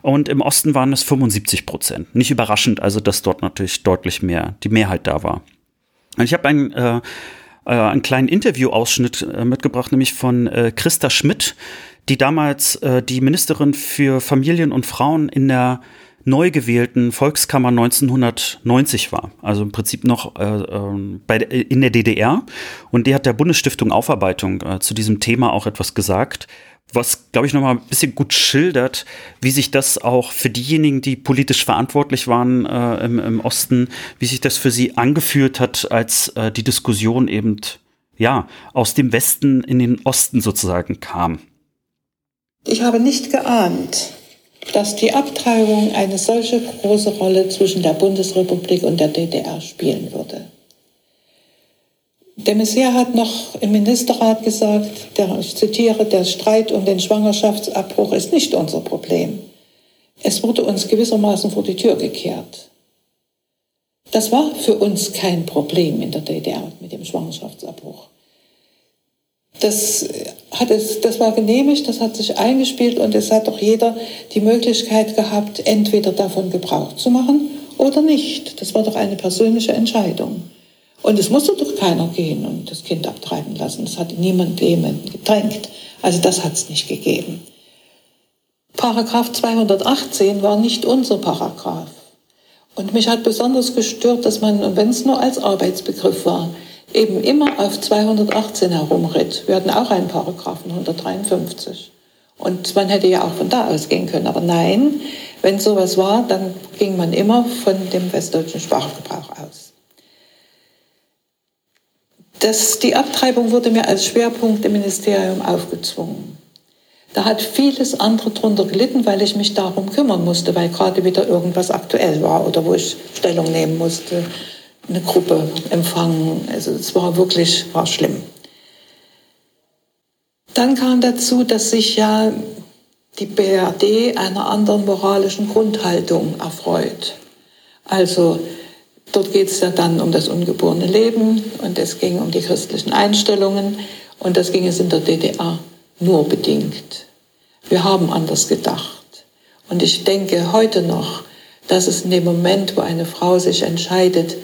Speaker 2: und im Osten waren es 75 Prozent. Nicht überraschend, also dass dort natürlich deutlich mehr die Mehrheit da war. Und ich habe ein äh, äh, einen kleinen Interviewausschnitt äh, mitgebracht, nämlich von äh, Christa Schmidt, die damals äh, die Ministerin für Familien und Frauen in der neu gewählten Volkskammer 1990 war, also im Prinzip noch äh, äh, bei, in der DDR. Und die hat der Bundesstiftung Aufarbeitung äh, zu diesem Thema auch etwas gesagt, was, glaube ich, nochmal ein bisschen gut schildert, wie sich das auch für diejenigen, die politisch verantwortlich waren äh, im, im, Osten, wie sich das für sie angefühlt hat, als äh, die Diskussion eben, ja, aus dem Westen in den Osten sozusagen kam.
Speaker 16: Ich habe nicht geahnt, dass die Abtreibung eine solche große Rolle zwischen der Bundesrepublik und der DDR spielen würde. Der Messier hat noch im Ministerrat gesagt, der, ich zitiere, der Streit um den Schwangerschaftsabbruch ist nicht unser Problem. Es wurde uns gewissermaßen vor die Tür gekehrt. Das war für uns kein Problem in der DDR mit dem Schwangerschaftsabbruch. Das, hat es, das war genehmigt, das hat sich eingespielt und es hat doch jeder die Möglichkeit gehabt, entweder davon Gebrauch zu machen oder nicht. Das war doch eine persönliche Entscheidung. Und es musste doch keiner gehen und das Kind abtreiben lassen. Es hat niemand jemanden gedrängt. Also das hat es nicht gegeben. Paragraph 218 war nicht unser Paragraph. Und mich hat besonders gestört, dass man, wenn es nur als Arbeitsbegriff war, eben immer auf 218 herumritt. Wir hatten auch einen Paragraphen 153. Und man hätte ja auch von da ausgehen können. Aber nein, wenn sowas war, dann ging man immer von dem westdeutschen Sprachgebrauch aus. Das, die Abtreibung wurde mir als Schwerpunkt im Ministerium aufgezwungen. Da hat vieles andere drunter gelitten, weil ich mich darum kümmern musste, weil gerade wieder irgendwas aktuell war oder wo ich Stellung nehmen musste, eine Gruppe empfangen. Also es war wirklich war schlimm. Dann kam dazu, dass sich ja die BRD einer anderen moralischen Grundhaltung erfreut. Also Dort geht es ja dann um das ungeborene Leben und es ging um die christlichen Einstellungen und das ging es in der DDR nur bedingt. Wir haben anders gedacht. Und ich denke heute noch, dass es in dem Moment, wo eine Frau sich entscheidet,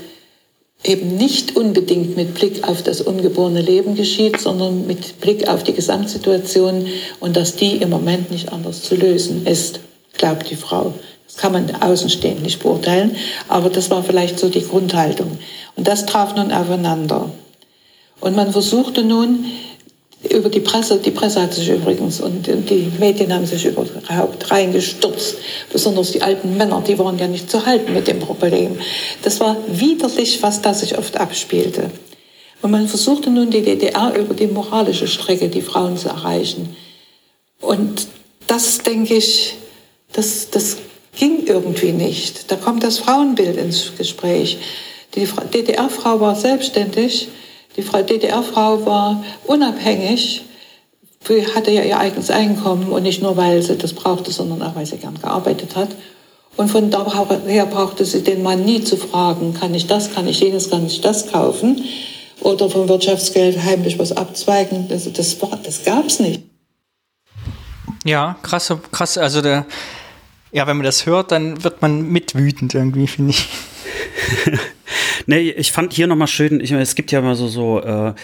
Speaker 16: eben nicht unbedingt mit Blick auf das ungeborene Leben geschieht, sondern mit Blick auf die Gesamtsituation und dass die im Moment nicht anders zu lösen ist, glaubt die Frau. Kann man außenstehend nicht beurteilen, aber das war vielleicht so die Grundhaltung. Und das traf nun aufeinander. Und man versuchte nun über die Presse, die Presse hat sich übrigens und die Medien haben sich überhaupt reingestürzt, besonders die alten Männer, die waren ja nicht zu halten mit dem Problem. Das war widerlich, was da sich oft abspielte. Und man versuchte nun die DDR über die moralische Strecke die Frauen zu erreichen. Und das, denke ich, das, das ging irgendwie nicht. Da kommt das Frauenbild ins Gespräch. Die DDR-Frau war selbstständig, die DDR-Frau war unabhängig, sie hatte ja ihr eigenes Einkommen und nicht nur, weil sie das brauchte, sondern auch, weil sie gern gearbeitet hat. Und von daher brauchte sie den Mann nie zu fragen, kann ich das, kann ich jenes, kann ich das kaufen oder vom Wirtschaftsgeld heimlich was abzweigen. Also das, das gab es nicht.
Speaker 1: Ja, krass, krass. Also der, ja, wenn man das hört, dann wird man mitwütend irgendwie, finde ich.
Speaker 2: nee, ich fand hier nochmal schön, ich, es gibt ja immer so, so, äh,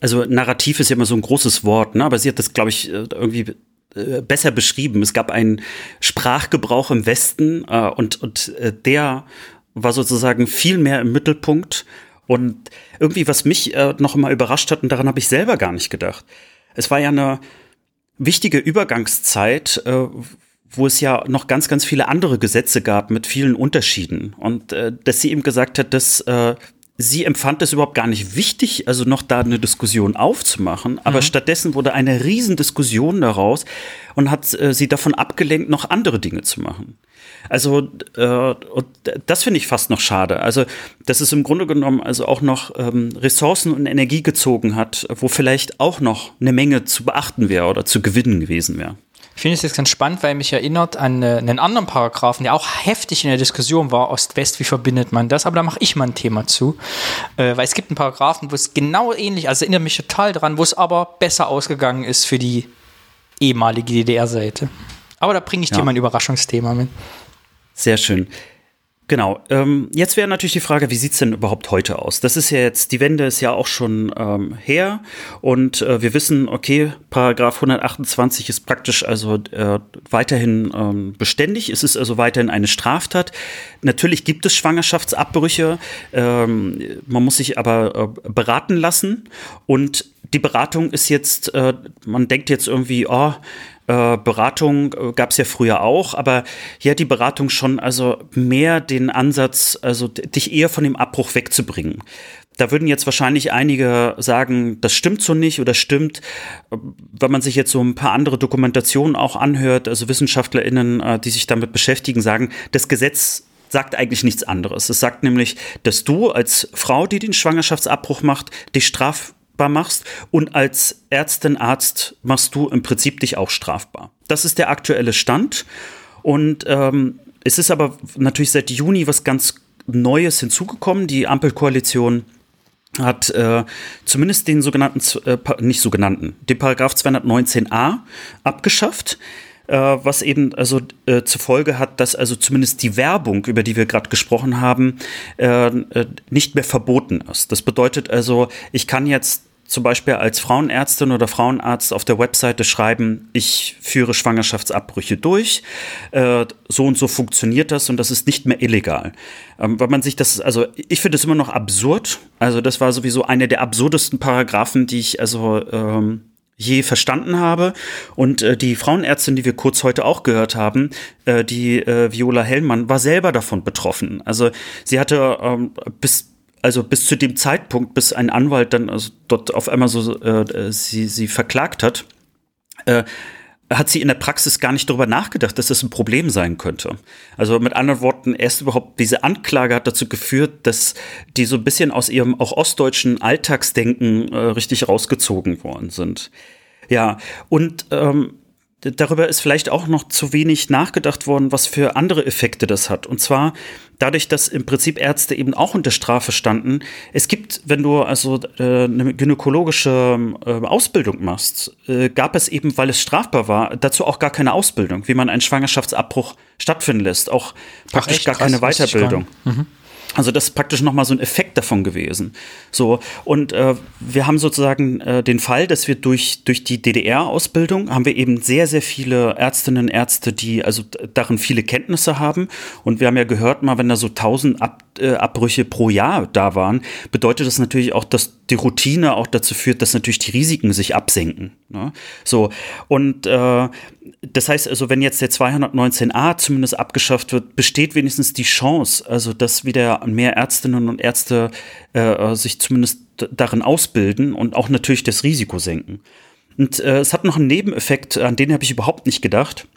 Speaker 2: also Narrativ ist ja immer so ein großes Wort, ne? aber sie hat das, glaube ich, äh, irgendwie äh, besser beschrieben. Es gab einen Sprachgebrauch im Westen äh, und, und äh, der war sozusagen viel mehr im Mittelpunkt. Und irgendwie, was mich äh, noch immer überrascht hat, und daran habe ich selber gar nicht gedacht. Es war ja eine wichtige Übergangszeit, äh, wo es ja noch ganz, ganz viele andere Gesetze gab mit vielen Unterschieden. Und äh, dass sie eben gesagt hat, dass äh, sie empfand es überhaupt gar nicht wichtig, also noch da eine Diskussion aufzumachen, aber mhm. stattdessen wurde eine Riesendiskussion daraus und hat äh, sie davon abgelenkt, noch andere Dinge zu machen. Also äh, und das finde ich fast noch schade. Also dass es im Grunde genommen also auch noch ähm, Ressourcen und Energie gezogen hat, wo vielleicht auch noch eine Menge zu beachten wäre oder zu gewinnen gewesen wäre.
Speaker 1: Ich finde es jetzt ganz spannend, weil mich erinnert an äh, einen anderen Paragraphen, der auch heftig in der Diskussion war, Ost-West, wie verbindet man das? Aber da mache ich mal ein Thema zu. Äh, weil es gibt einen Paragraphen, wo es genau ähnlich, also erinnert mich total dran, wo es aber besser ausgegangen ist für die ehemalige DDR-Seite. Aber da bringe ich ja. dir mein Überraschungsthema mit.
Speaker 2: Sehr schön. Genau. Ähm, jetzt wäre natürlich die Frage, wie sieht's denn überhaupt heute aus? Das ist ja jetzt, die Wende ist ja auch schon ähm, her und äh, wir wissen, okay, Paragraph 128 ist praktisch also äh, weiterhin ähm, beständig. Es ist also weiterhin eine Straftat. Natürlich gibt es Schwangerschaftsabbrüche. Ähm, man muss sich aber äh, beraten lassen und die Beratung ist jetzt, äh, man denkt jetzt irgendwie, oh, Beratung äh, gab es ja früher auch, aber hier hat die Beratung schon also mehr den Ansatz, also dich eher von dem Abbruch wegzubringen. Da würden jetzt wahrscheinlich einige sagen, das stimmt so nicht oder stimmt. Wenn man sich jetzt so ein paar andere Dokumentationen auch anhört, also WissenschaftlerInnen, äh, die sich damit beschäftigen, sagen, das Gesetz sagt eigentlich nichts anderes. Es sagt nämlich, dass du als Frau, die den Schwangerschaftsabbruch macht, dich straf strafbar machst und als Ärztin, Arzt machst du im Prinzip dich auch strafbar. Das ist der aktuelle Stand und ähm, es ist aber natürlich seit Juni was ganz Neues hinzugekommen. Die Ampelkoalition hat äh, zumindest den sogenannten, äh, nicht sogenannten, den Paragraph 219a abgeschafft äh, was eben also äh, zur Folge hat, dass also zumindest die Werbung, über die wir gerade gesprochen haben, äh, äh nicht mehr verboten ist. Das bedeutet also, ich kann jetzt zum Beispiel als Frauenärztin oder Frauenarzt auf der Webseite schreiben, ich führe Schwangerschaftsabbrüche durch, äh, so und so funktioniert das und das ist nicht mehr illegal. Ähm, weil man sich das, also ich finde es immer noch absurd. Also das war sowieso eine der absurdesten Paragraphen, die ich also ähm, je verstanden habe. Und äh, die Frauenärztin, die wir kurz heute auch gehört haben, äh, die äh, Viola Hellmann, war selber davon betroffen. Also sie hatte ähm, bis also bis zu dem Zeitpunkt, bis ein Anwalt dann also dort auf einmal so äh, sie, sie verklagt hat, äh, hat sie in der Praxis gar nicht darüber nachgedacht, dass das ein Problem sein könnte. Also mit anderen Worten, erst überhaupt diese Anklage hat dazu geführt, dass die so ein bisschen aus ihrem auch ostdeutschen Alltagsdenken äh, richtig rausgezogen worden sind. Ja, und ähm, darüber ist vielleicht auch noch zu wenig nachgedacht worden, was für andere Effekte das hat. Und zwar dadurch, dass im Prinzip Ärzte eben auch unter Strafe standen. Es gibt, wenn du also äh, eine gynäkologische äh, Ausbildung machst, äh, gab es eben, weil es strafbar war, dazu auch gar keine Ausbildung, wie man einen Schwangerschaftsabbruch stattfinden lässt. Auch praktisch Ach, gar keine Weiterbildung. Mhm. Also das ist praktisch nochmal so ein Effekt davon gewesen. So, und äh, wir haben sozusagen äh, den Fall, dass wir durch, durch die DDR-Ausbildung haben wir eben sehr, sehr viele Ärztinnen und Ärzte, die also darin viele Kenntnisse haben. Und wir haben ja gehört, mal wenn da so 1000 Ab, äh, Abbrüche pro Jahr da waren, bedeutet das natürlich auch, dass die Routine auch dazu führt, dass natürlich die Risiken sich absenken. Ne? So, und äh, das heißt also, wenn jetzt der 219a zumindest abgeschafft wird, besteht wenigstens die Chance, also dass wieder mehr Ärztinnen und Ärzte äh, sich zumindest darin ausbilden und auch natürlich das Risiko senken. Und äh, es hat noch einen Nebeneffekt, an den habe ich überhaupt nicht gedacht.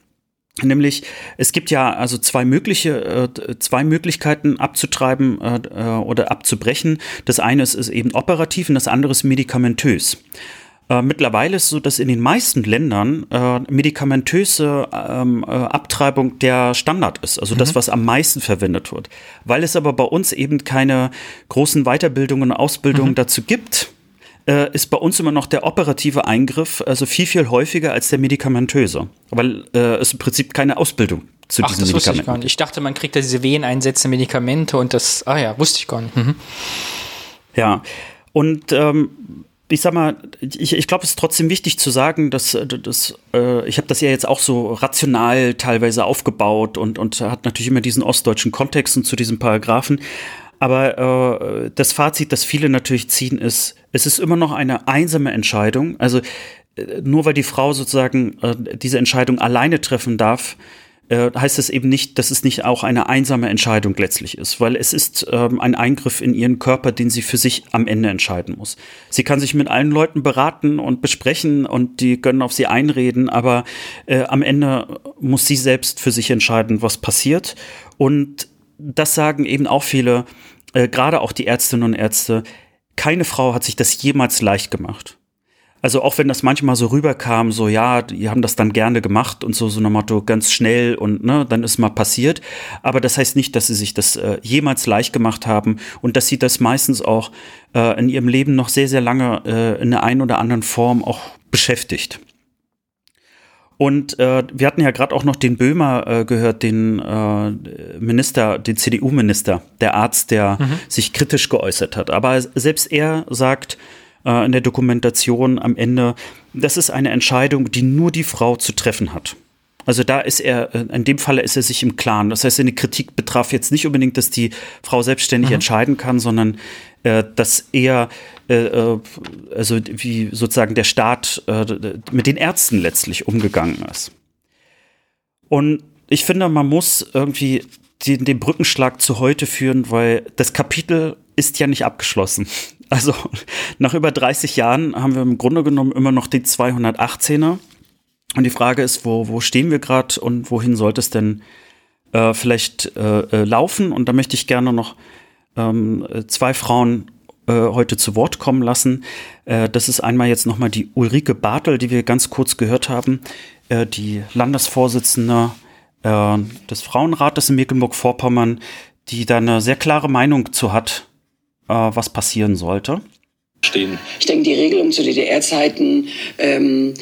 Speaker 2: Nämlich, es gibt ja also zwei mögliche, äh, zwei Möglichkeiten abzutreiben äh, äh oder abzubrechen. Das eine ist eben operativ und das andere ist medikamentös. Äh, mittlerweile ist es so, dass in den meisten Ländern äh, medikamentöse ähm, äh, Abtreibung der Standard ist, also mhm. das, was am meisten verwendet wird. Weil es aber bei uns eben keine großen Weiterbildungen und Ausbildungen mhm. dazu gibt, äh, ist bei uns immer noch der operative Eingriff also viel, viel häufiger als der medikamentöse, weil äh, es im Prinzip keine Ausbildung zu
Speaker 1: Ach,
Speaker 2: diesen
Speaker 1: das
Speaker 2: Medikamenten
Speaker 1: ich gar nicht. Ich dachte, man kriegt da diese Veneinsätze, Medikamente und das, ah ja, wusste ich gar nicht. Mhm.
Speaker 2: Ja, und ähm, ich sag mal, ich, ich glaube, es ist trotzdem wichtig zu sagen, dass, dass äh, ich habe das ja jetzt auch so rational teilweise aufgebaut und, und hat natürlich immer diesen ostdeutschen Kontext und zu diesen Paragraphen. Aber äh, das Fazit, das viele natürlich ziehen, ist, es ist immer noch eine einsame Entscheidung. Also äh, nur weil die Frau sozusagen äh, diese Entscheidung alleine treffen darf, äh, heißt es eben nicht, dass es nicht auch eine einsame Entscheidung letztlich ist, weil es ist ähm, ein Eingriff in ihren Körper, den sie für sich am Ende entscheiden muss. Sie kann sich mit allen Leuten beraten und besprechen und die können auf sie einreden, aber äh, am Ende muss sie selbst für sich entscheiden, was passiert. Und das sagen eben auch viele, äh, gerade auch die Ärztinnen und Ärzte, keine Frau hat sich das jemals leicht gemacht. Also auch wenn das manchmal so rüberkam, so ja, die haben das dann gerne gemacht und so so nach Motto ganz schnell und ne, dann ist mal passiert. Aber das heißt nicht, dass sie sich das äh, jemals leicht gemacht haben und dass sie das meistens auch äh, in ihrem Leben noch sehr, sehr lange äh, in der einen oder anderen Form auch beschäftigt. Und äh, wir hatten ja gerade auch noch den Böhmer äh, gehört, den äh, Minister, den CDU-Minister, der Arzt, der mhm. sich kritisch geäußert hat. Aber selbst er sagt äh, in der Dokumentation am Ende, das ist eine Entscheidung, die nur die Frau zu treffen hat. Also da ist er, äh, in dem Falle ist er sich im Klaren. Das heißt, seine Kritik betraf jetzt nicht unbedingt, dass die Frau selbstständig mhm. entscheiden kann, sondern äh, dass er, äh, äh, also wie sozusagen der Staat äh, mit den Ärzten letztlich umgegangen ist. Und ich finde, man muss irgendwie den, den Brückenschlag zu heute führen, weil das Kapitel ist ja nicht abgeschlossen. Also nach über 30 Jahren haben wir im Grunde genommen immer noch die 218er. Und die Frage ist, wo, wo stehen wir gerade und wohin sollte es denn äh, vielleicht äh, äh, laufen? Und da möchte ich gerne noch ähm, zwei Frauen äh, heute zu Wort kommen lassen. Äh, das ist einmal jetzt nochmal die Ulrike Bartel, die wir ganz kurz gehört haben, äh, die Landesvorsitzende äh, des Frauenrates in Mecklenburg-Vorpommern, die da eine sehr klare Meinung zu hat, was passieren sollte.
Speaker 15: Stehen. Ich denke, die Regelung zu DDR-Zeiten, ähm,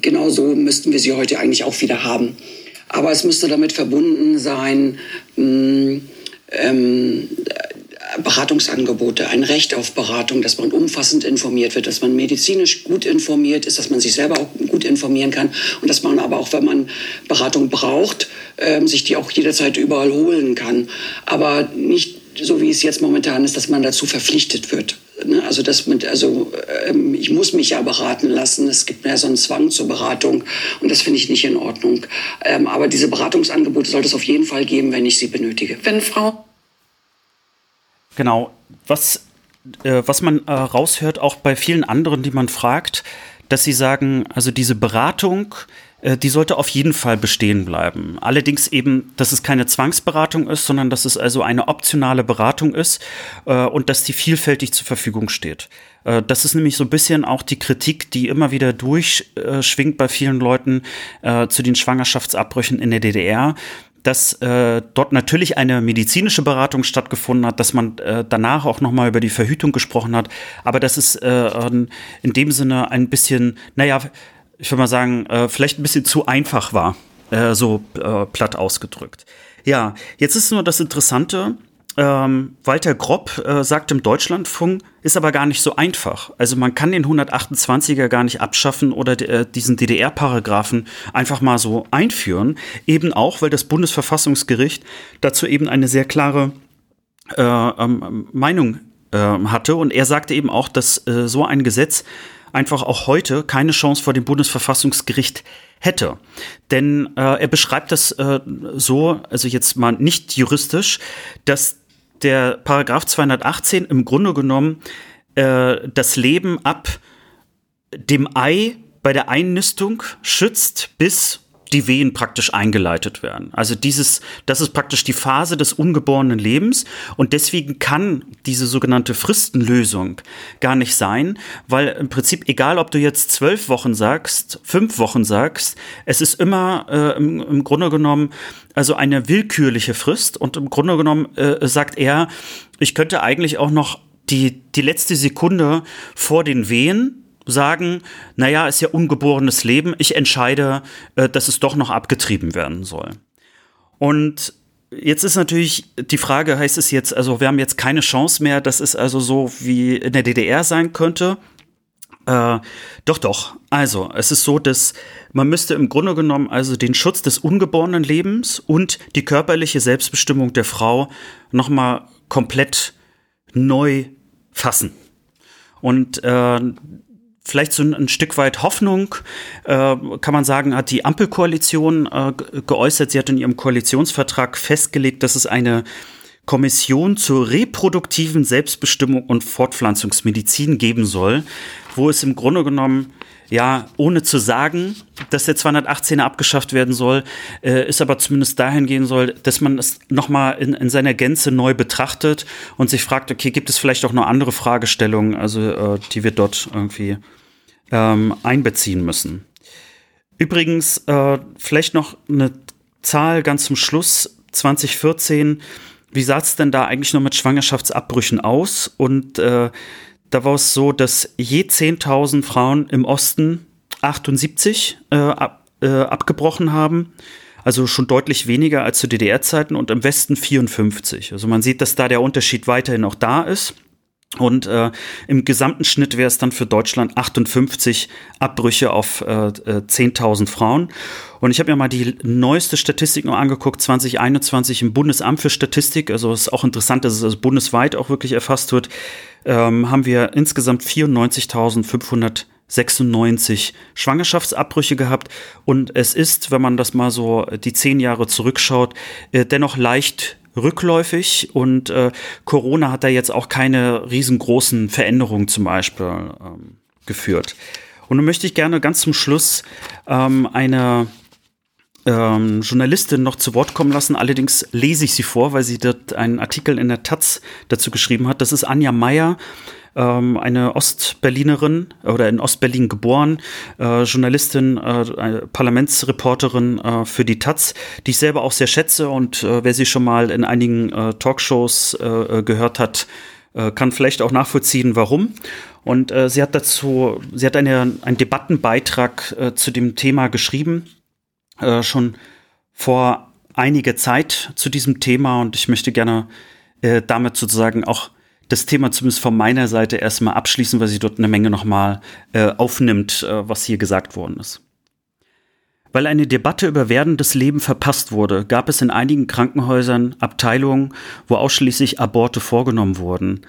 Speaker 15: genau so müssten wir sie heute eigentlich auch wieder haben. Aber es müsste damit verbunden sein, mh, mm, ähm, Beratungsangebote, ein Recht auf Beratung, dass man umfassend informiert wird, dass man medizinisch gut informiert ist, dass man sich selber auch gut informieren kann und dass man aber auch, wenn man Beratung braucht, äh, sich die auch jederzeit überall holen kann. Aber nicht so, wie es jetzt momentan ist, dass man dazu verpflichtet wird. Ne? Also, dass man, also ähm, ich muss mich ja beraten lassen. Es gibt mehr so einen Zwang zur Beratung und das finde ich nicht in Ordnung. Ähm, aber diese Beratungsangebote sollte es auf jeden Fall geben, wenn ich sie benötige.
Speaker 10: Wenn Frau
Speaker 2: Genau. Was, äh, was man äh, raushört, auch bei vielen anderen, die man fragt, dass sie sagen, also diese Beratung, die sollte auf jeden Fall bestehen bleiben. Allerdings eben, dass es keine Zwangsberatung ist, sondern dass es also eine optionale Beratung ist äh, und dass die vielfältig zur Verfügung steht. Äh, das ist nämlich so ein bisschen auch die Kritik, die immer wieder durchschwingt bei vielen Leuten äh, zu den Schwangerschaftsabbrüchen in der DDR, dass äh, dort natürlich eine medizinische Beratung stattgefunden hat, dass man äh, danach auch nochmal über die Verhütung gesprochen hat, aber dass es äh, in dem Sinne ein bisschen, naja, ich würde mal sagen, äh, vielleicht ein bisschen zu einfach war, äh, so äh, platt ausgedrückt. Ja, jetzt ist nur das Interessante, ähm, Walter Gropp äh, sagt im Deutschlandfunk, ist aber gar nicht so einfach. Also man kann den 128er gar nicht abschaffen oder äh, diesen DDR-Paragraphen einfach mal so einführen. Eben auch, weil das Bundesverfassungsgericht dazu eben eine sehr klare äh, ähm, Meinung äh, hatte. Und er sagte eben auch, dass äh, so ein Gesetz einfach auch heute keine Chance vor dem Bundesverfassungsgericht hätte. Denn äh, er beschreibt das äh, so, also jetzt mal nicht juristisch, dass der Paragraph 218 im Grunde genommen äh, das Leben ab dem Ei bei der Einnistung schützt, bis die Wehen praktisch eingeleitet werden. Also dieses, das ist praktisch die Phase des ungeborenen Lebens und deswegen kann diese sogenannte Fristenlösung gar nicht sein, weil im Prinzip egal, ob du jetzt zwölf Wochen sagst, fünf Wochen sagst, es ist immer äh, im, im, Grunde genommen also eine willkürliche Frist und im Grunde genommen äh, sagt er, ich könnte eigentlich auch noch die, die letzte Sekunde vor den Wehen sagen, naja, ist ja ungeborenes Leben, ich entscheide, äh, dass es doch noch abgetrieben werden soll. Und jetzt ist natürlich die Frage, heißt es jetzt, also wir haben jetzt keine Chance mehr, dass es also so wie in der DDR sein könnte? Äh, doch, doch. Also, es ist so, dass man müsste im Grunde genommen also den Schutz des ungeborenen Lebens und die körperliche Selbstbestimmung der Frau nochmal komplett neu fassen. Und äh, vielleicht so ein, Stück weit Hoffnung, äh, kann man sagen, hat die Ampelkoalition äh, geäußert. Sie hat in ihrem Koalitionsvertrag festgelegt, dass es eine Kommission zur reproduktiven Selbstbestimmung und Fortpflanzungsmedizin geben soll, wo es im Grunde genommen ja, ohne zu sagen, dass der 218er abgeschafft werden soll, äh, ist aber zumindest dahin gehen soll, dass man es nochmal in, in seiner Gänze neu betrachtet und sich fragt, okay, gibt es vielleicht auch noch andere Fragestellungen, also äh, die wir dort irgendwie ähm, einbeziehen müssen. Übrigens, äh, vielleicht noch eine Zahl ganz zum Schluss. 2014, wie sah es denn da eigentlich noch mit Schwangerschaftsabbrüchen aus? Und äh, da war es so, dass je 10.000 Frauen im Osten 78 äh, äh, abgebrochen haben. Also schon deutlich weniger als zu DDR-Zeiten und im Westen 54. Also man sieht, dass da der Unterschied weiterhin auch da ist. Und äh, im gesamten Schnitt wäre es dann für Deutschland 58 Abbrüche auf äh, 10.000 äh, Frauen. Und ich habe mir mal die neueste Statistik noch angeguckt, 2021 im Bundesamt für Statistik. Also es ist auch interessant, dass es also bundesweit auch wirklich erfasst wird. Ähm, haben wir insgesamt 94.596 Schwangerschaftsabbrüche gehabt. Und es ist, wenn man das mal so die zehn Jahre zurückschaut, äh, dennoch leicht rückläufig und äh, Corona hat da jetzt auch keine riesengroßen Veränderungen zum Beispiel ähm, geführt. Und nun möchte ich gerne ganz zum Schluss ähm, eine ähm, Journalistin noch zu Wort kommen lassen. Allerdings lese ich sie vor, weil sie dort einen Artikel in der Taz dazu geschrieben hat. Das ist Anja Meyer ähm, eine Ostberlinerin oder in Ostberlin geboren, äh, Journalistin, äh, Parlamentsreporterin äh, für die Taz, die ich selber auch sehr schätze und äh, wer sie schon mal in einigen äh, Talkshows äh, gehört hat, kann vielleicht auch nachvollziehen, warum. Und sie hat dazu, sie hat eine, einen Debattenbeitrag zu dem Thema geschrieben, schon vor einiger Zeit zu diesem Thema und ich möchte gerne damit sozusagen auch das Thema zumindest von meiner Seite erstmal abschließen, weil sie dort eine Menge nochmal äh, aufnimmt, äh, was hier gesagt worden ist. Weil eine Debatte über werdendes Leben verpasst wurde, gab es in einigen Krankenhäusern Abteilungen, wo ausschließlich Aborte vorgenommen wurden.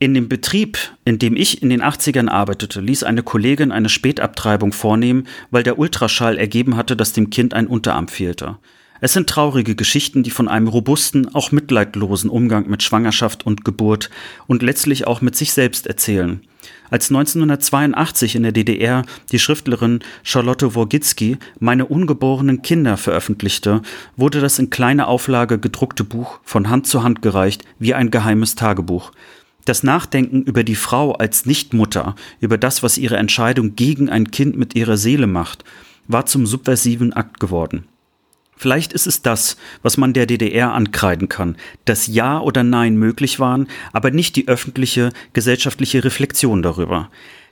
Speaker 2: In dem Betrieb, in dem ich in den 80ern arbeitete, ließ eine Kollegin eine Spätabtreibung vornehmen, weil der Ultraschall ergeben hatte, dass dem Kind ein Unterarm fehlte. Es sind traurige Geschichten, die von einem robusten, auch mitleidlosen Umgang mit Schwangerschaft und Geburt und letztlich auch mit sich selbst erzählen. Als 1982 in der DDR die Schriftlerin Charlotte Worgitzki Meine ungeborenen Kinder veröffentlichte, wurde das in kleiner Auflage gedruckte Buch von Hand zu Hand gereicht wie ein geheimes Tagebuch. Das Nachdenken über die Frau als Nichtmutter, über das, was ihre Entscheidung gegen ein Kind mit ihrer Seele macht, war zum subversiven Akt geworden. Vielleicht ist es das, was man der DDR ankreiden kann, dass Ja oder Nein möglich waren, aber nicht die öffentliche, gesellschaftliche Reflexion darüber.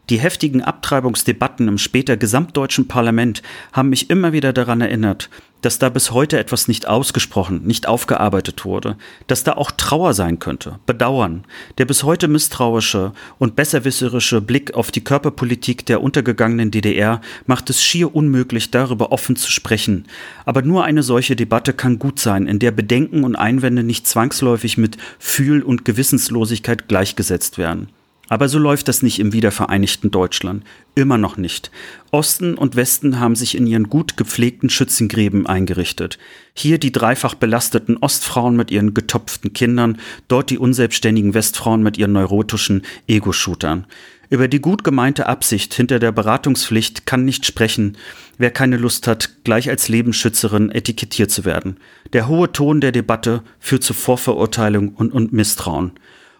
Speaker 2: Die heftigen Abtreibungsdebatten im später gesamtdeutschen Parlament haben mich immer wieder daran erinnert, dass da bis heute etwas nicht ausgesprochen, nicht aufgearbeitet wurde, dass da auch Trauer sein könnte, Bedauern. Der bis heute misstrauische und besserwisserische Blick auf die Körperpolitik der untergegangenen DDR macht es schier unmöglich, darüber offen zu sprechen. Aber nur eine solche Debatte kann gut sein, in der Bedenken und Einwände nicht zwangsläufig mit Fühl- und Gewissenslosigkeit gleichgesetzt werden. Aber so läuft das nicht im wiedervereinigten Deutschland. Immer noch nicht. Osten und Westen haben sich in ihren gut gepflegten Schützengräben eingerichtet. Hier die dreifach belasteten Ostfrauen mit ihren getopften Kindern, dort die unselbstständigen Westfrauen mit ihren neurotischen Ego-Shootern. Über die gut gemeinte Absicht hinter der Beratungspflicht kann nicht sprechen, wer keine Lust hat, gleich als Lebensschützerin etikettiert zu werden. Der hohe Ton der Debatte führt zu Vorverurteilung und, und Misstrauen.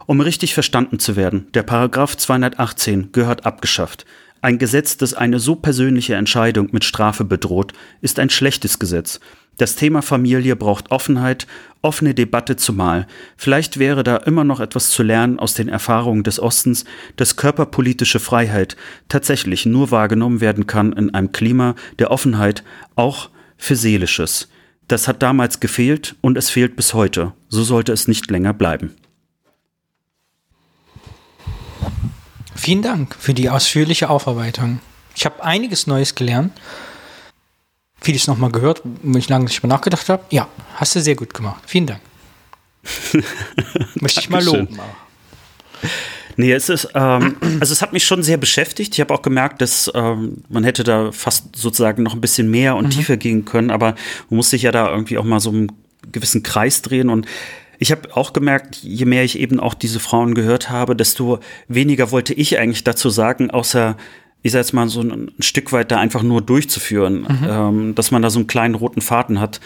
Speaker 2: Um richtig verstanden zu werden, der Paragraph 218 gehört abgeschafft. Ein Gesetz, das eine so persönliche Entscheidung mit Strafe bedroht, ist ein schlechtes Gesetz. Das Thema Familie braucht Offenheit, offene Debatte zumal. Vielleicht wäre da immer noch etwas zu lernen aus den Erfahrungen des Ostens, dass körperpolitische Freiheit tatsächlich nur wahrgenommen werden kann in einem Klima der Offenheit, auch für Seelisches. Das hat damals gefehlt und es fehlt bis heute. So sollte es nicht länger bleiben.
Speaker 1: Vielen Dank für die ausführliche Aufarbeitung. Ich habe einiges Neues gelernt. Vieles nochmal gehört, wo ich lange nicht mehr nachgedacht habe. Ja, hast du sehr gut gemacht. Vielen Dank. Möchte ich mal loben.
Speaker 2: Nee, es ist, ähm, also es hat mich schon sehr beschäftigt. Ich habe auch gemerkt, dass ähm, man hätte da fast sozusagen noch ein bisschen mehr und mhm. tiefer gehen können, aber man muss sich ja da irgendwie auch mal so einen gewissen Kreis drehen und ich habe auch gemerkt, je mehr ich eben auch diese Frauen gehört habe, desto weniger wollte ich eigentlich dazu sagen, außer ich sag jetzt mal so ein, Stück weit da einfach nur durchzuführen, mhm. ähm, dass man da so einen kleinen roten Faden hat.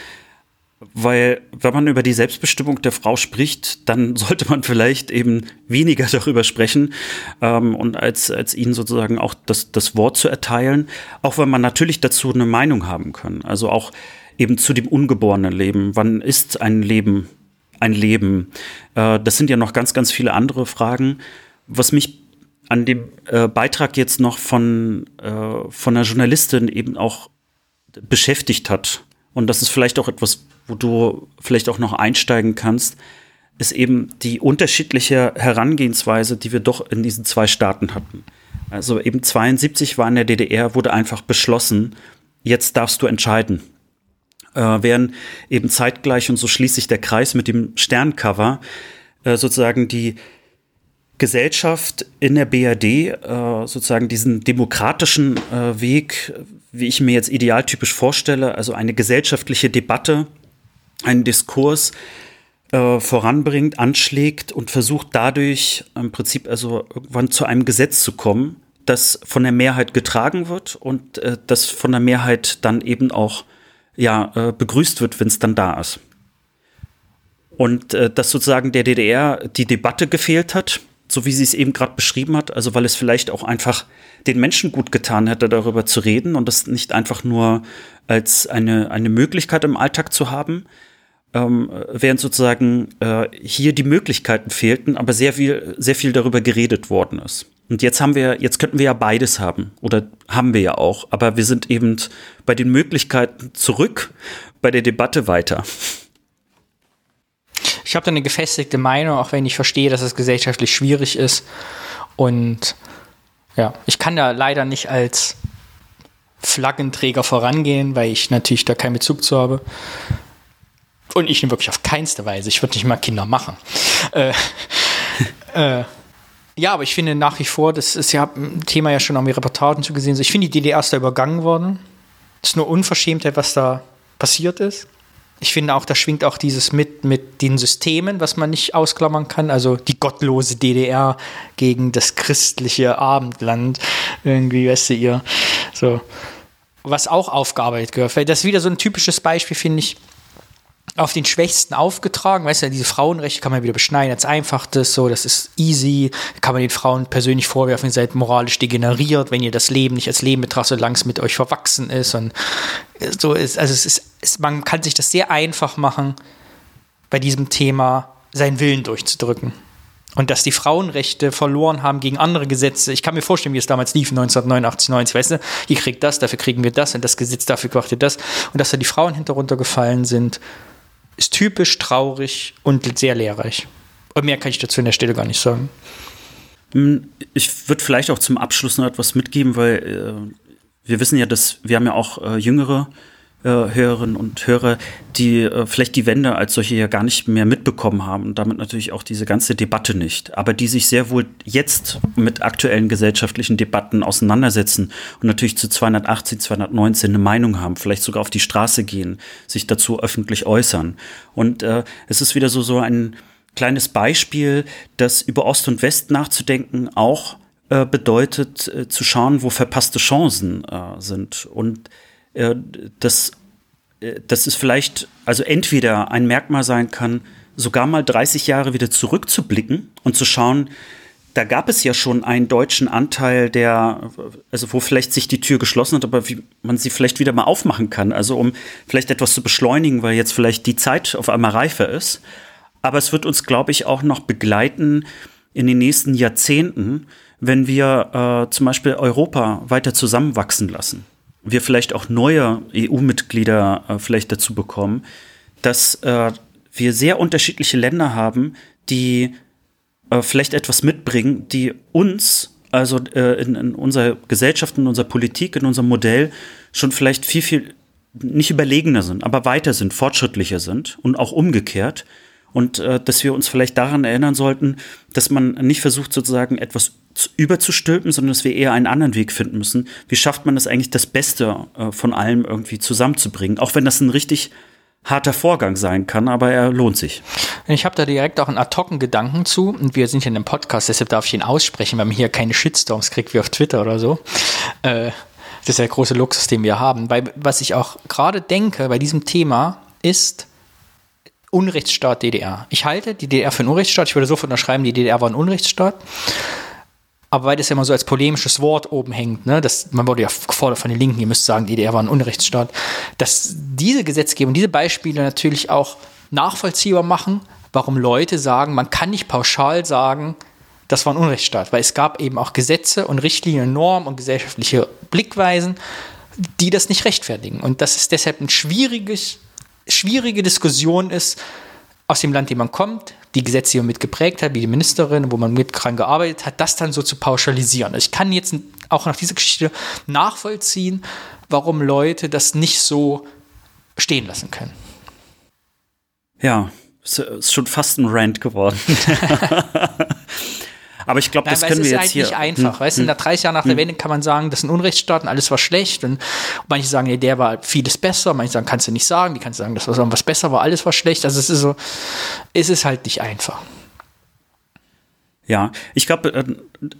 Speaker 2: Weil, wenn man über die Selbstbestimmung der Frau spricht, dann sollte man vielleicht eben weniger darüber sprechen ähm, und als, als ihnen sozusagen auch das, das Wort zu erteilen, auch wenn man natürlich dazu eine Meinung haben kann. Also auch eben zu dem ungeborenen Leben. Wann ist ein Leben ein Leben? Äh, das sind ja noch ganz, ganz viele andere Fragen. Was mich an dem äh, Beitrag jetzt noch von, äh, von einer Journalistin eben auch beschäftigt hat, und das ist vielleicht auch etwas, wo du vielleicht auch noch einsteigen kannst, ist eben die unterschiedliche Herangehensweise, die wir doch in diesen zwei Staaten hatten. Also eben 72 war in der DDR, wurde einfach beschlossen, jetzt darfst du entscheiden. Äh, während eben zeitgleich, und so schließt sich der Kreis mit dem Sterncover, äh, sozusagen die Gesellschaft in der BRD äh, sozusagen diesen demokratischen äh, Weg, wie ich mir jetzt idealtypisch vorstelle, also eine gesellschaftliche Debatte, einen Diskurs äh, voranbringt, anschlägt und versucht dadurch im Prinzip also irgendwann zu einem Gesetz zu kommen, das von der Mehrheit getragen wird und äh, das von der Mehrheit dann eben auch ja äh, begrüßt wird, wenn es dann da ist. Und äh, dass sozusagen der DDR die Debatte gefehlt hat, so wie sie es eben gerade beschrieben hat, also weil es vielleicht auch einfach den Menschen gut getan hätte, darüber zu reden und das nicht einfach nur als eine, eine Möglichkeit im Alltag zu haben, ähm, während sozusagen äh, hier die Möglichkeiten fehlten, aber sehr viel, sehr viel darüber geredet worden ist. Und jetzt haben wir, jetzt könnten wir ja beides haben oder haben wir ja auch, aber wir sind eben bei den Möglichkeiten zurück, bei der Debatte weiter.
Speaker 1: Ich habe da eine gefestigte Meinung, auch wenn ich verstehe, dass es gesellschaftlich schwierig ist. Und ja, ich kann da leider nicht als Flaggenträger vorangehen, weil ich natürlich da keinen Bezug zu habe. Und ich wirklich auf keinste Weise. Ich würde nicht mal Kinder machen. Äh, äh, ja, aber ich finde nach wie vor, das ist ja ein Thema ja schon auch in Reportagen zu gesehen. Ich finde, die DDR ist da übergangen worden. Es ist nur Unverschämtheit, was da passiert ist. Ich finde auch, da schwingt auch dieses mit, mit den Systemen, was man nicht ausklammern kann. Also die gottlose DDR gegen das christliche Abendland. Irgendwie, weißt du, ihr. So. Was auch aufgearbeitet gehört. Das ist wieder so ein typisches Beispiel, finde ich, auf den Schwächsten aufgetragen. Weißt du, diese Frauenrechte kann man wieder beschneiden als einfaches, so, das ist easy. Kann man den Frauen persönlich vorwerfen, ihr seid moralisch degeneriert, wenn ihr das Leben nicht als Leben betrachtet, solange es mit euch verwachsen ist. Und so ist, also es ist, es, man kann sich das sehr einfach machen, bei diesem Thema seinen Willen durchzudrücken. Und dass die Frauenrechte verloren haben gegen andere Gesetze. Ich kann mir vorstellen, wie es damals lief, 1989, 90, weißt du, ihr kriegt das, dafür kriegen wir das und das Gesetz dafür brachte das. Und dass da die Frauen hinteruntergefallen sind ist typisch, traurig und sehr lehrreich. Und mehr kann ich dazu an der Stelle gar nicht sagen.
Speaker 2: Hm, ich würde vielleicht auch zum Abschluss noch etwas mitgeben, weil äh, wir wissen ja, dass wir haben ja auch äh, jüngere Hörerinnen und Hörer, die äh, vielleicht die Wende als solche ja gar nicht mehr mitbekommen haben und damit natürlich auch diese ganze Debatte nicht, aber die sich sehr wohl jetzt mit aktuellen gesellschaftlichen Debatten auseinandersetzen und natürlich zu 218, 219 eine Meinung haben, vielleicht sogar auf die Straße gehen, sich dazu öffentlich äußern. Und äh, es ist wieder so, so ein kleines Beispiel, dass über Ost und West nachzudenken auch äh, bedeutet, äh, zu schauen, wo verpasste Chancen äh, sind. Und äh, das, äh, ist vielleicht, also entweder ein Merkmal sein kann, sogar mal 30 Jahre wieder zurückzublicken und zu schauen, da gab es ja schon einen deutschen Anteil, der, also wo vielleicht sich die Tür geschlossen hat, aber wie man sie vielleicht wieder mal aufmachen kann. Also um vielleicht etwas zu beschleunigen, weil jetzt vielleicht die Zeit auf einmal reifer ist. Aber es wird uns, glaube ich, auch noch begleiten in den nächsten Jahrzehnten, wenn wir äh, zum Beispiel Europa weiter zusammenwachsen lassen wir vielleicht auch neue EU-Mitglieder äh, vielleicht dazu bekommen, dass äh, wir sehr unterschiedliche Länder haben, die äh, vielleicht etwas mitbringen, die uns, also äh, in, in unserer Gesellschaft, in unserer Politik, in unserem Modell schon vielleicht viel, viel nicht überlegener sind, aber weiter sind, fortschrittlicher sind und auch umgekehrt. Und äh, dass wir uns vielleicht daran erinnern sollten, dass man nicht versucht, sozusagen etwas überzustülpen, sondern dass wir eher einen anderen Weg finden müssen. Wie schafft man es eigentlich, das Beste äh, von allem irgendwie zusammenzubringen? Auch wenn das ein richtig harter Vorgang sein kann, aber er lohnt sich.
Speaker 1: Ich habe da direkt auch einen ad hoc Gedanken zu und wir sind ja in einem Podcast, deshalb darf ich ihn aussprechen, weil man hier keine Shitstorms kriegt wie auf Twitter oder so. Äh, das ist der große Luxus, den wir haben. Weil was ich auch gerade denke bei diesem Thema ist Unrechtsstaat DDR. Ich halte die DDR für einen Unrechtsstaat. Ich würde sofort unterschreiben, die DDR war ein Unrechtsstaat aber weil das ja immer so als polemisches Wort oben hängt, ne, das, man wurde ja gefordert von den Linken, ihr müsst sagen, die DDR war ein Unrechtsstaat, dass diese Gesetzgebung, diese Beispiele natürlich auch nachvollziehbar machen, warum Leute sagen, man kann nicht pauschal sagen, das war ein Unrechtsstaat, weil es gab eben auch Gesetze und Richtlinien, Normen und gesellschaftliche Blickweisen, die das nicht rechtfertigen. Und dass es deshalb ein schwieriges, schwierige Diskussion ist, aus dem Land, dem man kommt, die Gesetze, die man mitgeprägt hat, wie die Ministerin, wo man mit dran gearbeitet hat, das dann so zu pauschalisieren. Ich kann jetzt auch nach dieser Geschichte nachvollziehen, warum Leute das nicht so stehen lassen können.
Speaker 2: Ja, ist schon fast ein Rant geworden. Aber ich glaube, das können wir jetzt
Speaker 1: halt
Speaker 2: hier.
Speaker 1: nicht einfach.
Speaker 2: Hm,
Speaker 1: weißt du,
Speaker 2: hm,
Speaker 1: nach 30 Jahren nach der
Speaker 2: hm.
Speaker 1: Wende kann man sagen, das sind Unrechtsstaaten, alles war schlecht. Und manche sagen, nee, der war vieles besser. Manche sagen, kannst du nicht sagen. Die kannst du sagen, das war was besser war, alles war schlecht. Also es ist so, es ist halt nicht einfach.
Speaker 2: Ja, ich glaube, äh,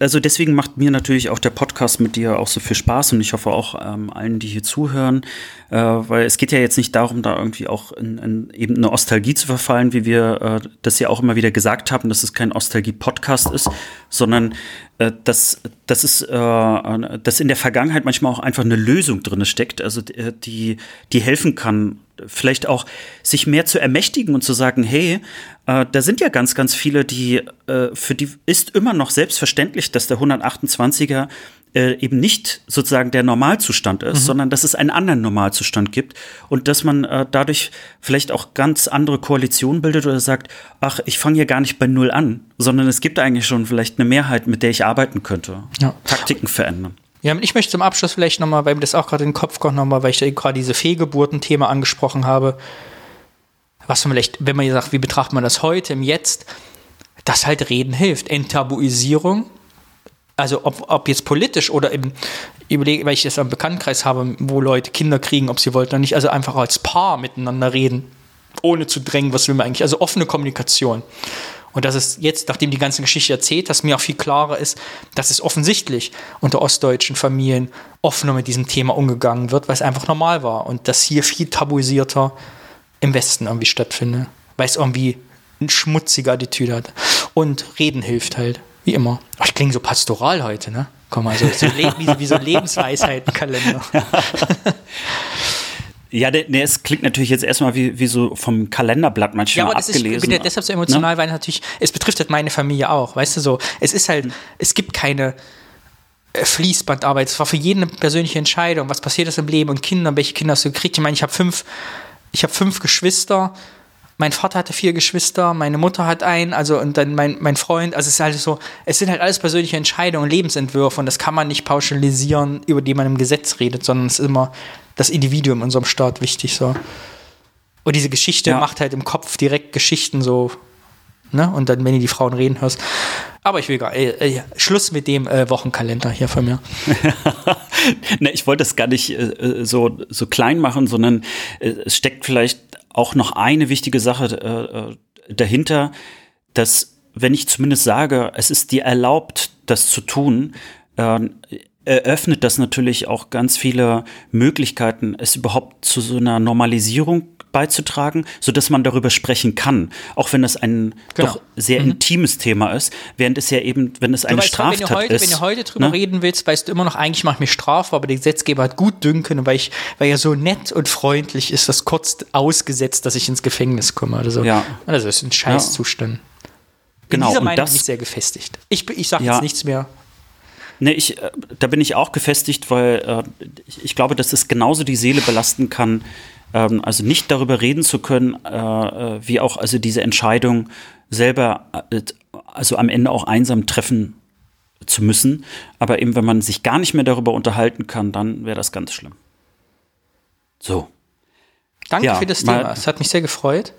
Speaker 2: also deswegen macht mir natürlich auch der Podcast mit dir auch so viel Spaß und ich hoffe auch ähm, allen, die hier zuhören, äh, weil es geht ja jetzt nicht darum, da irgendwie auch in, in eben eine Nostalgie zu verfallen, wie wir äh, das ja auch immer wieder gesagt haben, dass es kein Nostalgie-Podcast ist, sondern äh, dass, dass, es, äh, dass in der Vergangenheit manchmal auch einfach eine Lösung drin steckt, also äh, die, die helfen kann, vielleicht auch sich mehr zu ermächtigen und zu sagen, hey, äh, da sind ja ganz, ganz viele, die äh, für die ist immer noch selbstverständlich, dass der 128er äh, eben nicht sozusagen der Normalzustand ist,
Speaker 1: Mhm.
Speaker 2: sondern dass es einen anderen Normalzustand gibt und dass man äh, dadurch vielleicht auch ganz andere Koalitionen bildet oder sagt, ach, ich fange hier gar nicht bei Null an, sondern es gibt eigentlich schon vielleicht eine Mehrheit, mit der ich arbeiten könnte.
Speaker 1: Ja.
Speaker 2: Taktiken verändern.
Speaker 1: Ja, ich möchte zum Abschluss vielleicht nochmal, weil mir das auch gerade in den Kopf kommt, nochmal, weil ich gerade diese Fehlgeburten-Thema angesprochen habe. Was man vielleicht, wenn man hier sagt, wie betrachtet man das heute, im Jetzt, dass halt Reden hilft. Enttabuisierung, also ob, ob jetzt politisch oder im, überlege, weil ich das am Bekanntenkreis habe, wo Leute Kinder kriegen, ob sie wollten oder nicht, also einfach als Paar miteinander reden, ohne zu drängen, was will man eigentlich, also offene Kommunikation. Und dass es jetzt, nachdem die ganze Geschichte erzählt, dass mir auch viel klarer ist, dass es offensichtlich unter ostdeutschen Familien offener mit diesem Thema umgegangen wird, weil es einfach normal war und das hier viel tabuisierter im Westen irgendwie stattfindet, weil es irgendwie eine schmutzige Attitüde hat. Und Reden hilft halt, wie immer. Oh, ich klinge so pastoral heute, ne? Komm mal, so, so wie so ein Lebensweisheitenkalender.
Speaker 2: Ja, der, der, es klingt natürlich jetzt erstmal wie, wie so vom Kalenderblatt manchmal
Speaker 1: Ja, aber das
Speaker 2: abgelesen.
Speaker 1: ist ich bin deshalb so emotional, weil natürlich, es betrifft halt meine Familie auch, weißt du so. Es ist halt, es gibt keine äh, Fließbandarbeit. Es war für jeden eine persönliche Entscheidung. Was passiert ist im Leben und Kinder, welche Kinder hast du gekriegt? Ich meine, ich habe fünf, ich habe fünf Geschwister. Mein Vater hatte vier Geschwister, meine Mutter hat einen, also und dann mein, mein Freund. Also es ist halt so, es sind halt alles persönliche Entscheidungen, Lebensentwürfe und das kann man nicht pauschalisieren, über die man im Gesetz redet, sondern es ist immer das Individuum in unserem Staat wichtig so. Und diese Geschichte
Speaker 2: Ja.
Speaker 1: macht halt im Kopf direkt Geschichten so, ne? Und dann, wenn du die Frauen reden hörst. Aber ich will gar äh, äh, Schluss mit dem äh, Wochenkalender hier von mir.
Speaker 2: ne, ich wollte das gar nicht äh, so, so klein machen, sondern äh, es steckt vielleicht auch noch eine wichtige Sache äh, äh, dahinter, dass wenn ich zumindest sage, es ist dir erlaubt, das zu tun, äh, eröffnet das natürlich auch ganz viele Möglichkeiten, es überhaupt zu so einer Normalisierung beizutragen, so dass man darüber sprechen kann, auch wenn das ein
Speaker 1: Genau.
Speaker 2: doch sehr intimes Thema ist, während es ja eben, wenn es eine
Speaker 1: weißt,
Speaker 2: Straftat
Speaker 1: wenn, heute,
Speaker 2: ist.
Speaker 1: wenn du heute drüber
Speaker 2: ne?
Speaker 1: reden willst, weißt du immer noch, eigentlich mache ich mich strafbar, aber der Gesetzgeber hat gut dünken, weil, ich, weil er so nett und freundlich ist, das kurz ausgesetzt, dass ich ins Gefängnis komme. Oder so.
Speaker 2: Ja.
Speaker 1: Also das ist ein Scheißzustand.
Speaker 2: Genau,
Speaker 1: In dieser
Speaker 2: und
Speaker 1: Meinung
Speaker 2: das-
Speaker 1: bin ich sehr gefestigt. Ich, ich sage
Speaker 2: Ja.
Speaker 1: jetzt nichts mehr.
Speaker 2: Nee, ich, äh, da bin ich auch gefestigt, weil äh, ich, ich glaube, dass es genauso die Seele belasten kann, ähm, also nicht darüber reden zu können, äh, äh, wie auch also diese Entscheidung selber, äh, also am Ende auch einsam treffen zu müssen. Aber eben, wenn man sich gar nicht mehr darüber unterhalten kann, dann wäre das ganz schlimm. So.
Speaker 1: Danke
Speaker 2: Ja,
Speaker 1: für das Thema. Es hat mich sehr gefreut.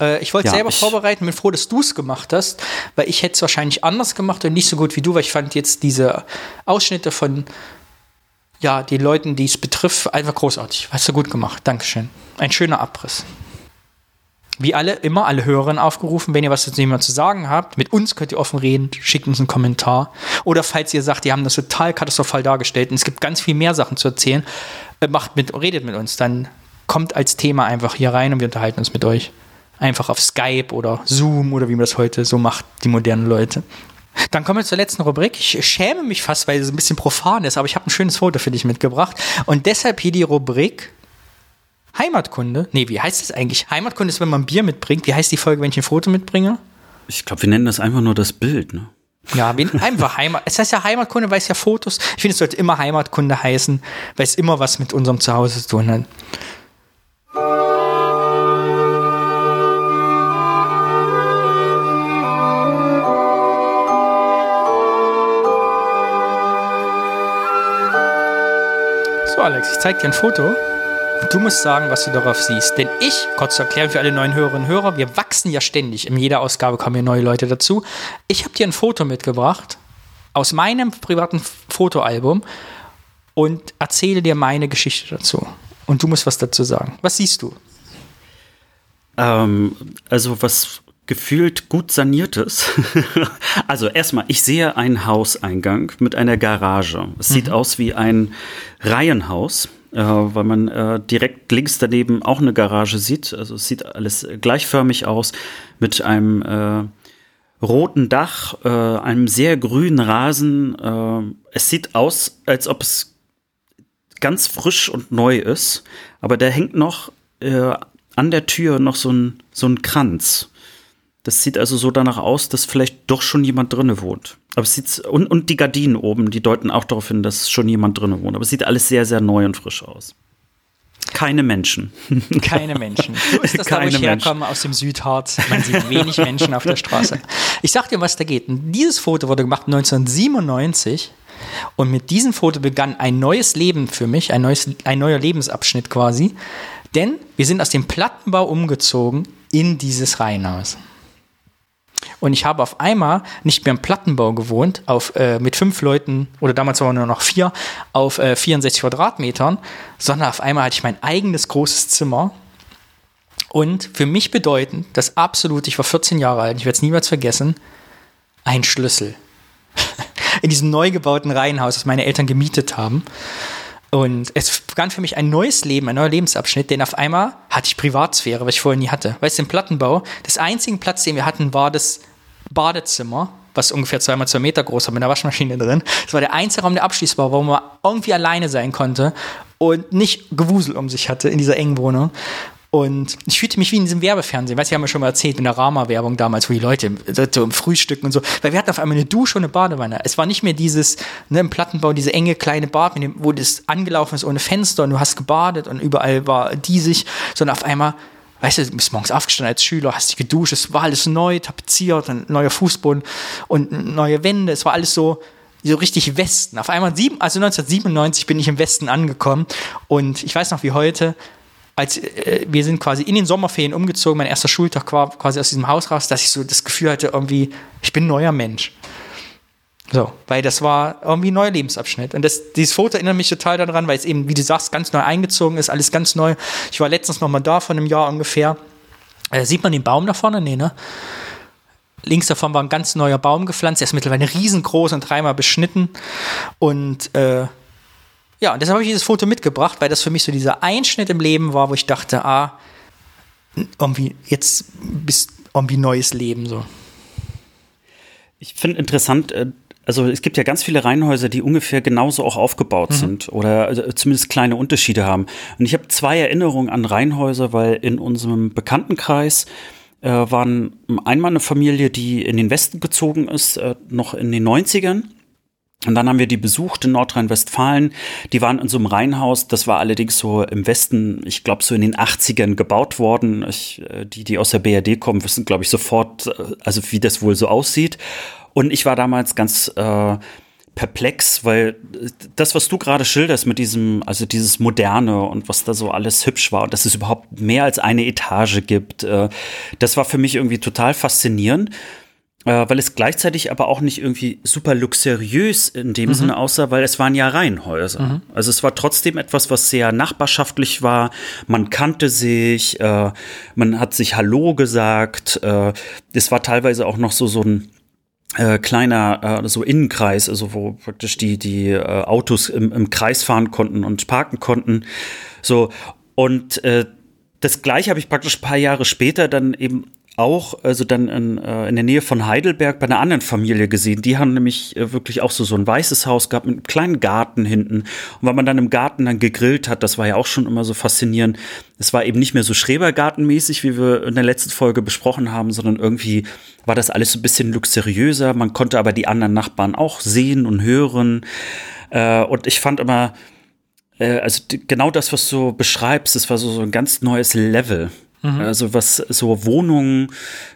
Speaker 1: Äh, ich wollte
Speaker 2: Ja,
Speaker 1: selber
Speaker 2: ich-
Speaker 1: vorbereiten, bin froh, dass du es gemacht hast, weil ich hätte es wahrscheinlich anders gemacht und nicht so gut wie du, weil ich fand jetzt diese Ausschnitte von ja, den Leuten, die es betrifft, einfach großartig. Hast du gut gemacht. Dankeschön. Ein schöner Abriss. Wie alle, immer alle Hörerinnen aufgerufen, wenn ihr was zu zu sagen habt, mit uns könnt ihr offen reden, schickt uns einen Kommentar. Oder falls ihr sagt, die haben das total katastrophal dargestellt und es gibt ganz viel mehr Sachen zu erzählen, äh, macht mit, redet mit uns, dann kommt als Thema einfach hier rein und wir unterhalten uns mit euch. Einfach auf Skype oder Zoom oder wie man das heute so macht, die modernen Leute. Dann kommen wir zur letzten Rubrik. Ich schäme mich fast, weil es ein bisschen profan ist, aber ich habe ein schönes Foto für dich mitgebracht. Und deshalb hier die Rubrik Heimatkunde. Nee, wie heißt das eigentlich? Heimatkunde ist, wenn man Bier mitbringt. Wie heißt die Folge, wenn ich ein Foto mitbringe?
Speaker 2: Ich glaube, wir nennen das einfach nur das Bild. Ne?
Speaker 1: Ja, einfach Heimat. Es heißt ja Heimatkunde, weil es ja Fotos. Ich finde, es sollte immer Heimatkunde heißen, weil es immer was mit unserem Zuhause zu tun hat. So, Alex, ich zeige dir ein Foto. Du musst sagen, was du darauf siehst. Denn ich, kurz zu erklären für alle neuen Hörerinnen und Hörer, wir wachsen ja ständig. In jeder Ausgabe kommen hier neue Leute dazu. Ich habe dir ein Foto mitgebracht aus meinem privaten Fotoalbum und erzähle dir meine Geschichte dazu. Und du musst was dazu sagen. Was siehst du?
Speaker 2: Ähm, also was gefühlt gut saniertes. also erstmal, ich sehe einen Hauseingang mit einer Garage. Es mhm. sieht aus wie ein Reihenhaus äh, weil man äh, direkt links daneben auch eine Garage sieht. Also es sieht alles gleichförmig aus mit einem äh, roten Dach, äh, einem sehr grünen Rasen. Äh, es sieht aus, als ob es ganz frisch und neu ist, aber da hängt noch äh, an der Tür noch so ein, so ein Kranz. Das sieht also so danach aus, dass vielleicht doch schon jemand drinne wohnt. Aber es sieht und, und die Gardinen oben, die deuten auch darauf hin, dass schon jemand drinne wohnt. Aber es sieht alles sehr, sehr neu und frisch aus. Keine Menschen.
Speaker 1: Keine Menschen. So ist das Keine da, wo ich herkomme, aus dem Südharz. Man sieht wenig Menschen auf der Straße. Ich sag dir, was da geht. Dieses Foto wurde gemacht 1997 und mit diesem Foto begann ein neues Leben für mich, ein, neues, ein neuer Lebensabschnitt quasi. Denn wir sind aus dem Plattenbau umgezogen in dieses Reihenhaus. Und ich habe auf einmal nicht mehr im Plattenbau gewohnt, auf, äh, mit fünf Leuten, oder damals waren wir nur noch vier, auf äh, 64 Quadratmetern, sondern auf einmal hatte ich mein eigenes großes Zimmer. Und für mich bedeutend, das absolut, ich war 14 Jahre alt, ich werde es niemals vergessen, ein Schlüssel. In diesem neu gebauten Reihenhaus, das meine Eltern gemietet haben. Und es begann für mich ein neues Leben, ein neuer Lebensabschnitt, denn auf einmal hatte ich Privatsphäre, was ich vorher nie hatte. Weißt du, im Plattenbau, das einzige Platz, den wir hatten, war das Badezimmer, was ungefähr zweimal zwei Meter groß war mit einer Waschmaschine drin. Das war der einzige Raum, der abschließbar war, wo man irgendwie alleine sein konnte und nicht Gewusel um sich hatte in dieser engen Wohnung. Und ich fühlte mich wie in diesem Werbefernsehen. Weißt du, haben wir schon mal erzählt in der Rama-Werbung damals, wo die Leute so im Frühstück und so, weil wir hatten auf einmal eine Dusche und eine Badewanne. Es war nicht mehr dieses, ne, im Plattenbau, diese enge kleine Bad, wo das angelaufen ist ohne Fenster und du hast gebadet und überall war diesig, sondern auf einmal, weißt du, du bist morgens aufgestanden als Schüler, hast dich geduscht, es war alles neu, tapeziert, ein neuer Fußboden und neue Wände, es war alles so, so richtig Westen. Auf einmal, sieben, also 1997 bin ich im Westen angekommen und ich weiß noch wie heute, als äh, wir sind quasi in den Sommerferien umgezogen, mein erster Schultag war quasi aus diesem Haus raus, dass ich so das Gefühl hatte, irgendwie, ich bin ein neuer Mensch. So, weil das war irgendwie ein neuer Lebensabschnitt. Und das, dieses Foto erinnert mich total daran, weil es eben, wie du sagst, ganz neu eingezogen ist, alles ganz neu. Ich war letztens noch mal da, von einem Jahr ungefähr. Äh, sieht man den Baum da vorne? Nee, ne? Links davon war ein ganz neuer Baum gepflanzt. Er ist mittlerweile riesengroß und dreimal beschnitten. Und äh, ja, und deshalb habe ich dieses Foto mitgebracht, weil das für mich so dieser Einschnitt im Leben war, wo ich dachte, ah, irgendwie jetzt bist irgendwie neues Leben so.
Speaker 2: Ich finde interessant, äh, also es gibt ja ganz viele Reihenhäuser, die ungefähr genauso auch aufgebaut mhm. sind oder also zumindest kleine Unterschiede haben. Und ich habe zwei Erinnerungen an Reihenhäuser, weil in unserem Bekanntenkreis äh, waren einmal eine Familie, die in den Westen gezogen ist, äh, noch in den 90ern. Und dann haben wir die besucht in Nordrhein-Westfalen. Die waren in so einem Reihenhaus. Das war allerdings so im Westen, ich glaube, so in den 80ern gebaut worden. Ich, äh, die, die aus der BRD kommen, wissen, glaube ich, sofort, äh, also wie das wohl so aussieht. Und ich war damals ganz äh, perplex, weil das, was du gerade schilderst mit diesem, also dieses Moderne und was da so alles hübsch war und dass es überhaupt mehr als eine Etage gibt, äh, das war für mich irgendwie total faszinierend äh, weil es gleichzeitig aber auch nicht irgendwie super luxuriös in dem mhm. Sinne aussah, weil es waren ja Reihenhäuser. Mhm. Also es war trotzdem etwas, was sehr nachbarschaftlich war. Man kannte sich, äh, man hat sich Hallo gesagt. Äh, es war teilweise auch noch so so ein äh, kleiner äh, so Innenkreis, also wo praktisch die die äh, Autos im, im Kreis fahren konnten und parken konnten. So und äh, das gleiche habe ich praktisch ein paar Jahre später dann eben auch also dann in, äh, in der Nähe von Heidelberg bei einer anderen Familie gesehen. Die haben nämlich äh, wirklich auch so, so ein weißes Haus gehabt mit einem kleinen Garten hinten. Und weil man dann im Garten dann gegrillt hat, das war ja auch schon immer so faszinierend. Es war eben nicht mehr so Schrebergartenmäßig, wie wir in der letzten Folge besprochen haben, sondern irgendwie war das alles so ein bisschen luxuriöser. Man konnte aber die anderen Nachbarn auch sehen und hören. Äh, und ich fand immer, äh, also genau das, was du beschreibst, das war so, so ein ganz neues Level. Mhm. Also was so Wohnungen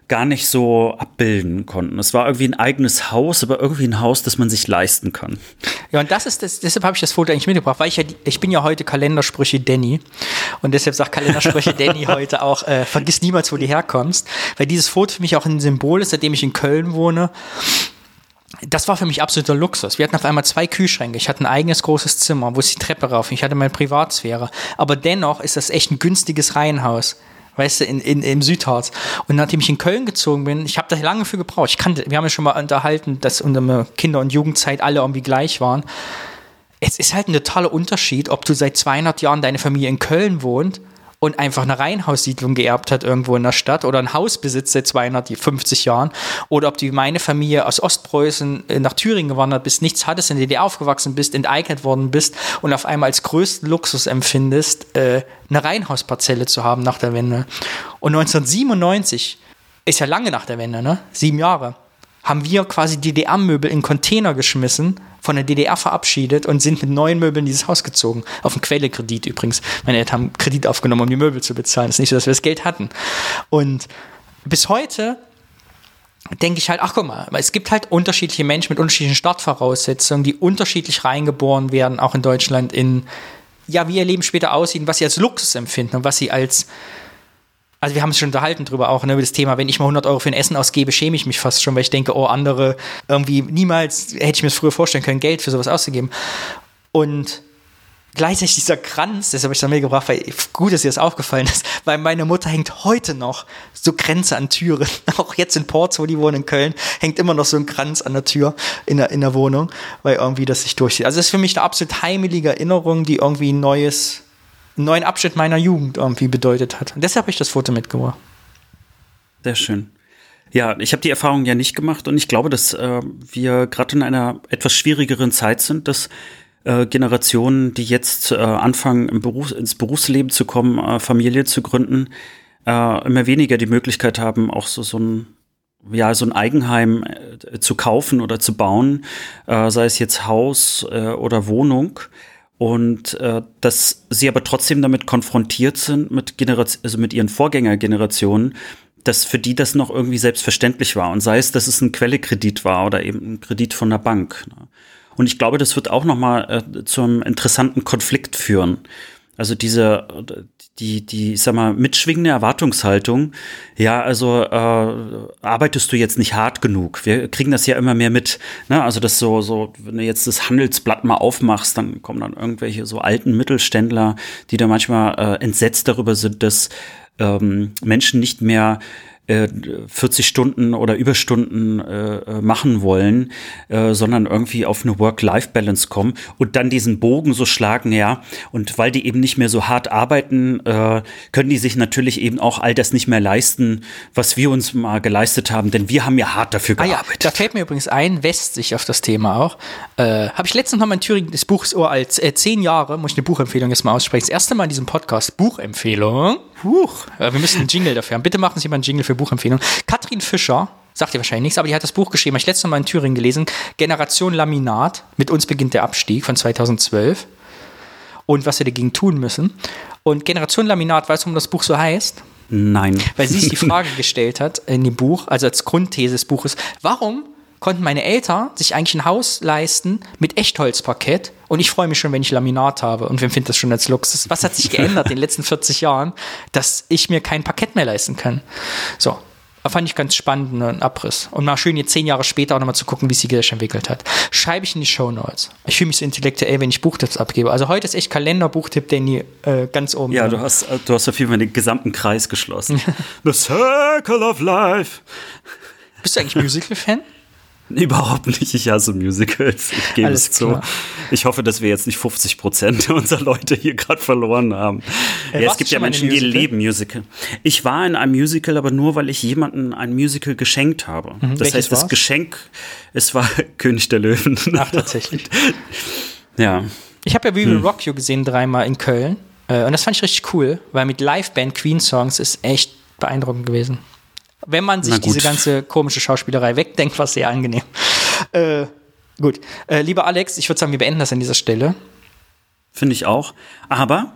Speaker 2: gar nicht so abbilden konnten. Es war irgendwie ein eigenes Haus, aber irgendwie ein Haus, das man sich leisten kann.
Speaker 1: Ja, und das ist das, deshalb habe ich das Foto eigentlich mitgebracht, weil ich ja, ich bin ja heute Kalendersprüche Danny und deshalb sagt Kalendersprüche Danny heute auch, äh, vergiss niemals, wo du herkommst, weil dieses Foto für mich auch ein Symbol ist, seitdem ich in Köln wohne das war für mich absoluter Luxus. Wir hatten auf einmal zwei Kühlschränke. Ich hatte ein eigenes großes Zimmer, wo es die Treppe rauf. Ich hatte meine Privatsphäre. Aber dennoch ist das echt ein günstiges Reihenhaus weißt du, in, in, im Südharz. Und nachdem ich in Köln gezogen bin, ich habe da lange für gebraucht. Ich kannte, wir haben ja schon mal unterhalten, dass unsere Kinder- und Jugendzeit alle irgendwie gleich waren. Es ist halt ein totaler Unterschied, ob du seit 200 Jahren deine Familie in Köln wohnt und einfach eine Reihenhaussiedlung geerbt hat irgendwo in der Stadt oder ein Haus besitzt seit 250 Jahren oder ob du wie meine Familie aus Ostpreußen äh, nach Thüringen gewandert bist, nichts hattest, in der DDR aufgewachsen bist, enteignet worden bist und auf einmal als größten Luxus empfindest, äh, eine Reihenhausparzelle zu haben nach der Wende. Und 1997 ist ja lange nach der Wende, ne? Sieben Jahre haben wir quasi DDR-Möbel in Container geschmissen, von der DDR verabschiedet und sind mit neuen Möbeln dieses Haus gezogen. Auf einen Quellekredit übrigens. Meine Eltern haben Kredit aufgenommen, um die Möbel zu bezahlen. Es ist nicht so, dass wir das Geld hatten. Und bis heute denke ich halt, ach guck mal, es gibt halt unterschiedliche Menschen mit unterschiedlichen Startvoraussetzungen, die unterschiedlich reingeboren werden, auch in Deutschland, in ja, wie ihr Leben später aussieht, was sie als Luxus empfinden und was sie als also wir haben es schon unterhalten drüber auch, ne, über das Thema, wenn ich mal 100 Euro für ein Essen ausgebe, schäme ich mich fast schon, weil ich denke, oh, andere, irgendwie niemals hätte ich mir das früher vorstellen können, Geld für sowas auszugeben. Und gleichzeitig dieser Kranz, das habe ich dann mitgebracht, weil gut, dass dir das aufgefallen ist, weil meine Mutter hängt heute noch so Grenze an Türen. Auch jetzt in Ports, wo die wohnen in Köln, hängt immer noch so ein Kranz an der Tür in der, in der Wohnung, weil irgendwie das sich durchzieht. Also das ist für mich eine absolut heimelige Erinnerung, die irgendwie ein neues einen neuen Abschnitt meiner Jugend irgendwie bedeutet hat. Und deshalb habe ich das Foto mitgebracht.
Speaker 2: Sehr schön. Ja, ich habe die Erfahrung ja nicht gemacht und ich glaube, dass äh, wir gerade in einer etwas schwierigeren Zeit sind, dass äh, Generationen, die jetzt äh, anfangen, im Beruf, ins Berufsleben zu kommen, äh, Familie zu gründen, äh, immer weniger die Möglichkeit haben, auch so, so ein ja, so ein Eigenheim äh, zu kaufen oder zu bauen, äh, sei es jetzt Haus äh, oder Wohnung und äh, dass sie aber trotzdem damit konfrontiert sind mit Generation, also mit ihren Vorgängergenerationen, dass für die das noch irgendwie selbstverständlich war und sei es, dass es ein Quellekredit war oder eben ein Kredit von der Bank. Ne? Und ich glaube, das wird auch noch mal äh, zu einem interessanten Konflikt führen. Also diese, die, die, ich sag mal, mitschwingende Erwartungshaltung, ja, also äh, arbeitest du jetzt nicht hart genug. Wir kriegen das ja immer mehr mit. Ne? Also das so, so, wenn du jetzt das Handelsblatt mal aufmachst, dann kommen dann irgendwelche so alten Mittelständler, die da manchmal äh, entsetzt darüber sind, dass ähm, Menschen nicht mehr 40 äh, Stunden oder Überstunden äh, äh, machen wollen, äh, sondern irgendwie auf eine Work-Life-Balance kommen und dann diesen Bogen so schlagen, ja. Und weil die eben nicht mehr so hart arbeiten, äh, können die sich natürlich eben auch all das nicht mehr leisten, was wir uns mal geleistet haben, denn wir haben ja hart dafür gearbeitet. Ah
Speaker 1: ja, da fällt mir übrigens ein, West sich auf das Thema auch. Äh, Habe ich letztens noch mal in Thüringen das Buch ist als äh, zehn Jahre, muss ich eine Buchempfehlung jetzt mal aussprechen. Das erste Mal in diesem Podcast Buchempfehlung. Huch, wir müssen einen Jingle dafür haben. Bitte machen Sie mal einen Jingle für Buchempfehlung. Katrin Fischer, sagt ihr wahrscheinlich nichts, aber die hat das Buch geschrieben, habe ich letztes Mal in Thüringen gelesen. Generation Laminat. Mit uns beginnt der Abstieg von 2012. Und was wir dagegen tun müssen. Und Generation Laminat, weißt du, warum das Buch so heißt?
Speaker 2: Nein.
Speaker 1: Weil sie sich die Frage gestellt hat in dem Buch, also als Grundthese des Buches, warum konnten meine Eltern sich eigentlich ein Haus leisten mit Echtholzparkett und ich freue mich schon, wenn ich Laminat habe und wir empfinden das schon als Luxus. Was hat sich geändert in den letzten 40 Jahren, dass ich mir kein Parkett mehr leisten kann? So. Da fand ich ganz spannend, einen ne, Abriss. Und mal schön jetzt zehn Jahre später auch nochmal zu gucken, wie sich Gesellschaft entwickelt hat. Schreibe ich in die Show Notes. Ich fühle mich so intellektuell, wenn ich Buchtipps abgebe. Also heute ist echt Kalenderbuchtipp, Danny, äh, ganz oben.
Speaker 2: Ja, du hast, du hast auf jeden Fall den gesamten Kreis geschlossen. The Circle of Life.
Speaker 1: Bist du eigentlich Musical-Fan?
Speaker 2: Überhaupt nicht, ich hasse Musicals, ich gebe es zu. Ich hoffe, dass wir jetzt nicht 50 Prozent unserer Leute hier gerade verloren haben.
Speaker 1: Äh,
Speaker 2: ja, es gibt ja Menschen, die leben Musical. Ich war in einem Musical, aber nur, weil ich jemandem ein Musical geschenkt habe.
Speaker 1: Mhm,
Speaker 2: das
Speaker 1: welches
Speaker 2: heißt, das
Speaker 1: war's?
Speaker 2: Geschenk, es war König der Löwen.
Speaker 1: Ach, tatsächlich.
Speaker 2: ja.
Speaker 1: Ich habe ja We Will
Speaker 2: Hm.
Speaker 1: Rock You gesehen dreimal in Köln. Äh, und das fand ich richtig cool, weil mit Liveband Queen-Songs ist echt beeindruckend gewesen. Wenn man sich diese ganze komische Schauspielerei wegdenkt, war es sehr angenehm. Äh, gut. Äh, lieber Alex, ich würde sagen, wir beenden das an dieser Stelle.
Speaker 2: Finde ich auch. Aber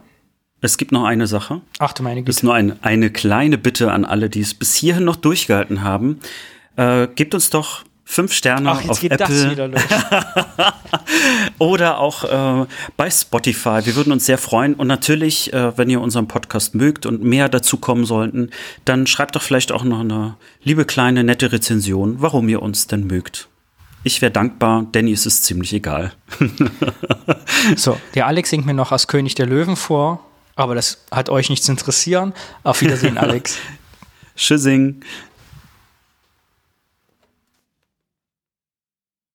Speaker 2: es gibt noch eine Sache.
Speaker 1: Ach du meine Güte.
Speaker 2: Das ist nur ein, eine kleine Bitte an alle, die es bis hierhin noch durchgehalten haben. Äh, gebt uns doch fünf Sterne
Speaker 1: Ach, jetzt
Speaker 2: auf
Speaker 1: geht
Speaker 2: Apple
Speaker 1: das wieder los.
Speaker 2: oder auch äh, bei Spotify. Wir würden uns sehr freuen. Und natürlich, äh, wenn ihr unseren Podcast mögt und mehr dazu kommen sollten, dann schreibt doch vielleicht auch noch eine liebe kleine nette Rezension, warum ihr uns denn mögt. Ich wäre dankbar, Danny ist es ziemlich egal.
Speaker 1: So, der Alex singt mir noch als König der Löwen vor, aber das hat euch nichts zu interessieren. Auf Wiedersehen, Alex.
Speaker 2: Tschüssing.